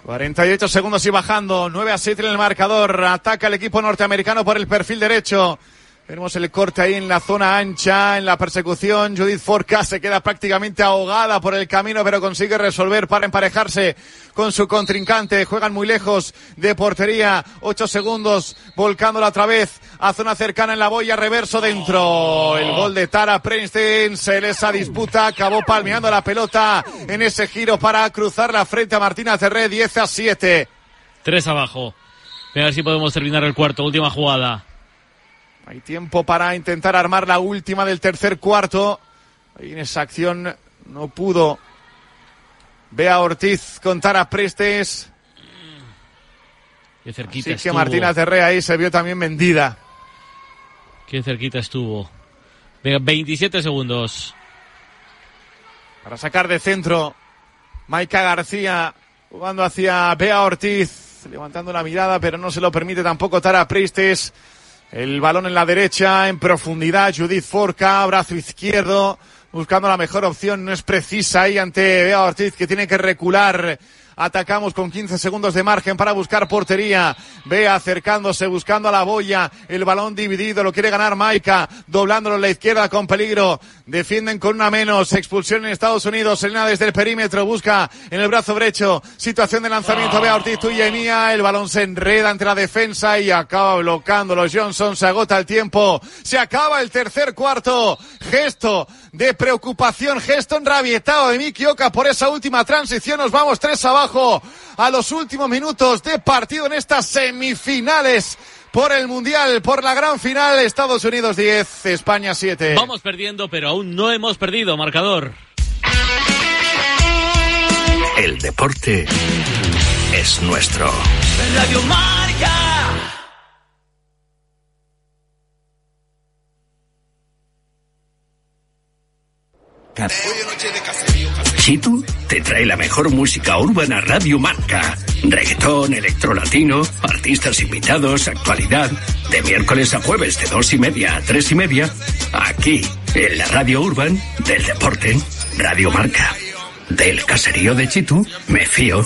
48 segundos y bajando, 9 a 7 en el marcador. Ataca el equipo norteamericano por el perfil derecho. Tenemos el corte ahí en la zona ancha, en la persecución. Judith Forca se queda prácticamente ahogada por el camino, pero consigue resolver para emparejarse con su contrincante. Juegan muy lejos de portería. Ocho segundos, volcándola otra vez a zona cercana en la boya, reverso dentro. El gol de Tara Princeton se les disputa. Acabó palmeando la pelota en ese giro para cruzar la frente a Martina Cerré. 10 a 7. Tres abajo. A ver si podemos terminar el cuarto. Última jugada. Hay tiempo para intentar armar la última del tercer cuarto. Ahí en esa acción no pudo. Bea Ortiz con Tara Prestes. Qué cerquita Así que estuvo. Martina Cerré ahí se vio también vendida. Qué cerquita estuvo. Venga, 27 segundos. Para sacar de centro. Maika García jugando hacia Bea Ortiz. Levantando la mirada, pero no se lo permite tampoco Tara Pristes. El balón en la derecha, en profundidad. Judith Forca, brazo izquierdo. Buscando la mejor opción. No es precisa ahí ante Bea Ortiz, que tiene que recular. Atacamos con 15 segundos de margen para buscar portería. Bea acercándose, buscando a la boya. El balón dividido, lo quiere ganar Maika. Doblándolo a la izquierda con peligro. Defienden con una menos. Expulsión en Estados Unidos. Elena desde el perímetro. Busca en el brazo derecho. Situación de lanzamiento. Bea Ortiz, tuya y mía. El balón se enreda entre la defensa y acaba bloqueándolo. Johnson se agota el tiempo. Se acaba el tercer cuarto. Gesto de preocupación. Gesto enrabietado de Miki Oka por esa última transición. Nos vamos tres abajo. Abajo a los últimos minutos de partido en estas semifinales por el Mundial, por la gran final, Estados Unidos 10, España 7. Vamos perdiendo, pero aún no hemos perdido, marcador. El deporte es nuestro. Radio Marca. Chitu te trae la mejor música urbana Radio Marca. Reggaetón, electrolatino, artistas invitados, actualidad. De miércoles a jueves de dos y media a tres y media. Aquí, en la Radio Urban del Deporte. Radio Marca. Del caserío de Chitu, me fío.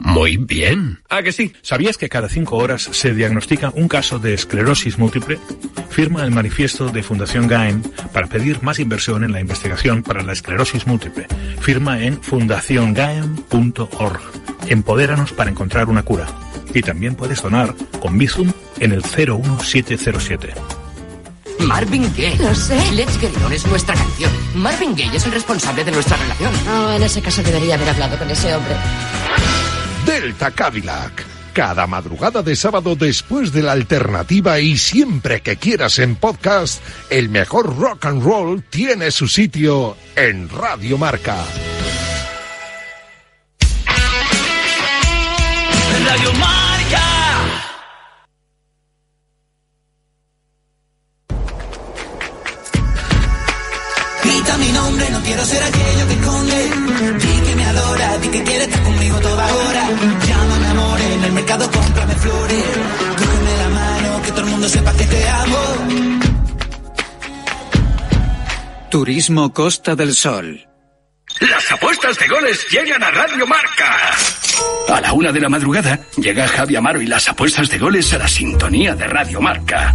Muy bien. ¿Ah, que sí? ¿Sabías que cada cinco horas se diagnostica un caso de esclerosis múltiple? Firma el manifiesto de Fundación GAEM para pedir más inversión en la investigación para la esclerosis múltiple. Firma en fundaciongaem.org. Empodéranos para encontrar una cura. Y también puedes donar con Bizum en el 01707. Marvin Gaye. Lo sé. Let's Get It On es nuestra canción. Marvin Gaye es el responsable de nuestra relación. Oh, en ese caso debería haber hablado con ese hombre. Delta Cadillac. Cada madrugada de sábado después de la alternativa y siempre que quieras en podcast, el mejor rock and roll tiene su sitio en Radio Marca. Radio Marca. Grita mi nombre, no quiero ser aquello que esconde. Di que quiere estar conmigo toda hora. Llámame amor, en el mercado cómprame flores. Cógeme la mano, que todo el mundo sepa que te amo. Turismo Costa del Sol. Las apuestas de goles llegan a Radio Marca. A la una de la madrugada llega Javi Amaro y las apuestas de goles a la sintonía de Radio Marca.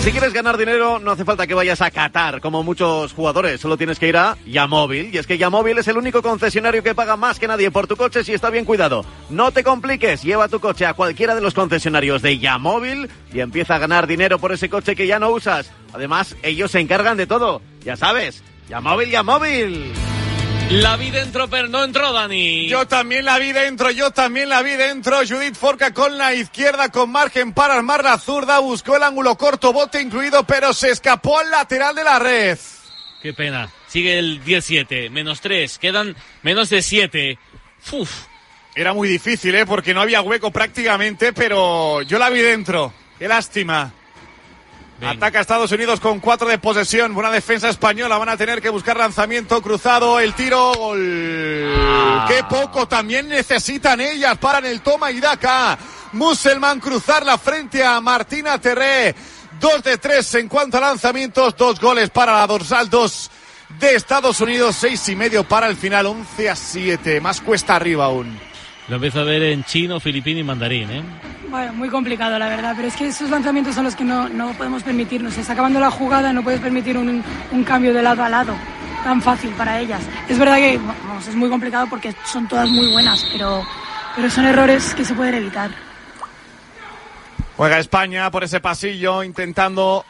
Si quieres ganar dinero, no hace falta que vayas a Qatar, como muchos jugadores. Solo tienes que ir a Yamóvil. Y es que Yamóvil es el único concesionario que paga más que nadie por tu coche si está bien cuidado. No te compliques, lleva tu coche a cualquiera de los concesionarios de Yamóvil y empieza a ganar dinero por ese coche que ya no usas. Además, ellos se encargan de todo. Ya sabes, Yamóvil, Yamóvil. La vi dentro, pero no entró, Dani. Yo también la vi dentro, yo también la vi dentro. Judith Forca con la izquierda, con margen para armar la zurda. Buscó el ángulo corto, bote incluido, pero se escapó al lateral de la red. Qué pena. Sigue el 17, menos 3. Quedan menos de 7. Uf. Era muy difícil, ¿eh? Porque no había hueco prácticamente, pero yo la vi dentro. Qué lástima. Ataca Estados Unidos con cuatro de posesión. Buena defensa española. Van a tener que buscar lanzamiento cruzado. El tiro. Gol. Qué poco también necesitan ellas. Paran el toma y daca. Musselman cruzar la frente a Martina Terré. Dos de tres en cuanto a lanzamientos. Dos goles para la dorsal. Dos de Estados Unidos. Seis y medio para el final. Once a siete. Más cuesta arriba aún. Lo empiezo a ver en chino, filipino y mandarín, ¿eh? Bueno, muy complicado la verdad, pero es que esos lanzamientos son los que no, no podemos permitirnos. Está acabando la jugada, no puedes permitir un, un cambio de lado a lado tan fácil para ellas. Es verdad que vamos, es muy complicado porque son todas muy buenas, pero, pero son errores que se pueden evitar. Juega España por ese pasillo intentando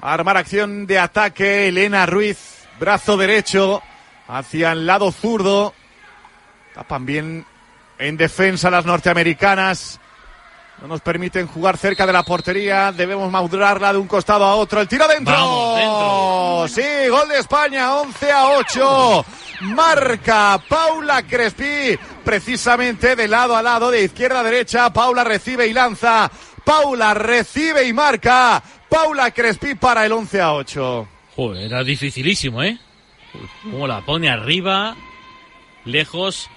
armar acción de ataque. Elena Ruiz, brazo derecho hacia el lado zurdo. Tapan bien en defensa las norteamericanas. No nos permiten jugar cerca de la portería. Debemos madurarla de un costado a otro. El tiro dentro. Vamos, dentro. Sí, gol de España. 11 a 8. marca Paula Crespi, precisamente de lado a lado, de izquierda a derecha, Paula recibe y lanza, Paula recibe y marca, Paula Crespi para el 11 a 8. Joder, era dificilísimo, ¿eh? Cómo la pone arriba, lejos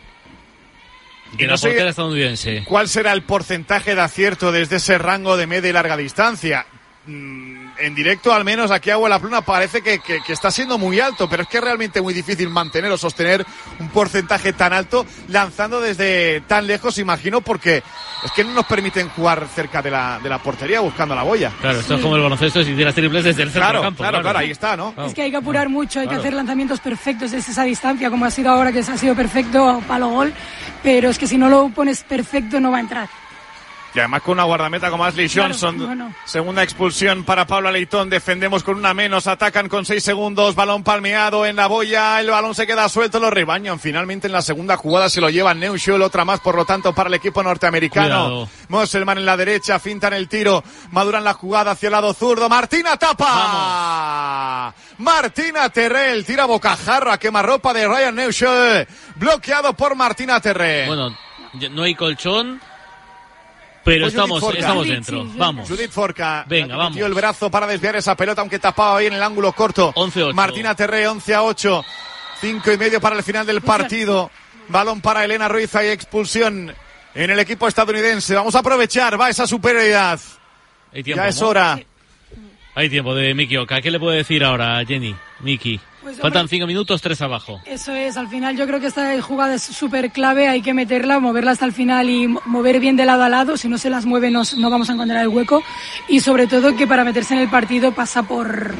de no portera estadounidense. ¿Cuál será el porcentaje de acierto desde ese rango de media y larga distancia? Mm, En directo, al menos aquí Agua la Pluna parece que, que- que está siendo muy alto, pero es que es realmente muy difícil mantener o sostener un porcentaje tan alto lanzando desde tan lejos, imagino, porque es que no nos permiten jugar cerca de la, de la portería buscando la boya. Claro, esto es como el baloncesto si tiras triples desde el centro Claro, del campo. claro, claro, ahí está, ¿no? Es que hay que apurar mucho, hay Claro. que hacer lanzamientos perfectos desde esa distancia, como ha sido ahora, que ha sido perfecto palo gol, pero es que si no lo pones perfecto no va a entrar. Y además con una guardameta como Ashley Claro, Johnson. bueno. Segunda expulsión para Paula Leitón. Defendemos con una menos. Atacan con seis segundos. Balón palmeado en la boya. El balón se queda suelto. Lo rebañan. Finalmente en la segunda jugada se lo lleva Neuschel. Otra más, por lo tanto, para el equipo norteamericano. Cuidado. Mosselman en la derecha. Fintan el tiro. Maduran la jugada hacia el lado zurdo. Martina tapa. Martina Terrell. Tira bocajarro a quemarropa de Ryan Neuschel. Bloqueado por Martina Terrell. Bueno, no hay colchón, pero Pues estamos, estamos dentro. Vamos. Judith Forca. Venga, vamos. metió el brazo para desviar esa pelota, aunque tapaba ahí en el ángulo corto. 11-8. Martina Terré, 11 a 8. Cinco y medio para el final del partido. Balón para Elena Ruiz. Hay expulsión en el equipo estadounidense. Vamos a aprovechar. Va esa superioridad. Hay tiempo, Ya es ¿no? hora. Hay tiempo de Miki Oka. ¿Qué le puede decir ahora, Jenny? Miki. Pues, Faltan cinco minutos, tres abajo. Eso es, al final yo creo que esta jugada es súper clave, hay que meterla, moverla hasta el final y mo- mover bien de lado a lado, si no se las mueve no, no vamos a encontrar el hueco y sobre todo que para meterse en el partido pasa por,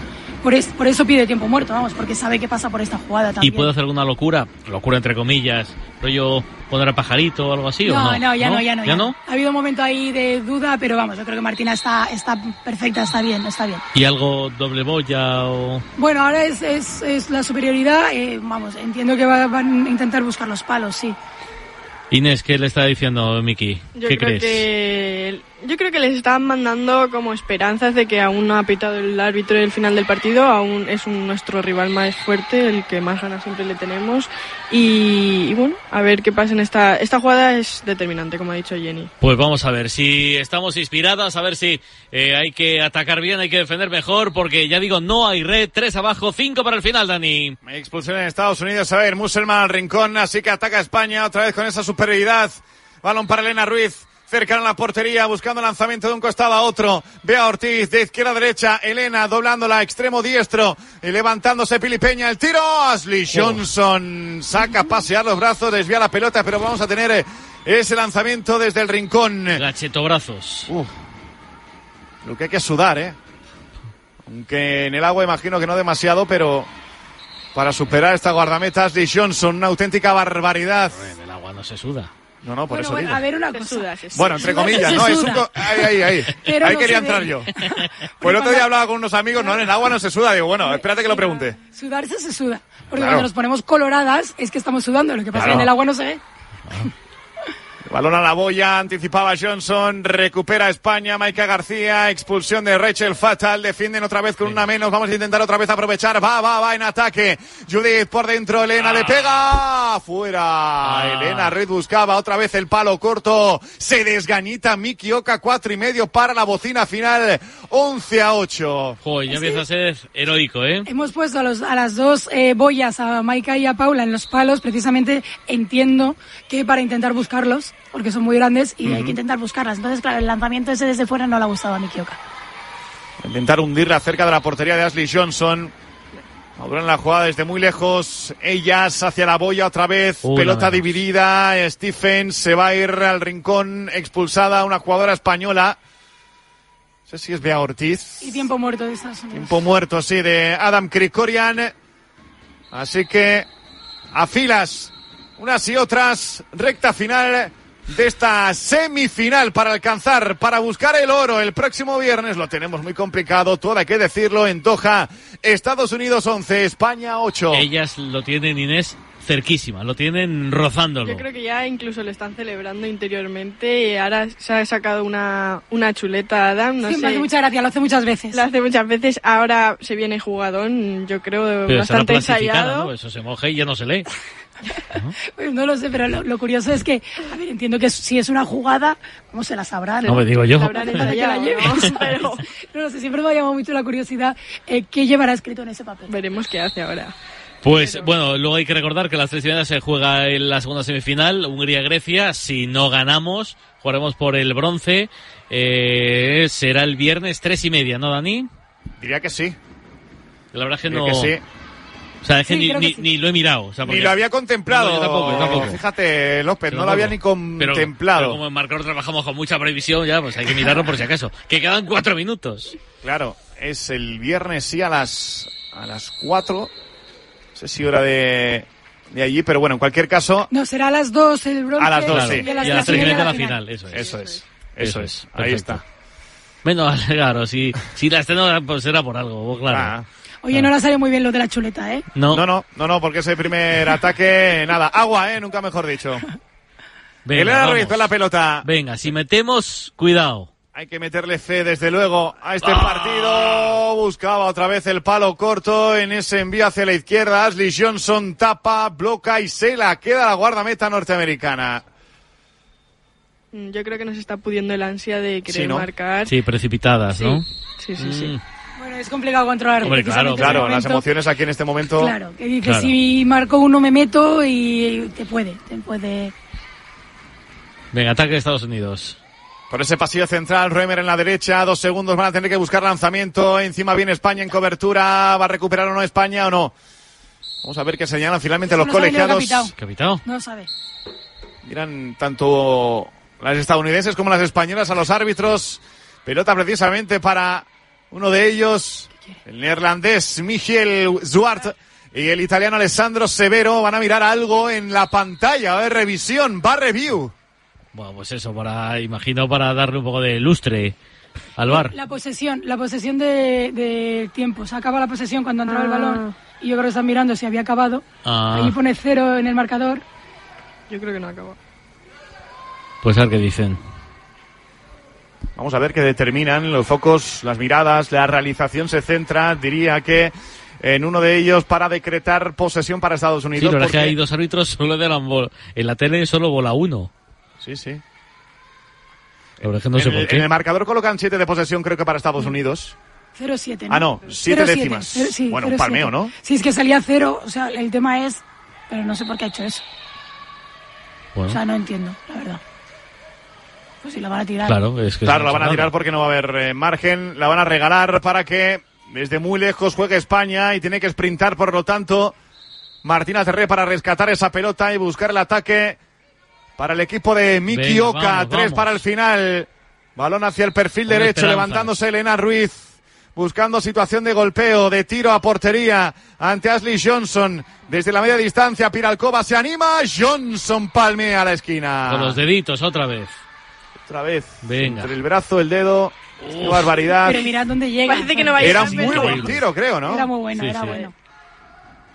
por, es- por eso pide tiempo muerto, vamos, porque sabe que pasa por esta jugada ¿Y también. puede hacer alguna locura? Locura entre comillas. Rollo poner a pajarito o algo así, ¿o no? no, no, ya no, ya no. ¿Ya no? Ha habido un momento ahí de duda, pero vamos, yo creo que Martina está, está perfecta, está bien, está bien. ¿Y algo doble boya o...? Bueno, ahora es, es, es la superioridad, eh, vamos, entiendo que va- van a intentar buscar los palos, sí. Inés, ¿qué le está diciendo Miki? Yo ¿Qué creo crees? que yo creo que les están mandando como esperanzas de que aún no ha pitado el árbitro del final del partido, aún es un- nuestro rival más fuerte, el que más ganas siempre le tenemos y, y bueno, a ver qué pasa en esta esta jugada es determinante, como ha dicho Jenny. Pues vamos a ver si estamos inspiradas, a ver si eh, hay que atacar bien, hay que defender mejor, porque ya digo, no hay red, tres abajo, cinco para el final, Dani. Expulsión en Estados Unidos. A ver, Musselman al rincón. Así que ataca España otra vez con esa superioridad. Balón para Elena Ruiz. Cercana a la portería, buscando lanzamiento de un costado a otro. Ve a Ortiz, de izquierda a derecha. Elena doblándola, extremo diestro. Y levantándose Pili Peña. El tiro. Ashley Johnson saca pasear los brazos, desvía la pelota, pero vamos a tener ese lanzamiento desde el rincón. Gachetobrazos. Lo que hay que sudar, ¿eh? Aunque en el agua imagino que no demasiado, pero para superar esta guardameta Ashley Johnson, una auténtica barbaridad. En el agua no se suda. No, no, por Bueno, eso bueno, digo. a ver una cosa. suda, se Bueno, entre comillas, no, es un... Ahí, ahí, ahí. Pero ahí no quería entrar yo. Pues el otro día hablaba con unos amigos, no, en el agua no se suda. Digo, bueno, espérate que lo pregunte. Sudarse se suda. Porque Claro. cuando nos ponemos coloradas es que estamos sudando, lo que pasa es Claro. que en el agua no se ve. Balón a la boya, anticipaba Johnson, recupera España, Maika García, expulsión de Rachel Fatal, defienden otra vez con una menos, vamos a intentar otra vez aprovechar, va, va, va en ataque, Judith por dentro, Elena le pega, fuera, Elena Red buscaba otra vez el palo corto, se desgañita Miki Oka, cuatro y medio para la bocina final, 11 a 8. Joder, ya empieza a ser heroico, ¿eh? Hemos puesto a, los, a las dos eh, boyas, a Maika y a Paula, en los palos, precisamente entiendo que para intentar buscarlos, porque son muy grandes y hay que intentar buscarlas. Entonces, claro, el lanzamiento ese desde fuera no le ha gustado a Miki Oka. Intentar hundirla cerca de la portería de Ashley Johnson. Maduran la jugada desde muy lejos. Ellas hacia la boya otra vez. Pelota dividida. Stephen se va a ir al rincón. Expulsada una jugadora española. No sé si es Bea Ortiz. Y tiempo muerto de Estados Unidos. Tiempo muerto, sí, de Adam Krikorian. Así que a filas, unas y otras, recta final de esta semifinal para alcanzar, para buscar el oro el próximo viernes. Lo tenemos muy complicado, todo hay que decirlo, en Doha, Estados Unidos 11, España 8. Ellas lo tienen, Inés, cerquísima, lo tienen rozándolo. Yo creo que ya incluso le están celebrando interiormente y ahora se ha sacado una, una chuleta a Adam, no Sí, sé. me hace mucha gracia, lo hace muchas veces. Lo hace muchas veces, ahora se viene jugadón, yo creo, Pero bastante ensayado. ¿no? Eso se moja y ya no se lee. Pues no lo sé, pero lo, lo curioso es que, a ver, entiendo que si es una jugada, ¿cómo se la sabrán? No me digo yo. ¿no? ¿no? Pero, no lo sé, siempre me ha llamado mucho la curiosidad eh, qué llevará escrito en ese papel. Veremos qué hace ahora. Pues bueno, luego hay que recordar que las tres finales se juega en la segunda semifinal, Hungría-Grecia. Si no ganamos, jugaremos por el bronce. Eh, será el viernes tres y media, ¿no, Dani? Diría que sí. La verdad es que Diría no. que sí. O sea, es que Sí, ni, creo que ni- sí. ni lo he mirado. o sea, Ni lo había contemplado. No, yo tampoco, yo tampoco. Fíjate, López, no lo había ni. Pero- contemplado. Pero, como en Marcador trabajamos con mucha previsión, ya, pues hay que mirarlo por si acaso. Que quedan cuatro minutos. Claro, es el viernes sí a las a las 4. No sé si hora de, de allí, pero bueno, en cualquier caso, No, será a las 2 el bronce. a las 2 Claro. sí. y a las Y a las tres y media la la final. final, eso es. Eso es. Eso Eso es. Ahí está. Bueno, claro, si, si la estreno, pues será por algo, claro. Ah. Oye, no le ha salido muy bien lo de la chuleta, ¿eh? No. No, no, no, no, porque ese primer ataque, nada, agua, eh, nunca mejor dicho. Venga. Ruiz con la pelota. Venga, si metemos, cuidado. Hay que meterle fe, desde luego, a este Ah. partido. Buscaba otra vez el palo corto en ese envío hacia la izquierda. Ashley Johnson tapa, bloca y se la queda la guardameta norteamericana. Mm, Yo creo que nos está pudiendo el ansia de querer Sí, ¿no? marcar. Sí, precipitadas, Sí. ¿no? Sí, sí, sí. Mm. Bueno, es complicado controlar. Hombre, claro, Claro, las emociones aquí en este momento. Claro, que dice, Claro. si marco uno me meto y te puede, te puede... Venga, ataque de Estados Unidos. Por ese pasillo central, Römer en la derecha, dos segundos van a tener que buscar lanzamiento, encima viene España en cobertura, ¿va a recuperar o no España o no? Vamos a ver qué señalan finalmente los No colegiados. capitao. Capitao. No lo sabe. Miran tanto las estadounidenses como las españolas a los árbitros. Pelota precisamente para uno de ellos, el neerlandés Michiel Zwart y el italiano Alessandro Severo. Van a mirar algo en la pantalla, a ver revisión, va review. Bueno, pues eso, para, imagino para darle un poco de lustre al bar. La posesión, la posesión de, de tiempo. Se acaba la posesión cuando entraba el Ah. balón y yo creo que están mirando si había acabado. Ah. Ahí pone cero en el marcador. Yo creo que no acaba. Pues a ver qué dicen. Vamos a ver qué determinan los focos, las miradas, la realización se centra, diría que en uno de ellos para decretar posesión para Estados Sí, Unidos. la verdad es que porque- hay dos árbitros, solo de en la tele solo bola uno. Sí, sí. La verdad es que no sé en, por el, qué. en el marcador colocan siete de posesión, creo que para Estados Unidos. 0-7. Ah, no, siete 0-7, décimas. cero- sí, Bueno, un 0-7. palmeo, ¿no? Sí, es que salía cero. O sea, el tema es. Pero no sé por qué ha hecho eso. Bueno, O sea, no entiendo, la verdad. Pues si la van a tirar. claro, es que Claro, la van a tirar porque no va a haber eh, margen. La van a regalar para que desde muy lejos juegue España y tiene que sprintar, por lo tanto, Martina Cerré para rescatar esa pelota y buscar el ataque para el equipo de Miki Venga, Oka. vamos, Tres vamos. para el final. Balón hacia el perfil Con derecho, levantándose Elena Ruiz. Buscando situación de golpeo, de tiro a portería ante Ashley Johnson. Desde la media distancia, Piralcova se anima. Johnson palmea a la esquina. Con los deditos otra vez. Otra vez. Venga. Entre el brazo, el dedo. Qué barbaridad. Pero mirad dónde llega. Parece que no Era a muy ser. buen tiro, creo, ¿no? Era muy bueno, Sí, era sí. bueno.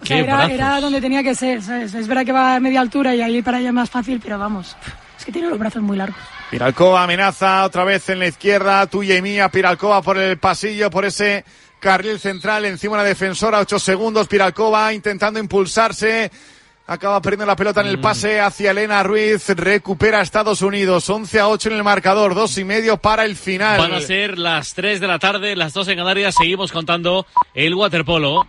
O sea, era, era donde tenía que ser. ¿sabes? Es verdad que va a media altura y ahí para allá es más fácil, pero vamos. Es que tiene los brazos muy largos. Piralcova amenaza otra vez en la izquierda, tuya y mía. Piralcova por el pasillo, por ese carril central, encima de la defensora, ocho segundos. Piralcova intentando impulsarse. Acaba perdiendo la pelota en el pase hacia Elena Ruiz. Recupera a Estados Unidos. 11 a 8 en el marcador. Dos y medio para el final. Van a ser las 3 de la tarde, las 2 en Canarias. Seguimos contando el waterpolo.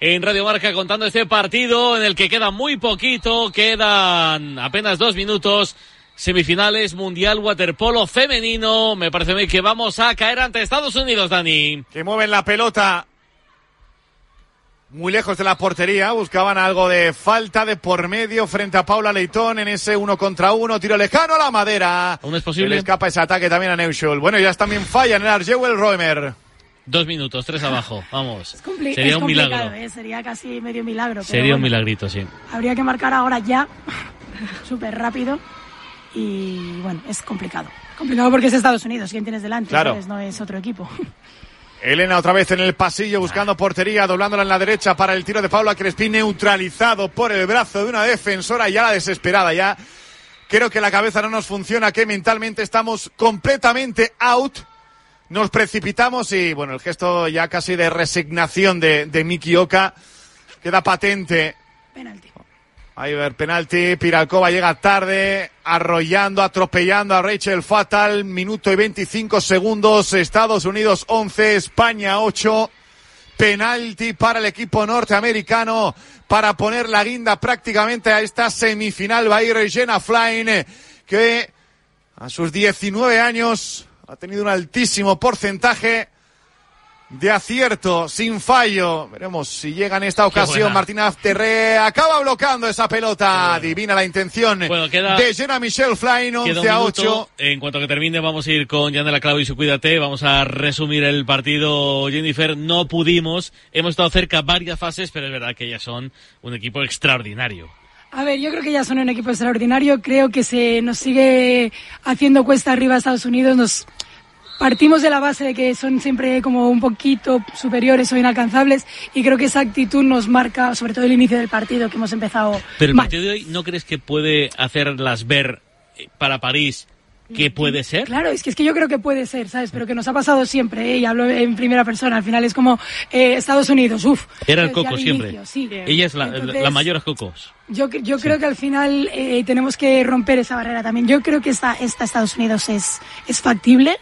En Radio Marca contando este partido en el que queda muy poquito, quedan apenas dos minutos. Semifinales Mundial Waterpolo Femenino. Me parece a mí que vamos a caer ante Estados Unidos, Dani. que mueven la pelota muy lejos de la portería. Buscaban algo de falta de por medio frente a Paula Leitón en ese uno contra uno. Tiro lejano a la madera. ¿Aún es posible? Se le escapa ese ataque también a Neuschul. Bueno, ya también falla en el Arjewel Roemer. Dos minutos, tres abajo. Vamos. Compli- Sería es un complicado, milagro. ¿eh? Sería casi medio milagro. pero Sería un milagrito, sí. Habría que marcar ahora ya, súper rápido. Y bueno, es complicado. Complicado porque es Estados Unidos, ¿quién tienes delante? Claro. ¿sabes? No es otro equipo. Elena otra vez en el pasillo buscando portería, doblándola en la derecha para el tiro de Paula Crespín, neutralizado por el brazo de una defensora ya la desesperada. Ya creo que la cabeza no nos funciona, que mentalmente estamos completamente out. Nos precipitamos y bueno, el gesto ya casi de resignación de, de Miki Oka queda patente. Penalti. Ahí va penalti, Piralcova llega tarde, arrollando, atropellando a Rachel Fatal, minuto y 25 segundos, Estados Unidos 11, España 8, penalti para el equipo norteamericano para poner la guinda prácticamente a esta semifinal. Va a ir Jenna Flynn, que a sus 19 años ha tenido un altísimo porcentaje de acierto, sin fallo. Veremos si llega en esta ocasión. Martina Terre acaba bloqueando esa pelota. Divina la intención queda- de Jenna Michelle Flynn, Queda 11 un a minuto. 8. En cuanto que termine, vamos a ir con Yanela Clavo y su Cuídate. Vamos a resumir el partido, Jennifer. No pudimos. Hemos estado cerca varias fases, pero es verdad que ellas son un equipo extraordinario. A ver, yo creo que ya son un equipo extraordinario. Creo que se nos sigue haciendo cuesta arriba a Estados Unidos. Nos partimos de la base de que son siempre como un poquito superiores o inalcanzables y creo que esa actitud nos marca, sobre todo el inicio del partido que hemos empezado Pero el mal. partido de hoy, ¿no crees que puede hacerlas ver eh, para París que puede ser? Claro, es que, es que yo creo que puede ser, ¿sabes? Pero que nos ha pasado siempre, ¿eh? y hablo en primera persona. Al final es como eh, Estados Unidos, uff. Era el coco siempre. sí. Ella es la, Entonces, la mayor cocos. Yo, yo creo que al final eh, tenemos que romper esa barrera también. Yo creo que esta, esta Estados Unidos es, es factible.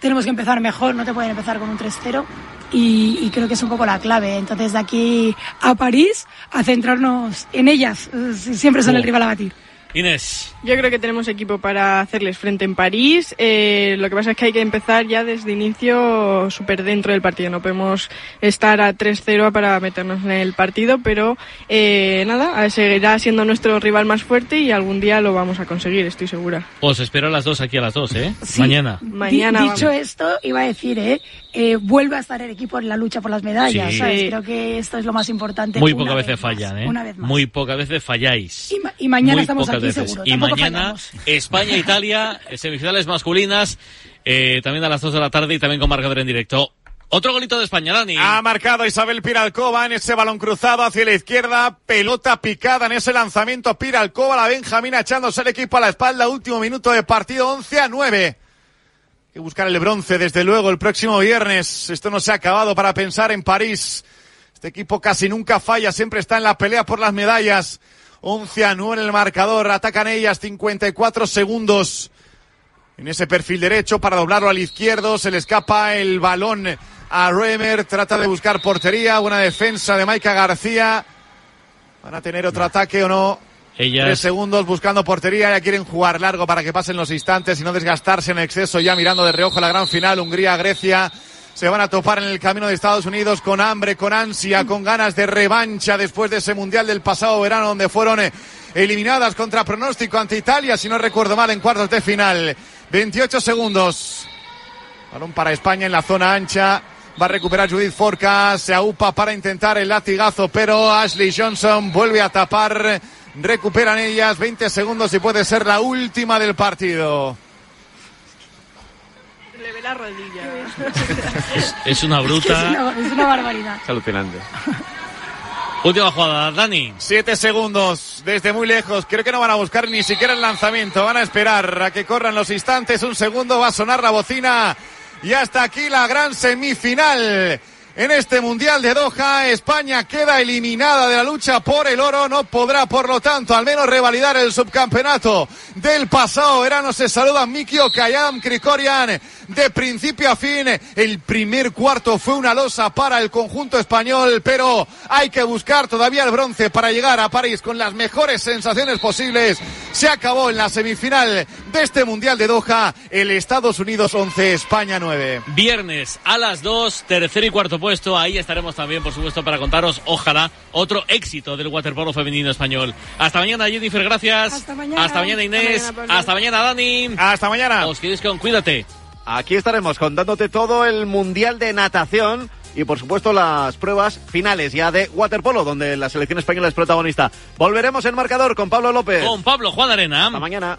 Tenemos que empezar mejor, no te pueden empezar con un 3-0. Y, y creo que es un poco la clave. Entonces, de aquí a París, a centrarnos en ellas. Siempre son el rival a batir. Inés. Yo creo que tenemos equipo para hacerles frente en París. Eh, lo que pasa es que hay que empezar ya desde inicio súper dentro del partido. No podemos estar a 3-0 para meternos en el partido, pero eh, nada, seguirá siendo nuestro rival más fuerte y algún día lo vamos a conseguir, estoy segura. Os espero a las dos aquí a las dos, ¿eh? Sí. Mañana. Mañana Di- dicho vamos. esto, iba a decir, ¿eh? Eh, vuelve a estar el equipo en la lucha por las medallas, Sí. ¿sabes? Creo que esto es lo más importante. Muy pocas vez veces más, fallan, ¿eh? Una vez más. Muy pocas veces falláis. Y, ma- y mañana Muy estamos aquí veces. seguro. Y mañana. España-Italia, eh, semifinales masculinas, eh, también a las 2 de la tarde y también con marcador en directo. Otro golito de España, Dani. Ha marcado Isabel Piralcova en ese balón cruzado hacia la izquierda. Pelota picada en ese lanzamiento. Piralcova, la Benjamina echándose el equipo a la espalda. Último minuto de partido, 11 a 9. Hay que buscar el bronce, desde luego, el próximo viernes. Esto no se ha acabado para pensar en París. Este equipo casi nunca falla, siempre está en la pelea por las medallas. 11 a 9 en el marcador. Atacan ellas 54 segundos. En ese perfil derecho para doblarlo al izquierdo. Se le escapa el balón a Remer. Trata de buscar portería. Buena defensa de Maika García. ¿Van a tener otro ataque o no? Ellas- Tres segundos buscando portería. Ya quieren jugar largo para que pasen los instantes y no desgastarse en exceso. Ya mirando de reojo la gran final. Hungría-Grecia. Se van a topar en el camino de Estados Unidos con hambre, con ansia, con ganas de revancha después de ese mundial del pasado verano donde fueron eh, eliminadas contra pronóstico ante Italia, si no recuerdo mal, en cuartos de final. 28 segundos. Balón para España en la zona ancha. Va a recuperar Judith Forca. Se aupa para intentar el latigazo, pero Ashley Johnson vuelve a tapar. Recuperan ellas 20 segundos y puede ser la última del partido. Le ve la rodilla. Es una Es bruta. una, es una barbaridad. Es alucinante. Última jugada, Dani. Siete segundos desde muy lejos. Creo que no van a buscar ni siquiera el lanzamiento. Van a esperar a que corran los instantes. Un segundo va a sonar la bocina. Y hasta aquí la gran semifinal. En este Mundial de Doha, España queda eliminada de la lucha por el oro. No podrá, por lo tanto, al menos revalidar el subcampeonato del pasado verano. Se saludan Miki Okayam, Krikorian. De principio a fin, el primer cuarto fue una losa para el conjunto español, pero hay que buscar todavía el bronce para llegar a París con las mejores sensaciones posibles. Se acabó en la semifinal de este Mundial de Doha, el Estados Unidos 11, España 9. Viernes a las 2, tercer y cuarto puesto. Ahí estaremos también, por supuesto, para contaros, ojalá, otro éxito del waterpolo femenino español. Hasta mañana, Jennifer, gracias. Hasta mañana. Hasta mañana, Inés. Hasta mañana. Hasta mañana, Dani. Hasta mañana. Os queréis con Cuídate. Aquí estaremos contándote todo el Mundial de Natación y por supuesto las pruebas finales ya de waterpolo, donde la selección española es protagonista. Volveremos en marcador con Pablo López. Con Pablo Juan Arena. Hasta mañana.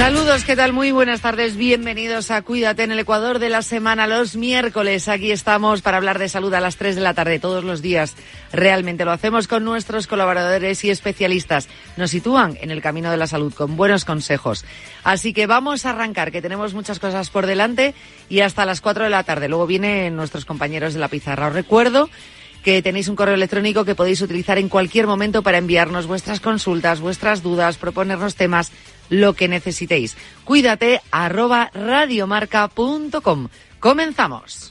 Saludos, ¿qué tal? Muy buenas tardes. Bienvenidos a Cuídate en el Ecuador de la semana, los miércoles. Aquí estamos para hablar de salud a las 3 de la tarde todos los días. Realmente lo hacemos con nuestros colaboradores y especialistas. Nos sitúan en el camino de la salud con buenos consejos. Así que vamos a arrancar, que tenemos muchas cosas por delante y hasta las 4 de la tarde. Luego vienen nuestros compañeros de la pizarra. Os recuerdo que tenéis un correo electrónico que podéis utilizar en cualquier momento para enviarnos vuestras consultas, vuestras dudas, proponernos temas, lo que necesitéis. Cuídate arroba radiomarca.com. Comenzamos.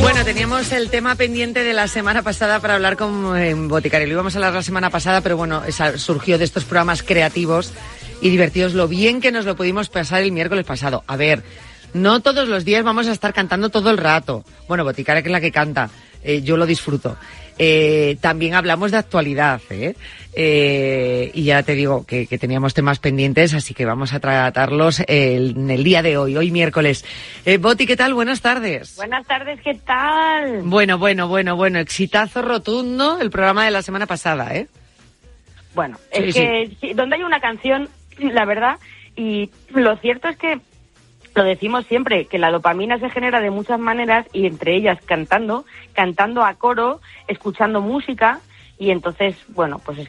Bueno, teníamos el tema pendiente de la semana pasada para hablar con eh, Boticario. Lo íbamos a hablar la semana pasada, pero bueno, surgió de estos programas creativos y divertidos lo bien que nos lo pudimos pasar el miércoles pasado. A ver, no todos los días vamos a estar cantando todo el rato. Bueno, Boticaria que es la que canta, eh, yo lo disfruto. Eh, también hablamos de actualidad, ¿eh? Eh, y ya te digo que, que teníamos temas pendientes, así que vamos a tratarlos el- en el día de hoy, hoy miércoles. Eh, Boti, ¿qué tal? Buenas tardes. Buenas tardes, ¿qué tal? Bueno, bueno, bueno, bueno, exitazo rotundo el programa de la semana pasada, ¿eh? Bueno, Sí, es que sí, donde hay una canción, la verdad, y lo cierto es que lo decimos siempre, que la dopamina se genera de muchas maneras y entre ellas cantando, cantando a coro, escuchando música y entonces, bueno, pues es que